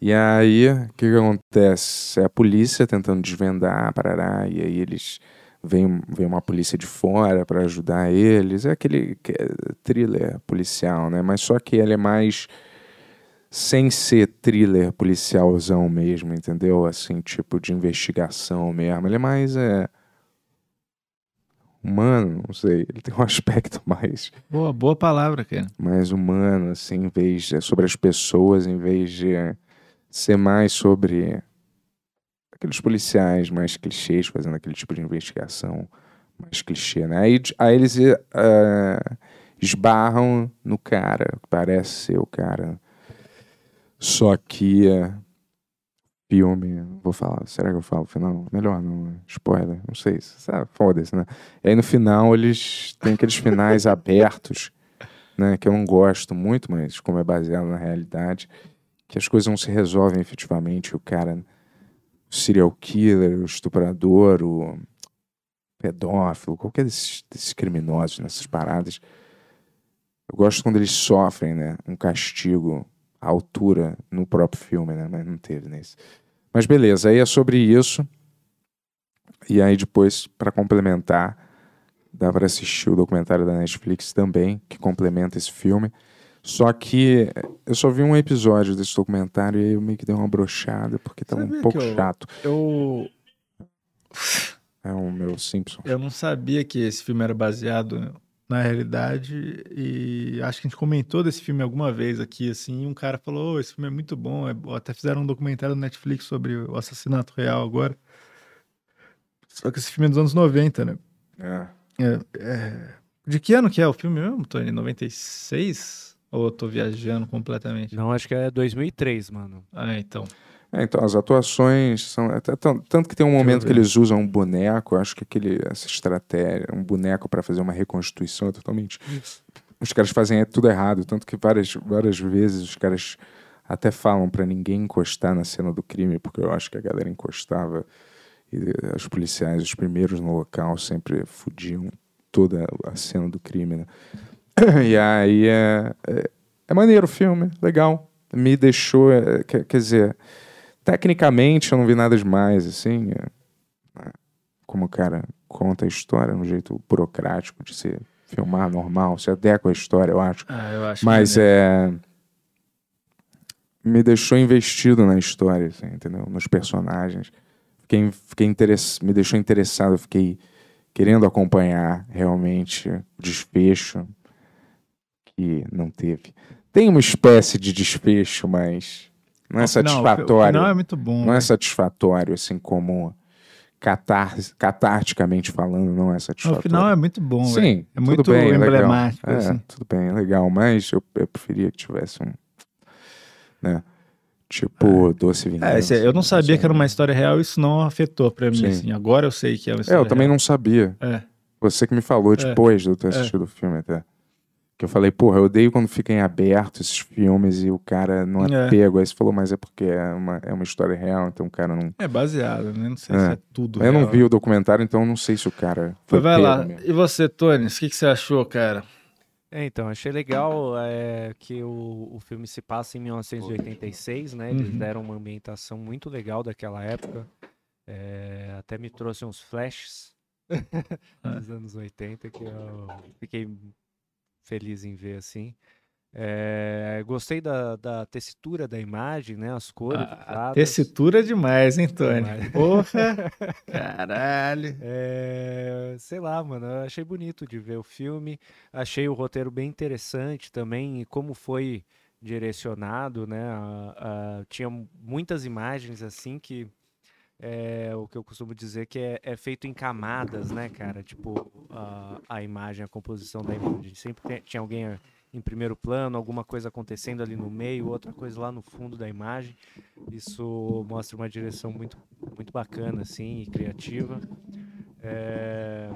E aí, o que, que acontece? É a polícia tentando desvendar, parará, e aí eles. Vem, vem uma polícia de fora para ajudar eles. É aquele que thriller policial, né? Mas só que ele é mais sem ser thriller policialzão mesmo, entendeu? Assim, tipo de investigação mesmo. Ele é mais é, humano, não sei. Ele tem um aspecto mais Boa, boa palavra, cara. mais humano, assim, em vez de sobre as pessoas, em vez de ser mais sobre aqueles policiais mais clichês fazendo aquele tipo de investigação mais clichê, né? Aí, aí eles eh, esbarram no cara, parece ser o cara. Só que eh, filme, vou falar, será que eu falo no final? Melhor não, né? spoiler, não sei, sabe? foda-se, né? E aí no final eles têm aqueles finais abertos né, que eu não gosto muito, mas como é baseado na realidade, que as coisas não se resolvem efetivamente, o cara serial killer, o estuprador, o pedófilo, qualquer desses, desses criminosos nessas paradas. Eu gosto quando eles sofrem, né? Um castigo à altura no próprio filme, né? Mas não teve nesse. Mas beleza, aí é sobre isso. E aí depois, para complementar, dá para assistir o documentário da Netflix também, que complementa esse filme. Só que eu só vi um episódio desse documentário e aí eu meio que dei uma brochada, porque tava Sabia um pouco eu- chato. Eu, É o meu Simpson. eu não sabia que esse filme era baseado na realidade e acho que a gente comentou desse filme alguma vez aqui, assim, e um cara falou, "Ô, esse filme é muito bom, é bom." até fizeram um documentário no Netflix sobre o assassinato real agora. Só que esse filme é dos anos 90, né? É. É, é, De que ano que é o filme mesmo, Tony? 96? Ou eu tô viajando completamente? Não, acho que é 2003, mano. Ah, então. É, então, as atuações são. até tão- Tanto que tem um momento que eles usam um boneco, acho que aquele, essa estratégia, um boneco para fazer uma reconstituição é totalmente. Os caras fazem é tudo errado, tanto que várias, várias vezes os caras até falam para ninguém encostar na cena do crime, porque eu acho que a galera encostava e eh, os policiais, os primeiros no local, sempre fudiam toda a cena do crime, né? E aí é, é, é maneiro o filme, legal. Me deixou, é, quer, quer dizer, tecnicamente eu não vi nada demais, assim. é, é, como o cara conta a história, um jeito burocrático de se filmar normal, se adequa à história, eu acho. Ah, eu acho Mas é. Me deixou investido na história, assim, entendeu? Nos personagens. Fiquei, fiquei interess... Me deixou interessado, fiquei querendo acompanhar realmente o desfecho que não teve. Tem uma espécie de desfecho, mas não é satisfatório. O final é muito bom. Não é né? satisfatório, assim como catar... catarticamente falando, não é satisfatório. final é muito bom. Sim, É muito bem, legal. emblemático, É, assim. tudo bem, legal, mas eu, eu preferia que tivesse um, né, tipo Doce Vingança. É, eu não sabia que era uma história real, isso não afetou pra mim, Sim. assim. Agora eu sei que é uma É, história eu também real. não sabia. É. Você que me falou depois de eu ter assistido o filme até. Que eu falei, porra, eu odeio quando fica em aberto esses filmes e o cara não é, É. pego. Aí você falou, mas é porque é uma, é uma história real, então o cara não. É baseado, né? Não sei É. se é tudo eu não real. vi o documentário, então não sei se o cara foi Mas vai pego lá. mesmo. E você, Tony, o que, que você achou, cara? É, então, achei legal é, que o, o filme se passa em 1986, né? Eles Uhum. deram uma ambientação muito legal daquela época. É, até me trouxe uns flashes dos anos 80 que eu fiquei feliz em ver assim. É, gostei da, da tessitura da imagem, né? As cores. A usadas. tessitura é demais, hein, Tony? Demais. Porra! Caralho! É, sei lá, mano, eu achei bonito de ver o filme, achei o roteiro bem interessante também, e como foi direcionado, né? a- a- tinha muitas imagens assim que é o que eu costumo dizer que é, é feito em camadas, né, cara? Tipo, a, a imagem, a composição da imagem. Sempre tem- tinha alguém eh, em primeiro plano, alguma coisa acontecendo ali no meio, outra coisa lá no fundo da imagem. Isso mostra uma direção muito, muito bacana, assim, e criativa. É,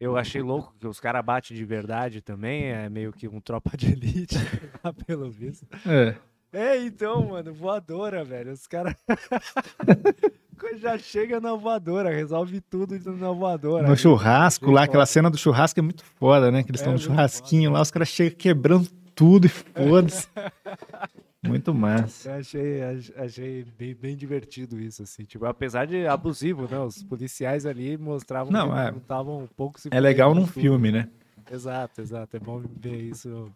Eu achei louco que os caras batem de verdade também, é meio que um tropa de elite, pelo visto. É. É, então, mano, voadora, velho. Os caras já chega na voadora, resolve tudo na voadora. No churrasco lá, Foda. aquela cena do churrasco é muito foda, né? Que eles É estão no muito churrasquinho lá, os caras chegam quebrando tudo e foda-se. muito massa. Eu achei, ach- achei bem, bem divertido isso, assim. Tipo, apesar de abusivo, né? Os policiais ali mostravam Não, que é. não estavam um pouco se É legal num tudo. filme, né? Exato, exato. É bom ver isso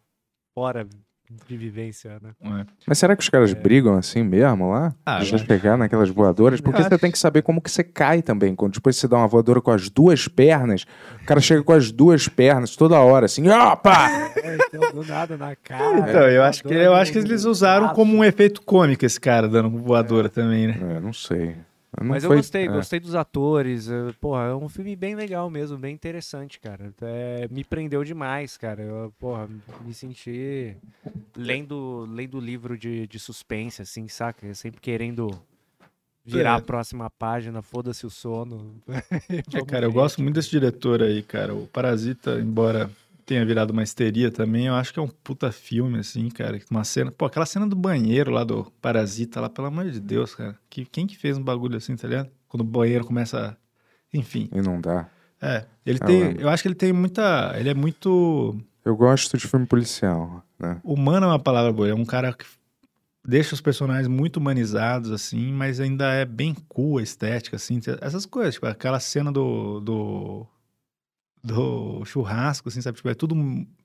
fora de vivência, né? Mas será que os caras brigam assim mesmo lá? Ah, de pegar naquelas voadoras? Porque você tem que saber como que você cai também. Quando depois você dá uma voadora com as duas pernas, o cara chega com as duas pernas toda hora, assim, opa! É, então, do nada na cara. Então, eu acho que, eu acho que eles usaram braço. como um efeito cômico esse cara dando voadora também, né? É, não sei. Não Mas eu foi- gostei, é. gostei dos atores. Porra, é um filme bem legal mesmo, bem interessante, cara. É, me prendeu demais, cara. Eu, porra, me senti lendo, lendo o livro de, de suspense, assim, saca? Sempre querendo virar É. a próxima página, foda-se o sono. É, cara, eu gosto muito desse diretor aí, cara. O Parasita, embora tenha virado uma histeria também, eu acho que é um puta filme, assim, cara. Uma cena. Pô, aquela cena do banheiro lá do Parasita, lá, pelo amor de Deus, cara. Que, quem que fez um bagulho assim, tá ligado? Quando o banheiro começa. Enfim. E não dá. É. Ele Eu tem. lembro. Eu acho que ele tem muita. Ele é muito. Eu gosto de filme policial, né? Humano é uma palavra boa. É um cara que deixa os personagens muito humanizados, assim, mas ainda é bem cool a estética, assim. Essas coisas, tipo, aquela cena do. do, do churrasco, assim, sabe? Tipo, é tudo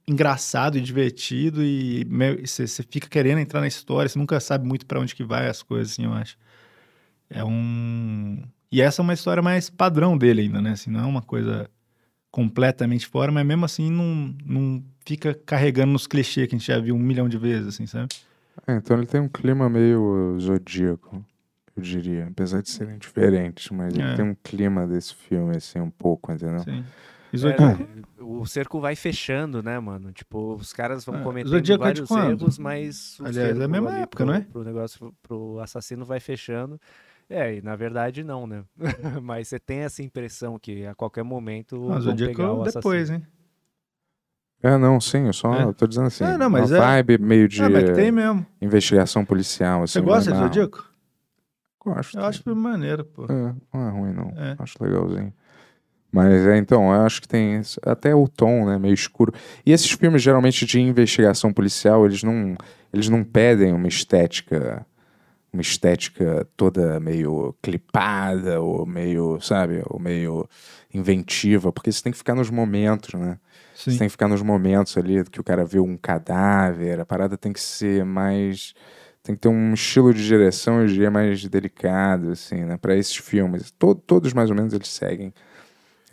engraçado e divertido e você fica querendo entrar na história, você nunca sabe muito pra onde que vai as coisas, assim, eu acho. É um. E essa é uma história mais padrão dele ainda, né? Assim, não é uma coisa completamente fora, mas mesmo assim não, não fica carregando nos clichês que a gente já viu um milhão de vezes, assim, sabe? É, então ele tem um clima meio zodíaco, eu diria. Apesar de serem diferentes, mas É. ele tem um clima desse filme, assim, um pouco, entendeu? Sim. E É, Zodíaco, o cerco vai fechando, né, mano? Tipo, os caras vão É, cometendo Zodíaco é de vários quando? erros, mas o Aliás, é a mesma ali época, pro, não é? Pro negócio, pro assassino vai fechando. É, e na verdade não, né? mas você tem essa impressão que a qualquer momento Ah, vão Zodíaco pegar o depois, assassino. hein? É, não, sim, eu só É. tô dizendo assim. É, não, mas uma é- vibe meio de mas tem mesmo. investigação policial, assim. Você gosta de. Zodíaco? Gosto. Eu acho maneiro, pô. É, não é ruim, não. É. Acho legalzinho. Mas é, então, eu acho que tem até o tom, né, meio escuro. E esses filmes, geralmente, de investigação policial, eles não, eles não pedem uma estética, uma estética toda meio clipada, ou meio, sabe, ou meio inventiva, porque você tem que ficar nos momentos, né? Você Sim. tem que ficar nos momentos ali que o cara vê um cadáver, a parada tem que ser mais. Tem que ter um estilo de direção, eu diria, mais delicado, assim, né? Pra esses filmes. To- todos, mais ou menos, eles seguem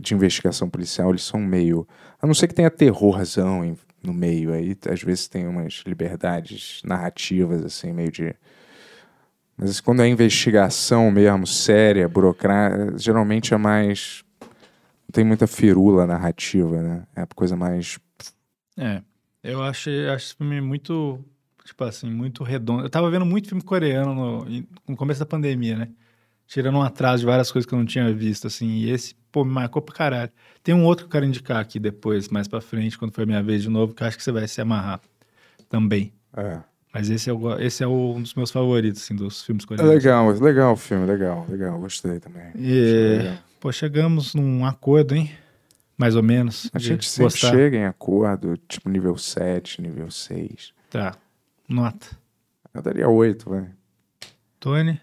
de investigação policial, eles são meio. A não ser que tenha terrorzão em- no meio, aí às vezes tem umas liberdades narrativas, assim, meio de. Mas quando é investigação mesmo, séria, burocrática, geralmente é mais. Não tem muita firula narrativa, né? É coisa mais. É. Eu achei, acho esse filme muito, tipo assim, muito redondo. Eu tava vendo muito filme coreano no, no começo da pandemia, né? Tirando um atraso de várias coisas que eu não tinha visto, assim. E esse, pô, me marcou pra caralho. Tem um outro que eu quero indicar aqui depois, mais pra frente, quando for minha vez de novo, que eu acho que você vai se amarrar também. É. Mas esse é, o, esse é o- um dos meus favoritos, assim, dos filmes É coreanos. legal, legal o filme, legal, legal, gostei também. E, legal. pô, chegamos num acordo, hein? Mais ou menos. A gente sempre gostar. chega em acordo, tipo nível 7, nível 6. Tá. Nota. Eu daria 8, vai. Tony?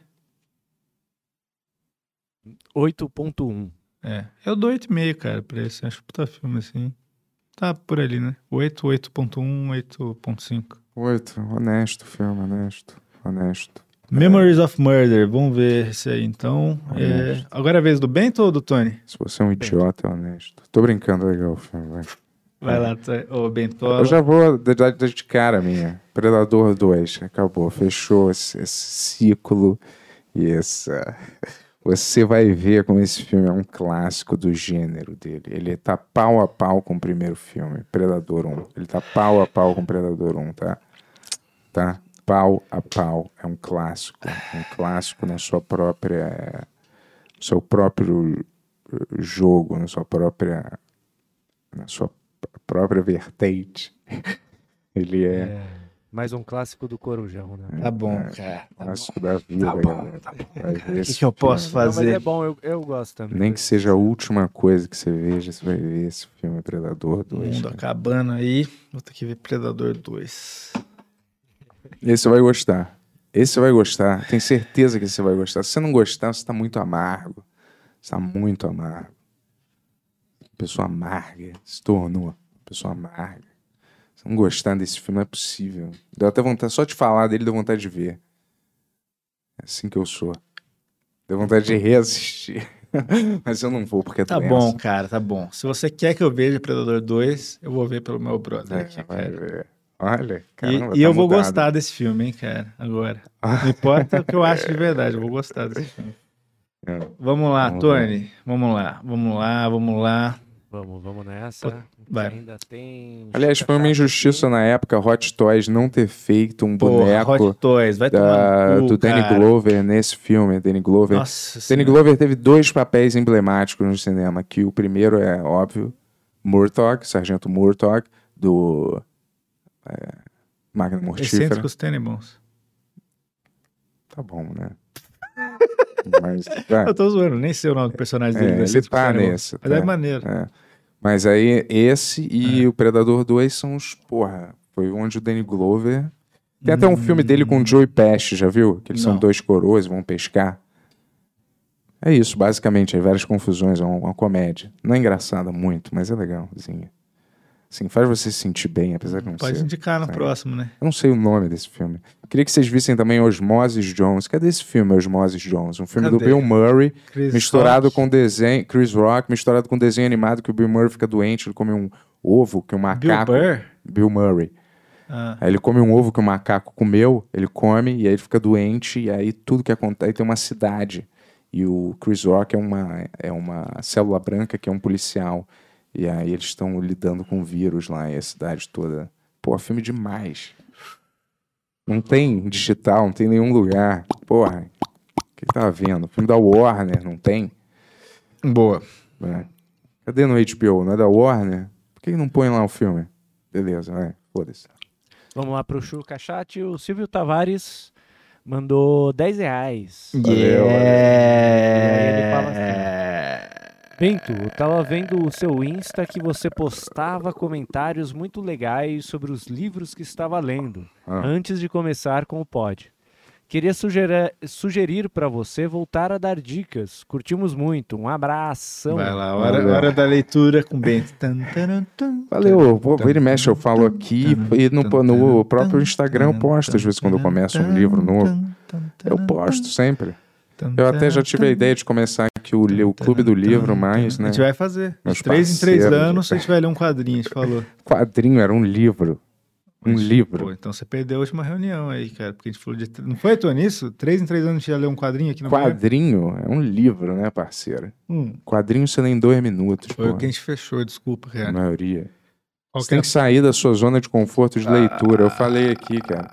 8.1. É. Eu dou 8,5, cara, pra esse. Acho puta filme, assim. Tá por ali, né? 8, 8.1, 8.5. 8, honesto filme, honesto, honesto. Memories of Murder. Vamos ver esse aí, então. É. Agora é a vez do Bento ou do Tony? Se você é um idiota, é honesto. Tô brincando, legal o filme, vai. Vai lá. Ô, Bentola. Eu já vou dar de cara a minha. Predador 2, acabou, fechou esse, esse ciclo e essa. Você vai ver como esse filme é um clássico do gênero dele. Ele tá pau a pau com o primeiro filme, Predador 1. Ele tá pau a pau com Predador 1, tá? Tá? Pau a pau. É um clássico. Um clássico na sua própria. no seu próprio eh, jogo, na sua própria. na sua própria vertente. Ele é. Mais um clássico do Corujão, né? Tá bom, É. cara. Tá bom. clássico da vida, galera. Vai ver O que, eu posso filme. Não, mas fazer? é bom, eu, eu gosto também. Nem que seja a última coisa que você veja, você vai ver esse filme Predador O 2. mundo acabando aí. Vou ter que ver Predador 2. Esse você vai gostar. Esse você vai gostar. Tenho certeza que você vai gostar. Se você não gostar, você tá muito amargo. Você tá muito amargo. Pessoa amarga. Se tornou uma pessoa amarga. Não gostar desse filme, não é possível. Deu até vontade, só de falar dele, deu vontade de ver. É assim que eu sou. Deu vontade de reassistir. Mas eu não vou, porque é Tá doença. bom, cara, tá bom. Se você quer que eu veja Predador 2, eu vou ver pelo meu brother É, aqui, vai cara. ver. Olha, E, caramba, e tá eu vou mudado. gostar desse filme, hein, cara, agora. Não importa o que eu acho de verdade, eu vou gostar desse filme. É. Vamos lá, Vamos Tony. Vamos lá, vamos lá, vamos lá. Vamos, vamos nessa. vai. Ainda tem. Aliás, foi uma injustiça na época Hot Toys não ter feito um Porra, boneco Hot Toys, vai da- tomar no cu, do Danny cara. Glover nesse filme. Danny Glover. Nossa Danny senhora. Glover teve dois papéis emblemáticos no cinema, que o primeiro é óbvio, Murtaugh, Sargento Murtaugh, do é, Máquina Mortífera. Excêntricos Tenenbaums. Tá bom, né? Mas, vai. Eu tô zoando, nem sei o nome do personagem É, dele. ele Excêntricos tá nesse, Mas tá. é maneiro. É. Mas aí, esse e o Predador 2 são os. Porra, foi onde o Danny Glover. Tem até um filme dele com o Joey Pesci, já viu? Que eles são Não. dois coroas e vão pescar. É isso, basicamente. Aí várias confusões, é uma, uma comédia. Não é engraçada muito, mas é legalzinha. Assim, faz você se sentir bem, apesar de não Pode ser. indicar no Sim. próximo, né? Eu não sei o nome desse filme. Queria que vocês vissem também Osmosis Jones. Cadê esse filme, Osmosis Jones? Um filme do Cadê? Bill Murray, Chris misturado Rock. com desenho. Chris Rock, misturado com desenho animado que o Bill Murray fica doente, ele come um ovo que um Bill macaco. Burr? Bill Murray. Ah, Aí ele come um ovo que o macaco comeu, ele come e aí ele fica doente, e aí tudo que acontece. Aí tem uma cidade. E o Chris Rock é uma, é uma célula branca que é um policial. E aí eles estão lidando com vírus lá, e a cidade toda. Pô, filme demais. Não tem digital, não tem nenhum lugar. Porra, o que tava vendo? Filme da Warner, não tem? boa. né? Cadê no HBO? Não é da Warner? Por que não põe lá o filme? Beleza, vai, foda-se. Vamos lá pro Chuca Chat. O Silvio Tavares mandou 10 reais. Valeu, valeu. E aí ele fala assim, Bento, eu tava vendo o seu Insta que você postava comentários muito legais sobre os livros que estava lendo, Ah. antes de começar com o pod. Queria sugera- sugerir para você voltar a dar dicas. Curtimos muito. Um abração. Vai lá, hora, Valeu. hora da leitura com Bento. Tan, taran, tan, Valeu, pô, vira e mexe, eu falo aqui e no, no próprio Instagram eu posto, às vezes, quando eu começo um livro novo. Eu posto sempre. Eu até já tive a ideia de começar aqui o, o Clube do Livro, mas, A né? gente vai fazer. Meus De três em três anos, a gente vai ler um quadrinho, a gente falou. Quadrinho era um livro. Um Pô, livro. então você perdeu a última reunião aí, cara. Porque a gente falou de. Não foi, Tô, nisso? Três em três anos a gente ia ler um quadrinho aqui no Quadrinho é um livro, né, parceiro? Hum, Quadrinho você lê em dois minutos, foi pô. o que a gente fechou, desculpa, A cara. maioria. Qual Você que é tem que sair da sua zona de conforto de leitura. Eu falei aqui, cara.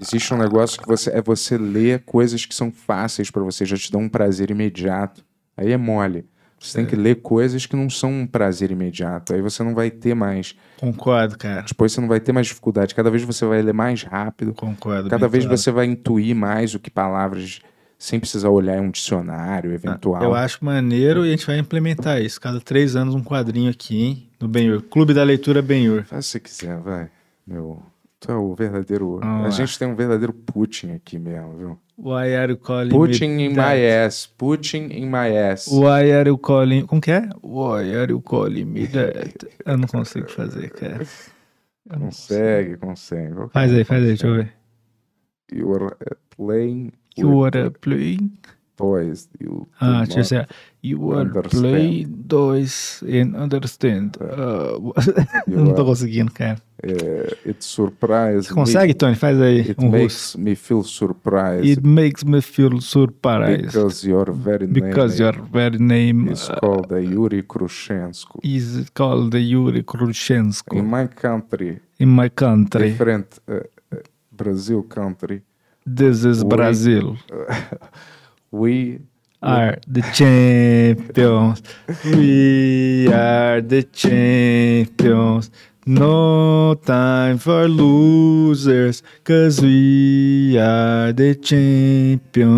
Existe um negócio que você é você ler coisas que são fáceis pra você, já te dão um prazer imediato. Aí é mole. Você tem que ler coisas que não são um prazer imediato. Aí você não vai ter mais. Concordo, cara. Depois você não vai ter mais dificuldade. Cada vez você vai ler mais rápido. Concordo. Cada vez claro. você vai intuir mais o que palavras sem precisar olhar em um dicionário eventual. Eu acho maneiro e a gente vai implementar isso. Cada três anos um quadrinho aqui, hein? No Benhur. Clube da Leitura Benhur. Faz você quiser, vai. Meu. Tu é o verdadeiro. Vamos a gente tem um verdadeiro Putin aqui mesmo, viu? Why are you calling Putin me in that? my ass. Putin in my ass. Why are you calling... Como que é? Why are you calling me that? Eu não consigo fazer, cara. Eu Consegue, consegue. Qualquer Faz aí, faz aí, deixa eu ver. You are playing You are playing... toys. You Ah, not- ver. You are understand. playing dois and understand. Eu não tô conseguindo, cara. uh, it surprised Você consegue, Tony? Faz aí me. It um russo. makes me feel surprised It makes me feel surprised. because your very Because name your very name is uh, called uh, Yuri Krushensko. is called Yuri In Krushensko my country, in my country. different uh, uh, Brazil country, This is We- Brazil. we Are the champions. We are the champions. No time for losers, cause we are the champions.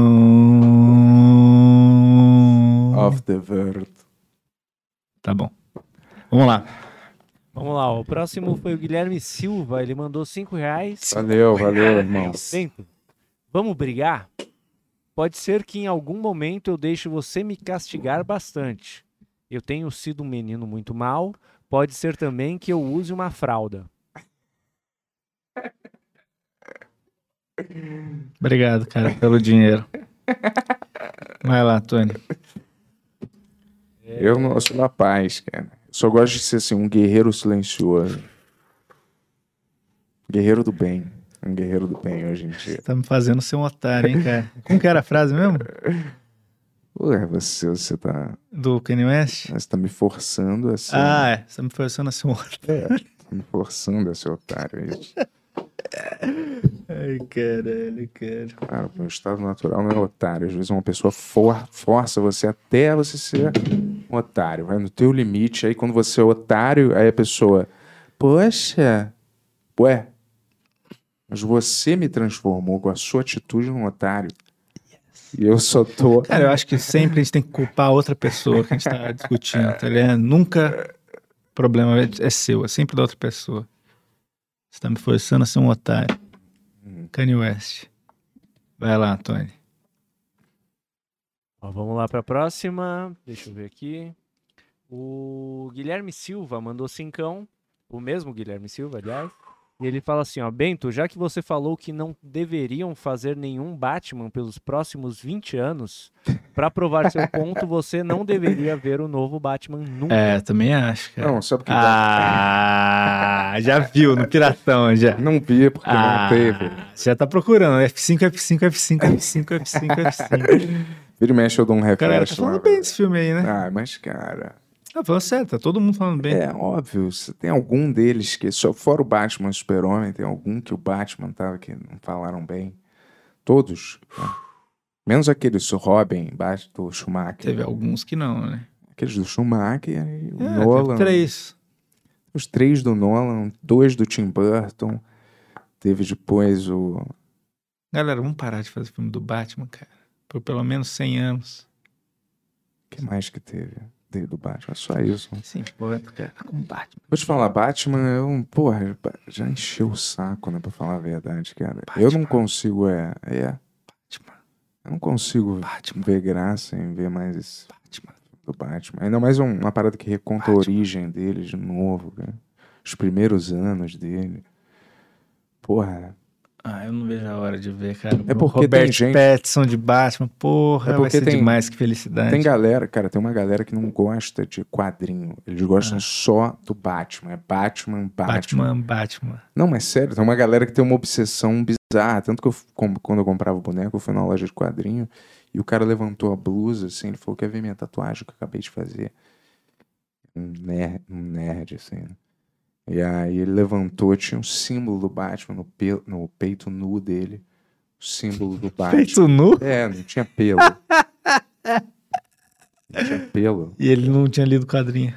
of the world. Tá bom. Vamos lá. Vamos lá, o próximo foi o Guilherme Silva. Ele mandou 5 reais. Valeu, valeu, irmão. Bento, vamos brigar? Pode ser que em algum momento eu deixe você me castigar bastante. Eu tenho sido um menino muito mal. Pode ser também que eu use uma fralda. Obrigado, cara, pelo dinheiro. Vai lá, Tony. Eu não sou da paz, cara. Eu só gosto de ser assim, um guerreiro silencioso. Guerreiro do bem. Um guerreiro do bem hoje em dia. Tá me fazendo ser um otário, hein, cara? Como que era a frase mesmo? Ué, você, você tá. Do Kanye West? Você tá me forçando a ser. Ah, é. Você tá me forçando a ser um otário. tá me forçando a ser otário. É isso. Ai, caralho, cara. Cara, o estado natural não é otário. Às vezes uma pessoa for, força você até você ser um otário, vai no teu limite. Aí quando você é otário, aí a pessoa, poxa, ué, mas você me transformou com a sua atitude num otário. E eu só tô. Cara, eu acho que sempre a gente tem que culpar outra pessoa que a gente tá discutindo, tá ligado? Nunca o problema é é seu, é sempre da outra pessoa. Você tá me forçando a ser um otário. Kanye West. Vai lá, Tony. Ó, vamos lá para a próxima. Deixa eu ver aqui. O Guilherme Silva mandou cincão. O mesmo Guilherme Silva, aliás. E ele fala assim, ó, Bento, já que você falou que não deveriam fazer nenhum Batman pelos próximos 20 anos, para provar seu ponto, você não deveria ver o novo Batman nunca. É, também acho, cara. Não, só porque Ah, já viu no Piratão, já. não vi, porque Ah, não teve. já tá procurando. F5, F5, F5, F5, F5, F5. Vira e mexe, eu dou um Cara, tá refresh falando lá. bem desse filme aí, né? Ah, mas cara, Tá falando certo, tá todo mundo falando bem. é óbvio, tem algum deles que, só fora o Batman e o Super-Homem, tem algum que o Batman tava que não falaram bem. Todos. né? Menos aqueles do Robin, Bat- do Schumacher. Teve alguns que não, né? Aqueles do Schumacher e o É, Nolan. teve três. Os três do Nolan, dois do Tim Burton. Teve depois o. Galera, vamos parar de fazer filme do Batman, cara. Por pelo menos 100 anos. O que mais que teve? Teve do Batman, só isso. Sim, porra, cara, com Batman. Vou te falar, Batman, eu, porra, já encheu o saco, né, pra falar a verdade, cara. Eu não consigo, é, é, Batman. eu não consigo Batman. ver graça em ver mais esse Batman. do Batman. Ainda mais um- uma parada que reconta a origem dele de novo, cara. Os primeiros anos dele. Porra, Ah, eu não vejo a hora de ver, cara. É porque Robert tem gente- Pattinson de Batman, porra, É porque tem- demais, que felicidade. tem galera, cara, tem uma galera que não gosta de quadrinho. Eles gostam só do Batman. É Batman, Batman. Batman, Batman. Não, mas sério, tem uma galera que tem uma obsessão bizarra. Tanto que eu, quando eu comprava o boneco, eu fui na loja de quadrinho e o cara levantou a blusa, assim, ele falou: quer ver minha tatuagem que eu acabei de fazer? Um nerd, um nerd assim. né? E aí ele levantou, tinha um símbolo do Batman no, pe- no peito nu dele. O símbolo do Batman. Feito nu? É, não tinha pelo. não tinha pelo. E ele não tinha lido o quadrinho.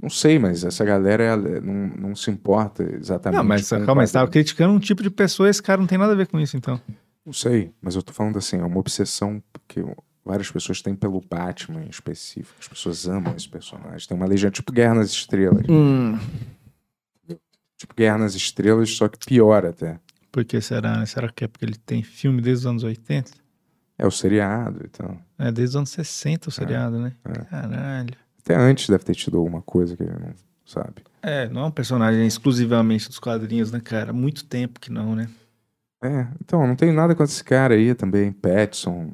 Não sei, mas essa galera não, não se importa exatamente. Não, mas calma, você tava quadrinho. criticando um tipo de pessoa, esse cara não tem nada a ver com isso, então. Não sei, mas eu tô falando assim, é uma obsessão que várias pessoas têm pelo Batman em específico. As pessoas amam esse personagem. Tem uma legenda tipo Guerra nas Estrelas. Tipo Guerra nas Estrelas, só que pior até. Por que será? Será que é porque ele tem filme desde os anos 80? É o seriado e tal. É, desde os anos 60 o seriado, né? Caralho. Até antes deve ter tido alguma coisa que ele não sabe. É, não é um personagem exclusivamente dos quadrinhos, né, cara? Muito tempo que não, né? É, então, não tem nada com esse cara aí também, Pattinson.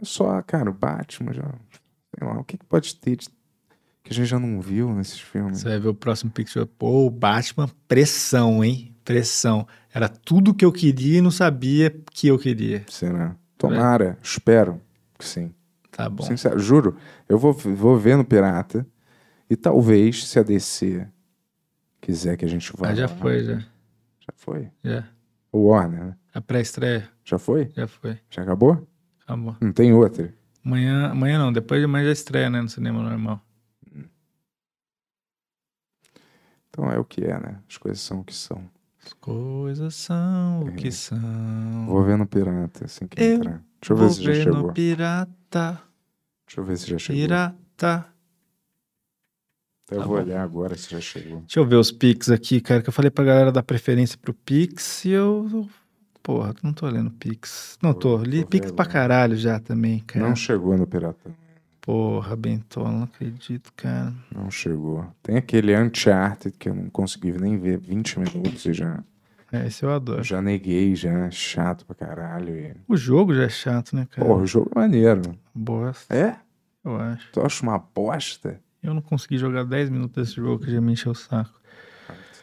É só, cara, o Batman já. Sei lá, o que, que pode ter de- que a gente já não viu nesses filmes? Você vai ver o próximo picture. Pô, o Batman, pressão, hein? Pressão. Era tudo que eu queria e não sabia que eu queria. Será? Tomara, espero que sim. Tá bom. Sincero, juro, eu vou, vou ver no Pirata e talvez, se a DC quiser que a gente vá. Mas já foi, já. Já foi? Já. O Warner, né? A pré-estreia Já foi? já foi. Já acabou? Acabou. Não tem outra. Amanhã, amanhã não, depois de amanhã já estreia, né? No cinema normal. Então é o que é, né? As coisas são o que são. As coisas são o que são. Vou ver no Pirata assim que Eu entrar. Deixa eu ver se já ver chegou. no pirata, Deixa eu ver se já chegou. pirata. Eu Tá vou bom. olhar agora se já chegou. Deixa eu ver os Pix aqui, cara, que eu falei pra galera dar preferência pro Pix e eu... Porra, não tô lendo Pix. Não tô, li tô Pix vendo, pra caralho já também, cara. Não chegou no Pirata. Porra, Bentola, não acredito, cara. Não chegou. Tem aquele Uncharted que eu não consegui nem ver 20 minutos e já, É, esse eu adoro. já neguei, já chato pra caralho. E... O jogo já é chato, né, cara? Porra, o jogo é maneiro. Bosta, É? eu acho. Tu acha uma bosta? Eu não consegui jogar 10 minutos desse jogo que já me encheu o saco.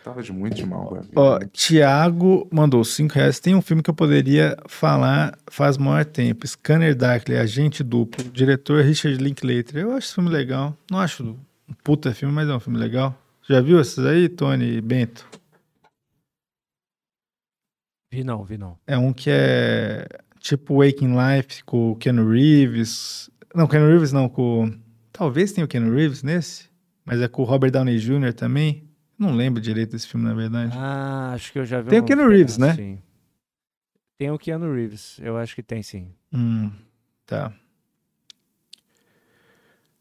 Tava de muito de mal vida. Ó, Thiago mandou 5 reais. Tem um filme que eu poderia falar faz maior tempo. Scanner Darkly, Agente Duplo. Diretor Richard Linklater. Eu acho esse filme legal. Não acho um puta filme, mas é um filme legal. Já viu esses aí, Tony e Bento? Vi não, vi não. É um que é tipo Waking Life com o Keanu Reeves. Não, Keanu Reeves não, com Talvez tenha o Ken Reeves nesse, mas é com o Robert Downey Jr. também. Não lembro direito desse filme, na verdade. Ah, acho que eu já vi Tem o uns Keanu Reeves, né? sim. Tem o Keanu Reeves, eu acho que tem sim. Hum, tá.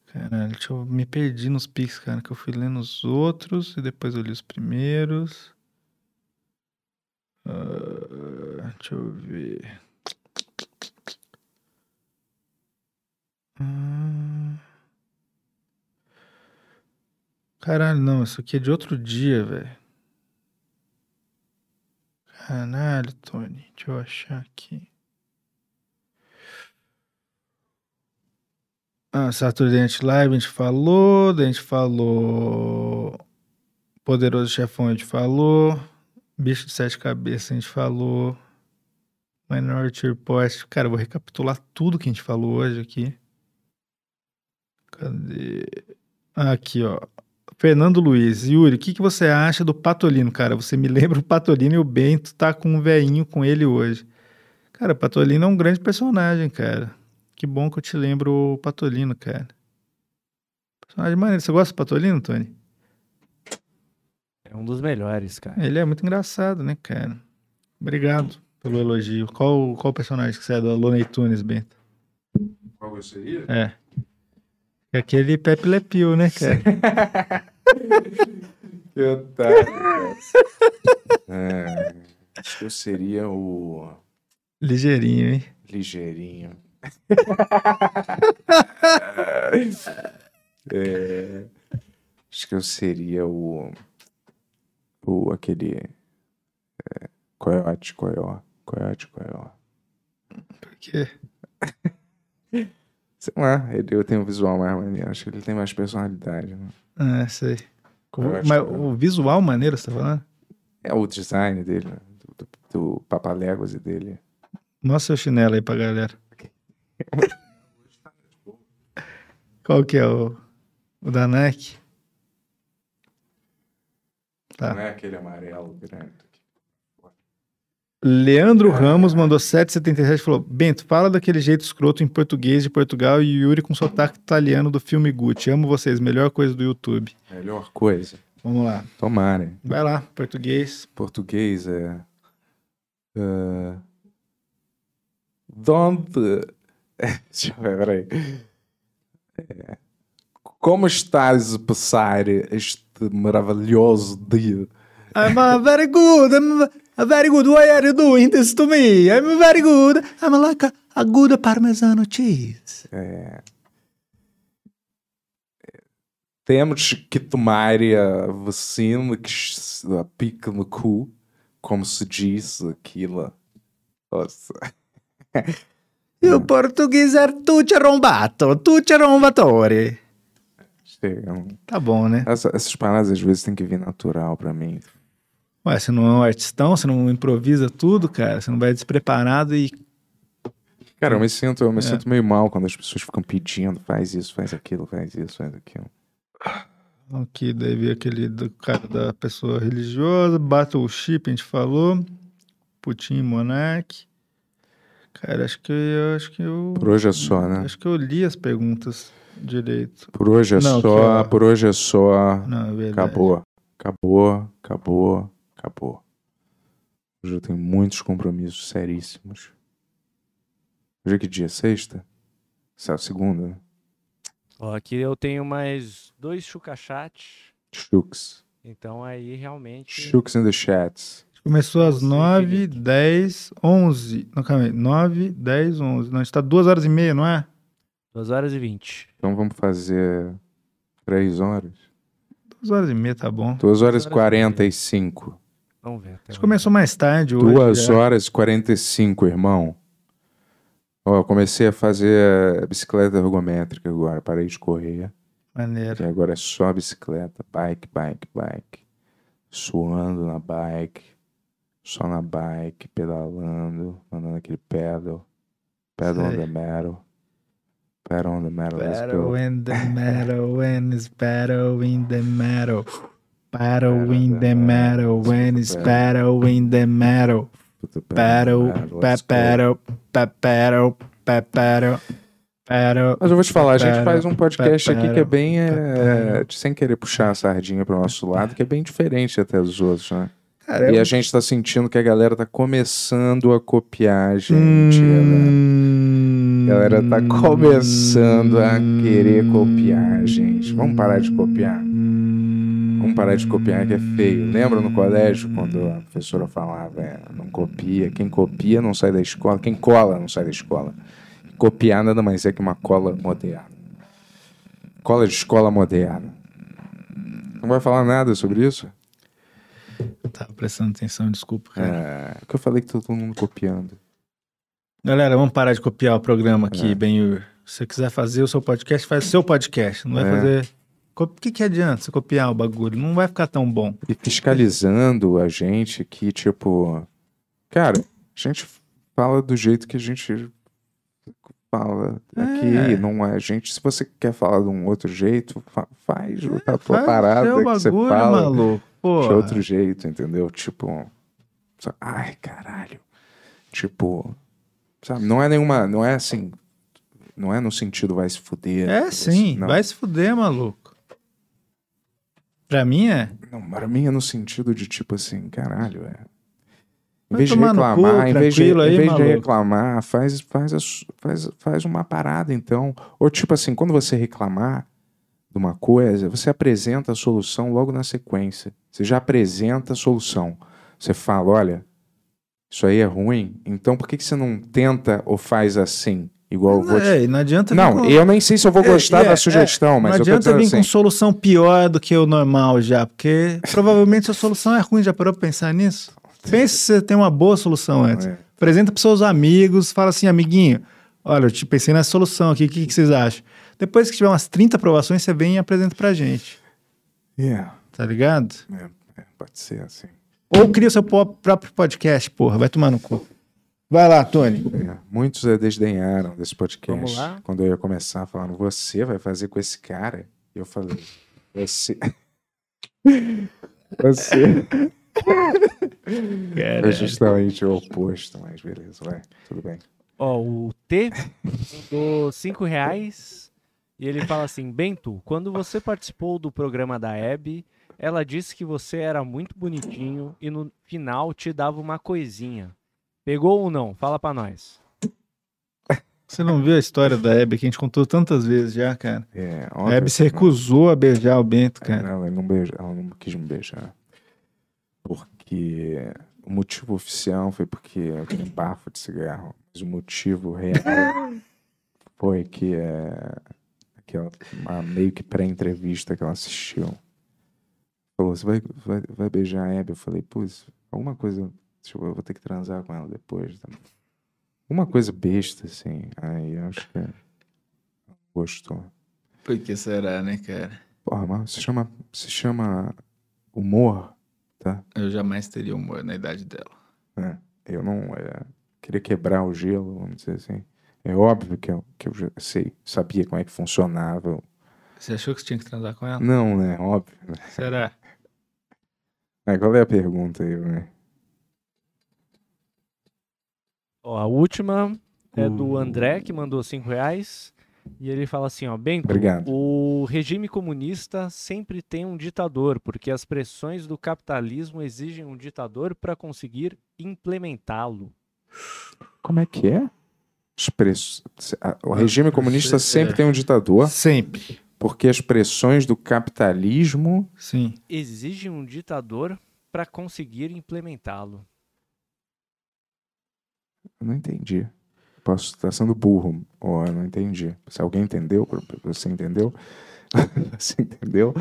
Caralho, deixa eu me perdi nos pics, cara, que eu fui lendo os outros e depois eu li os primeiros. Ah, deixa eu ver. Hum. Caralho, não, isso aqui é de outro dia, velho. Caralho, Tony, deixa eu achar aqui. Ah, Saturday Night Live a gente falou, a gente falou Poderoso Chefão a gente falou, Bicho de Sete Cabeças a gente falou, Minority Report, cara, eu vou recapitular tudo que a gente falou hoje aqui. Cadê? Aqui, ó. Fernando Luiz, Yuri, o que, que você acha do Patolino, cara? Você me lembra o Patolino e o Bento tá com um veinho com ele hoje. Cara, o Patolino é um grande personagem, cara. Que bom que eu te lembro o Patolino, cara. Personagem maneiro. Você gosta do Patolino, Tony? É um dos melhores, cara. Ele é muito engraçado, né, cara? Obrigado pelo elogio. Qual, qual personagem que você é do Looney Tunes, Bento? Qual seria? É. É aquele Pepe Le Pew, né, cara? Que otário. é, acho que eu seria o Ligeirinho, hein? ligeirinho. É, acho que eu seria o. O aquele. É, coiote, coió. Coiote, coió. Por quê? Sei lá, ele, eu tenho um visual mais maneiro. Acho que ele tem mais personalidade. Né? Ah, sei. Mas coió. o visual maneiro, você tá falando? É o design dele, né? do, do, do Papaléguas e dele. Mostra seu chinelo aí pra galera. Qual que é o, o da Nike? Tá. Não é aquele amarelo grande. Leandro Ramos mandou 7,77 e falou: Bento, fala daquele jeito escroto em português de Portugal e Yuri com sotaque italiano do filme Gucci. Amo vocês, melhor coisa do YouTube. Melhor coisa. Vamos lá. Tomara. Vai lá, português. Português é. é, Donde. Deixa eu ver, peraí. É, Como estás a passar este maravilhoso dia? I'm very good, I'm a very good. Why are you doing this to me? I'm very good. I'm like a, a good parmesano cheese. É, Temos que tomar a vacina que a pica no cu, como se diz aquilo. Nossa. E o português é tutti arrombato, tutti arrombatori. Chega. Tá bom, né? Essa- essas paradas às vezes tem que vir natural pra mim. Ué, você não é um artistão, você não improvisa tudo, cara. Você não vai despreparado e. Cara, eu me sinto, eu me É. sinto meio mal quando as pessoas ficam pedindo, faz isso, faz aquilo, faz isso, faz aquilo. Aqui daí veio aquele do cara da pessoa religiosa, Battleship, a gente falou. Putin Monarch. Cara, acho que eu acho que eu. Por hoje é só, né? Acho que eu li as perguntas direito. Por hoje é Não, só, por hoje é só. Não, é verdade. Acabou. Acabou, acabou, acabou. Hoje eu tenho muitos compromissos seríssimos. Hoje é que dia? Sexta? Essa é a segunda, né? Ó, aqui eu tenho mais dois chucachats. Shooks. Então aí realmente. Shooks in the chats. Começou às Nossa, 9, infinito. 10, 11. Não, calma aí. 9, 10, 11. Não, a gente tá duas horas e meia, não é? 2 horas e 20. Então vamos fazer três horas? Duas horas e meia, tá bom. Duas horas e horas e quarenta e cinco. Vamos ver. Lá. começou mais tarde hoje. Duas já. horas e quarenta e cinco, irmão. Ó, eu comecei a fazer bicicleta ergométrica agora. Parei de correr. Maneiro. E agora é só bicicleta. Bike, bike, bike. Suando na bike. Só na bike, pedalando. Mandando aquele pedal. Pedal on the metal. Pedal on the metal. Go. in the metal, when it's battle in the metal. Battle in the metal, when it's battle in the metal. Battle, battle, battle, battle. Mas eu vou te falar, a gente faz um podcast aqui que é bem, é, sem querer puxar a sardinha pro nosso lado, que é bem diferente até dos outros, né? Cara, E a gente tá sentindo que a galera tá começando a copiar a gente. Hum, A galera tá começando a querer copiar a gente. Vamos parar de copiar. Vamos parar de copiar que é feio. Lembra no colégio quando a professora falava, é, não copia, quem copia não sai da escola, quem cola não sai da escola. Copiar nada mais é que uma cola moderna. Cola de escola moderna. Não vai falar nada sobre isso? Tava prestando atenção, desculpa, cara. É, que eu falei que tá todo mundo copiando. Galera, vamos parar de copiar o programa aqui, É. Ben Se você quiser fazer o seu podcast, faz o seu podcast. Não vai É. fazer. O que, que adianta você copiar o bagulho? Não vai ficar tão bom. E fiscalizando a gente que, tipo. Cara, a gente fala do jeito que a gente fala aqui. É. Não é. A gente, se você quer falar de um outro jeito, fa- faz a tua parada que você bagulho, fala maluco. De outro jeito, entendeu? Tipo. só- Ai, caralho. Tipo. Sabe, não é nenhuma. Não é assim. Não é no sentido vai se fuder. É sim, Não. vai se fuder, maluco. Pra mim é. Não, para mim é no sentido de tipo assim, caralho, é. Em vez de reclamar, cu, em vez de, aí, em vez de reclamar, faz, faz, a faz, faz uma parada então. Ou tipo assim, quando você reclamar de uma coisa, você apresenta a solução logo na sequência. Você já apresenta a solução. Você fala, olha, isso aí é ruim, então por que, que você não tenta ou faz assim? Igual eu vou te... É, não adianta Não, com- eu nem sei se eu vou É, gostar é, da é, sugestão, mas não eu adianta vir assim. com solução pior do que o normal já, porque provavelmente a solução é ruim. Já parou pra pensar nisso? Pense se você tem uma boa solução antes. É. Apresenta pros seus amigos, fala assim, amiguinho, olha, eu te pensei nessa solução aqui, o que, que vocês acham? Depois que tiver umas 30 aprovações, você vem e apresenta pra gente, Yeah, tá ligado? é, é, pode ser assim. Ou cria o seu próprio podcast, porra, vai tomar no cu. Vai lá, Tony. É, muitos desdenharam desse podcast. Vamos lá? Quando eu ia começar falando, você vai fazer com esse cara? E eu falei, você. você. É justamente o oposto, mas beleza, vai, tudo bem. Ó, o T mandou 5 reais e ele fala assim: Bento, quando você participou do programa da Hebe, ela disse que você era muito bonitinho e no final te dava uma coisinha. Pegou ou não? Fala pra nós. Você não viu a história da Hebe que a gente contou tantas vezes já, cara? É, A óbvio Hebe se que não- recusou a beijar o Bento, É, cara. Ela não, beija, ela não quis me beijar. Porque o motivo oficial foi porque eu tinha um bafo de cigarro. Mas o motivo real foi que é, aquela, uma meio que pré-entrevista que ela assistiu. Falou, você vai, vai, vai beijar a Hebe? Eu falei, putz, alguma coisa. Tipo, eu vou ter que transar com ela depois. Tá? Uma coisa besta, assim. Aí eu acho que gostou. Por que será, né, cara? Porra, mas se chama, se chama humor, tá? Eu jamais teria humor na idade dela. É, eu não é, queria quebrar o gelo, vamos dizer assim. É óbvio que eu, que eu já sei, sabia como é que funcionava. Você achou que você tinha que transar com ela? Não, né? Óbvio. né? Será? É, qual é a pergunta aí, né? Ó, a última é do André, que mandou 5 reais. E ele fala assim, ó, Bento, Obrigado. o regime comunista sempre tem um ditador, porque as pressões do capitalismo exigem um ditador para conseguir implementá-lo. Como é que é? A- O regime comunista sempre tem um ditador, Sempre. porque as pressões do capitalismo. Sim. Exigem um ditador para conseguir implementá-lo. Eu não entendi. Posso estar sendo burro, ou eu não entendi. Se alguém entendeu, você entendeu? você entendeu?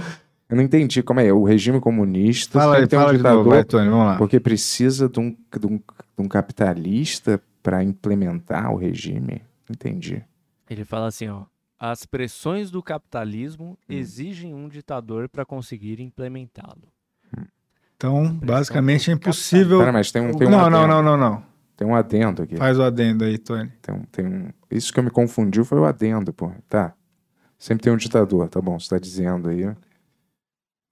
Eu não entendi como é. O regime comunista Fala tem um fala de novo, ditador vai, Tony, vamos lá. porque precisa de um, de um, de um capitalista para implementar o regime. Entendi. Ele fala assim, ó, as pressões do capitalismo Hum. exigem um ditador para conseguir implementá-lo. Então, basicamente é impossível. Pera, mas tem um, tem um Não, não, não, não, não. Tem um adendo aqui. Faz o adendo aí, Tony. Tem um, tem um... Isso que eu me confundiu foi o adendo, pô. Tá. Sempre tem um ditador, tá bom. Você tá dizendo aí.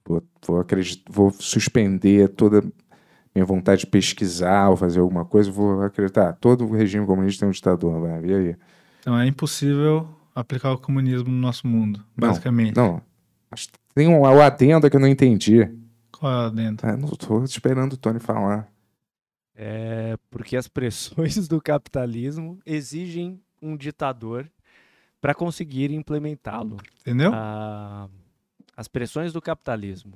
Vou, vou, acredit... vou suspender toda minha vontade de pesquisar ou fazer alguma coisa. Vou acreditar. Todo regime comunista tem um ditador, vai. E aí? Então é impossível aplicar o comunismo no nosso mundo, Não, basicamente. Não. Mas Tem um, o adendo que eu não entendi. Qual é dentro? Ah, não tô esperando o Tony falar. É porque as pressões do capitalismo exigem um ditador para conseguir implementá-lo. Entendeu? Ah, as pressões do capitalismo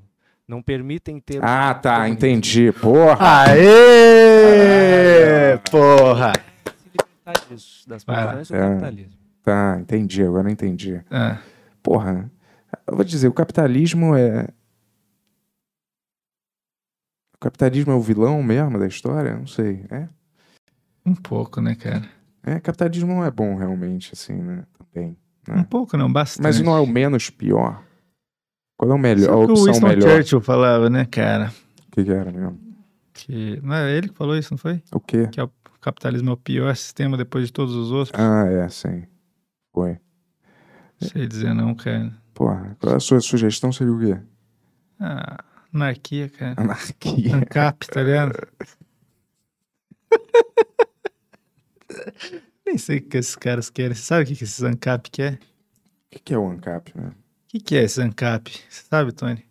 não permitem ter. um Ah, tá, entendi. Porra. Aê! Porra! Se libertar disso, das pressões do É. capitalismo. Tá, entendi, agora eu entendi. Ah, Porra, eu vou dizer, o capitalismo é. Capitalismo é o vilão mesmo da história? Não sei. É? um pouco, né, cara? É, capitalismo não é bom realmente, assim, né? Também. Um pouco, não, bastante. Mas não é o menos pior. Qual é o melhor? Sabe A o que o opção Winston melhor? Churchill falava, né, cara? O que, que era mesmo? Que... Não é ele que falou isso, não foi? O quê? Que é o capitalismo é o pior sistema depois de todos os outros. Ah, é, sim. Foi. Sei dizer não, cara. Porra, qual a sua sugestão seria o quê? Ah, anarquia, cara. Anarquia. ANCAP, tá ligado? Nem sei o que esses caras querem. Você sabe o que que esses ANCAP quer? O que, que é o ANCAP, né? O que, que é esse ANCAP? Você sabe, Tony?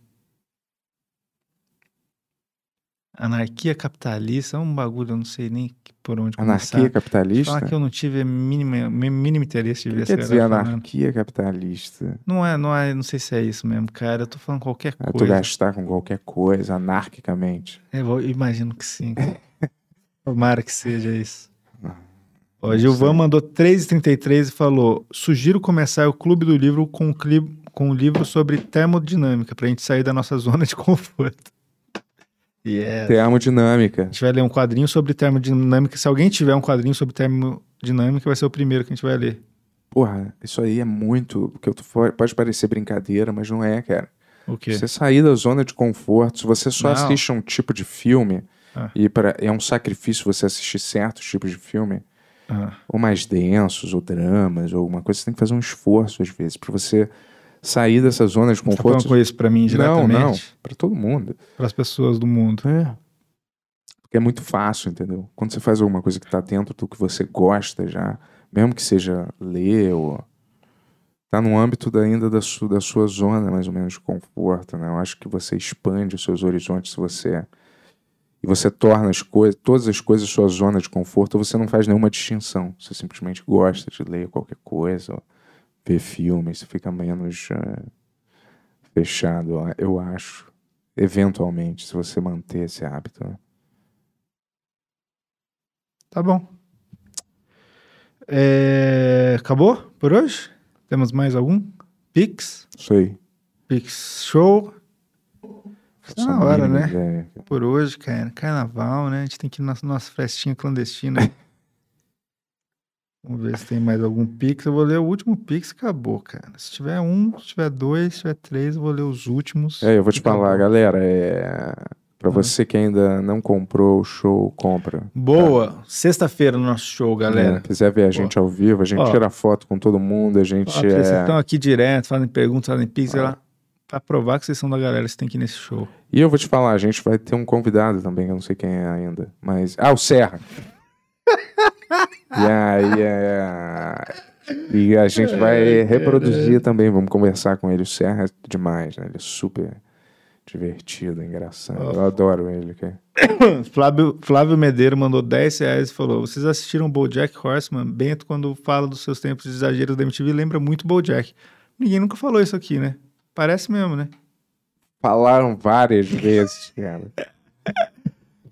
Anarquia capitalista é um bagulho, eu não sei nem que- por onde começar. Anarquia capitalista? Falar que eu não tive mi- mínimo interesse de O ver que essa quer dizer galera falando. anarquia capitalista? Não é, não é, não sei se é isso mesmo, cara. Eu tô falando qualquer É tu coisa. gastar com qualquer coisa, anarquicamente. Eu vou- imagino que sim. Tomara que seja isso. Ó, não Gilvan sei. mandou 3,33 e falou: sugiro começar o clube do livro com, um com um livro sobre termodinâmica, pra gente sair da nossa zona de conforto. É. Termodinâmica. A gente vai ler um quadrinho sobre termodinâmica. Se alguém tiver um quadrinho sobre termodinâmica, vai ser o primeiro que a gente vai ler. Porra, isso aí é muito. Porque pode parecer brincadeira, mas não é, cara. O quê? Você sair da zona de conforto, se você só Não. assiste um tipo de filme, Ah. e para é um sacrifício você assistir certos tipos de filme, Ah, ou mais densos, ou dramas, ou alguma coisa, você tem que fazer um esforço às vezes para você sair dessa zona de tá conforto. com isso pra mim não, diretamente? não, para todo mundo. Para as pessoas do mundo. É. Porque é muito fácil, entendeu? Quando você faz alguma coisa que tá dentro do que você gosta já, mesmo que seja ler ou tá no âmbito da- ainda da, su, da sua zona mais ou menos de conforto, né? Eu acho que você expande os seus horizontes se você e você torna as coisas, todas as coisas sua zona de conforto, você não faz nenhuma distinção. Você simplesmente gosta de ler qualquer coisa, ou ver filmes, fica menos eh, fechado, eu acho. Eventualmente, se você manter esse hábito. né? Tá bom. É, Acabou por hoje? Temos mais algum? Pix? Isso aí. Pix Show? Tá na hora, né? ideia. Por hoje, cara. Carnaval, né? A gente tem que ir na nossa festinha clandestina. Vamos ver se tem mais algum Pix. Eu vou ler o último Pix e acabou, cara. Se tiver um, se tiver dois, se tiver três, eu vou ler os últimos. É, eu vou te Acabou. falar, galera, é... Pra Uhum. você que ainda não comprou o show, compra. Boa! Sexta-feira no nosso show, galera. É, quiser ver a gente ao vivo, a gente Ó. tira foto com todo mundo, a gente Ó, porque Vocês é... estão aqui direto, fazem perguntas, fazem Pix, sei lá. Pra provar que vocês são da galera, vocês têm que ir nesse show. E eu vou te falar, a gente vai ter um convidado também, que eu não sei quem é ainda, mas... Ah, o Serra! e aí, é... E a gente vai reproduzir também, vamos conversar com ele. O Serra é demais, né? Ele é super divertido, engraçado. Eu adoro ele, cara. Flávio, Flávio Medeiro mandou 10 reais e falou: Vocês assistiram Bojack Horseman? Bento, quando fala dos seus tempos de exageros da MTV, lembra muito Bojack. Ninguém nunca falou isso aqui, né? Parece mesmo, né? Falaram várias vezes, cara.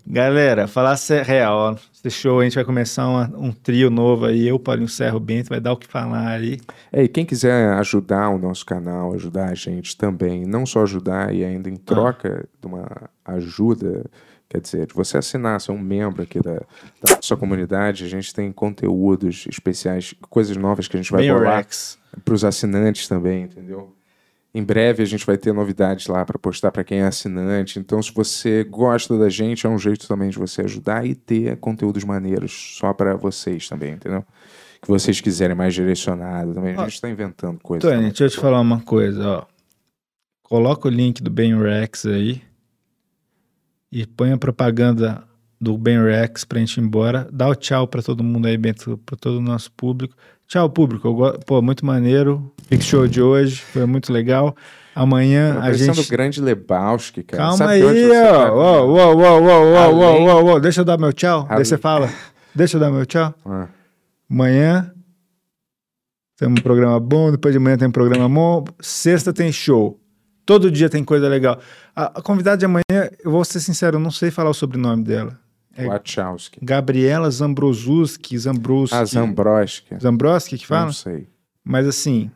Galera, falar real, ó. Esse show a gente vai começar uma- um trio novo aí. Eu, Paulinho Serro, Bento, vai dar o que falar aí. É, e quem quiser ajudar o nosso canal, ajudar a gente também, não só ajudar e ainda em troca de uma ajuda, quer dizer, de você assinar, ser um membro aqui da, da nossa comunidade, a gente tem conteúdos especiais, coisas novas que a gente vai Bem bolar para os assinantes também, entendeu? Em breve a gente vai ter novidades lá para postar para quem é assinante. Então, se você gosta da gente, é um jeito também de você ajudar e ter conteúdos maneiros só para vocês também, entendeu? Que vocês quiserem mais direcionado também. A gente está inventando coisas. Tony, deixa eu te falar uma coisa, ó. Coloca o link do Ben Rex aí e põe a propaganda do Ben Rex pra gente ir embora. Dá o tchau pra todo mundo aí, Bento, pra todo o nosso público. Tchau, público. Go- Pô, muito maneiro. Big show de hoje, foi muito legal. Amanhã a gente. o grande Lebowski, cara. Calma Sabe aí, ó. ó, ó, ó, ó, Além- ó, ó. Deixa eu dar meu tchau. Além- Daí você fala. Deixa eu dar meu tchau. Ah. Amanhã tem um programa bom, depois de amanhã tem um programa bom. Sexta tem show. Todo dia tem coisa legal. A, a convidada de amanhã, eu vou ser sincero, eu não sei falar o sobrenome dela. É- Wachowski. Gabriela Zambrosuski, Zambroski. Ah, Zambroski. Zambroski que fala? Não sei. Mas assim,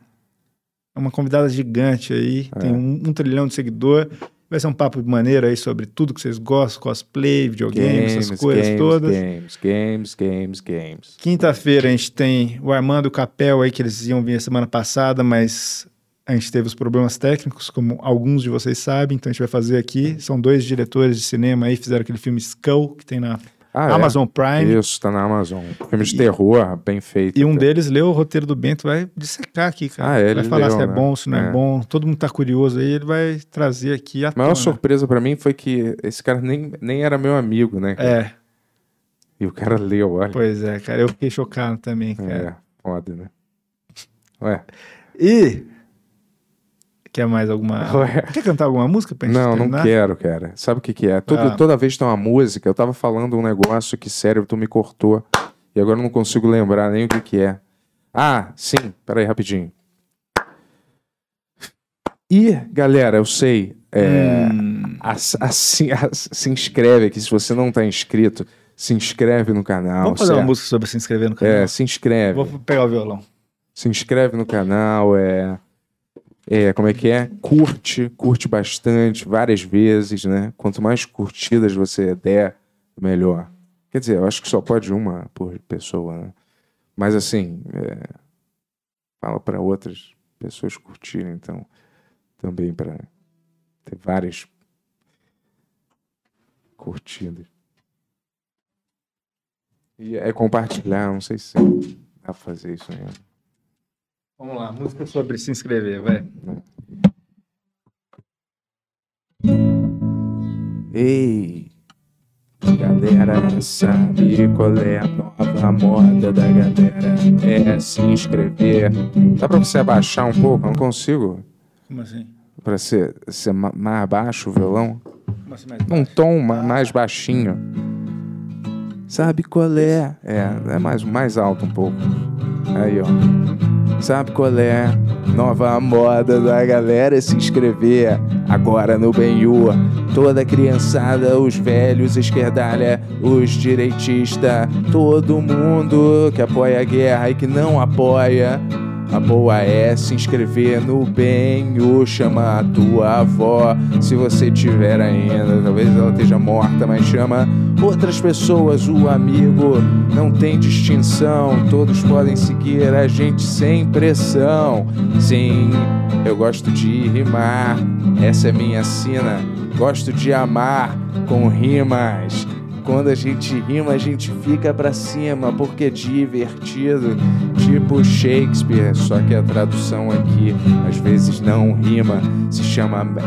é uma convidada gigante aí, É. tem um, um trilhão de seguidor. Vai ser um papo maneiro aí sobre tudo que vocês gostam, cosplay, videogame, essas coisas games, todas. Games, games, games, games. Quinta-feira a gente tem o Armando e o Capel aí, que eles iam vir a semana passada, mas a gente teve os problemas técnicos, como alguns de vocês sabem, então a gente vai fazer aqui. São dois diretores de cinema aí, fizeram aquele filme Skull, que tem na Ah, é? Amazon Prime. Isso, tá na Amazon. Filme de terror, bem feito. E um tá? deles leu o roteiro do Bento, vai dissecar aqui, cara. Ah, é, vai falar leu, se é né? bom, se não é, É. bom. Todo mundo tá curioso aí, ele vai trazer aqui a A maior tona. surpresa pra mim foi que esse cara nem, nem era meu amigo, né? cara? É, E o cara leu, olha. pois é, cara. Eu fiquei chocado também, cara. É, foda, né? Ué, E... Quer mais alguma... Ué. Quer cantar alguma música pra gente não, não terminar? quero, cara. Sabe o que que é? Todo- Ah. Toda vez tem uma música, eu tava falando um negócio que, sério, tu me cortou. E agora eu não consigo lembrar nem o que que é. Ah, sim, peraí, rapidinho. E, galera, eu sei, é, Hum, ass- assim, ass- se inscreve aqui, se você não tá inscrito, se inscreve no canal. Vamos fazer uma certo? música sobre se inscrever no canal? É, se inscreve. Vou pegar o violão. se inscreve no canal, é, é, como é que é? Curte, curte bastante, várias vezes, né? Quanto mais curtidas você der, melhor. Quer dizer, eu acho que só pode uma por pessoa, né? Mas assim, é, fala para outras pessoas curtirem, então, também para ter várias curtidas. E é compartilhar, não sei se dá pra fazer isso né? Vamos lá, música sobre se inscrever, vai. Ei, galera, sabe qual é a nova moda da galera? É se inscrever. Dá pra você abaixar um pouco? Eu não consigo. Como assim? Pra ser, ser ma- mais baixo o violão? Como assim mais Um tom ma- mais baixinho. Sabe qual é? É, é mais, mais alto um pouco. Aí, ó. Sabe qual é? Nova moda da galera se inscrever agora no Benhur. Toda criançada, os velhos, esquerdalha, os direitistas, todo mundo que apoia a guerra e que não apoia. A boa é se inscrever no Benhur, chama a tua avó. Se você tiver ainda, talvez ela esteja morta, mas chama outras pessoas, o amigo. Não tem distinção, todos podem seguir a gente sem pressão. Sim, eu gosto de rimar, essa é minha sina. Gosto de amar com rimas. Quando a gente rima, a gente fica pra cima, porque é divertido. Tipo Shakespeare, só que a tradução aqui às vezes não rima. Se chama mé-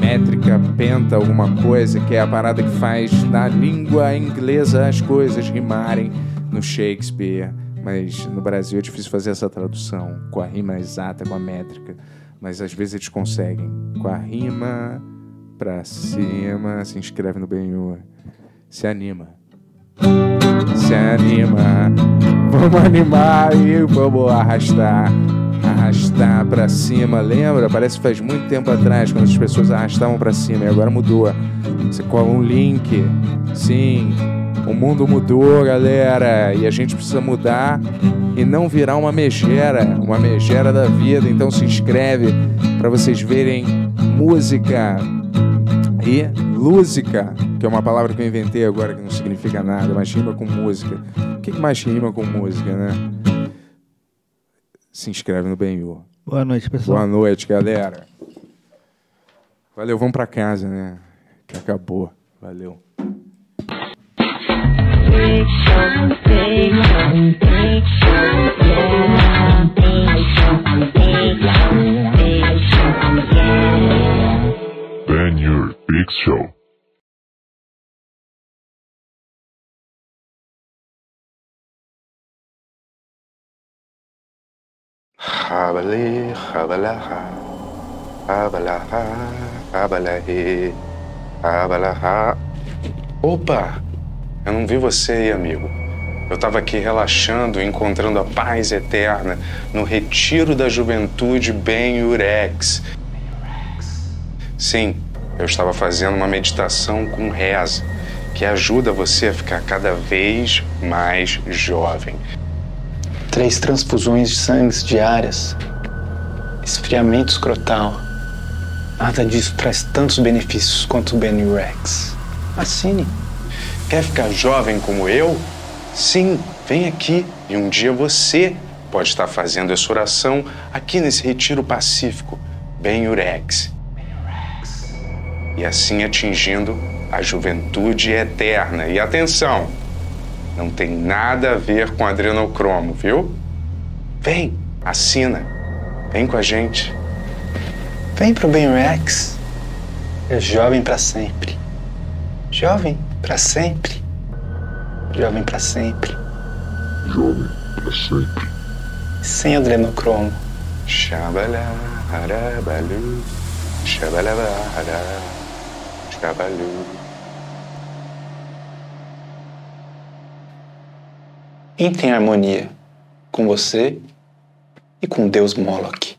métrica penta, alguma coisa, que é a parada que faz na língua inglesa as coisas rimarem no Shakespeare. Mas no Brasil é difícil fazer essa tradução com a rima exata, com a métrica. Mas às vezes eles conseguem. Com a rima pra cima, se inscreve no Benhur. Se anima. Se anima. Vamos animar e vamos arrastar. Arrastar pra cima. Lembra? Parece que faz muito tempo atrás, quando as pessoas arrastavam pra cima. E agora mudou. Você cola um link. Sim. O mundo mudou, galera. E a gente precisa mudar e não virar uma megera. Uma megera da vida. Então se inscreve pra vocês verem música e lúsica, que é uma palavra que eu inventei agora que não significa nada, mas rima com música. O que mais rima com música, né? Se inscreve no Benhur. Boa noite, pessoal. Boa noite, galera. Valeu, vamos pra casa, né? Que acabou. Valeu. Ben Your Pixel Rabale, rabalaha, rabalaha, rabalahe, rabalaha. Opa! Eu não vi você aí, amigo. Eu estava aqui relaxando, encontrando a paz eterna no retiro da juventude Ben Urex. Sim, eu estava fazendo uma meditação com reza que ajuda você a ficar cada vez mais jovem. Três transfusões de sangue diárias, esfriamento escrotal. Nada disso traz tantos benefícios quanto o Benurex. Assine. Quer ficar jovem como eu? Sim, vem aqui e um dia você pode estar fazendo essa oração aqui nesse retiro pacífico, Benurex. E assim atingindo a juventude eterna. E atenção, não tem nada a ver com adrenocromo, viu? Vem, assina. Vem com a gente. Vem pro Benrex. É jovem para sempre. Jovem para sempre. Jovem para sempre. Jovem para sempre. Sem adrenocromo. Shabala, harabalu, shabalaba, hara, shabalu. Entre em harmonia com você e com Deus Moloch.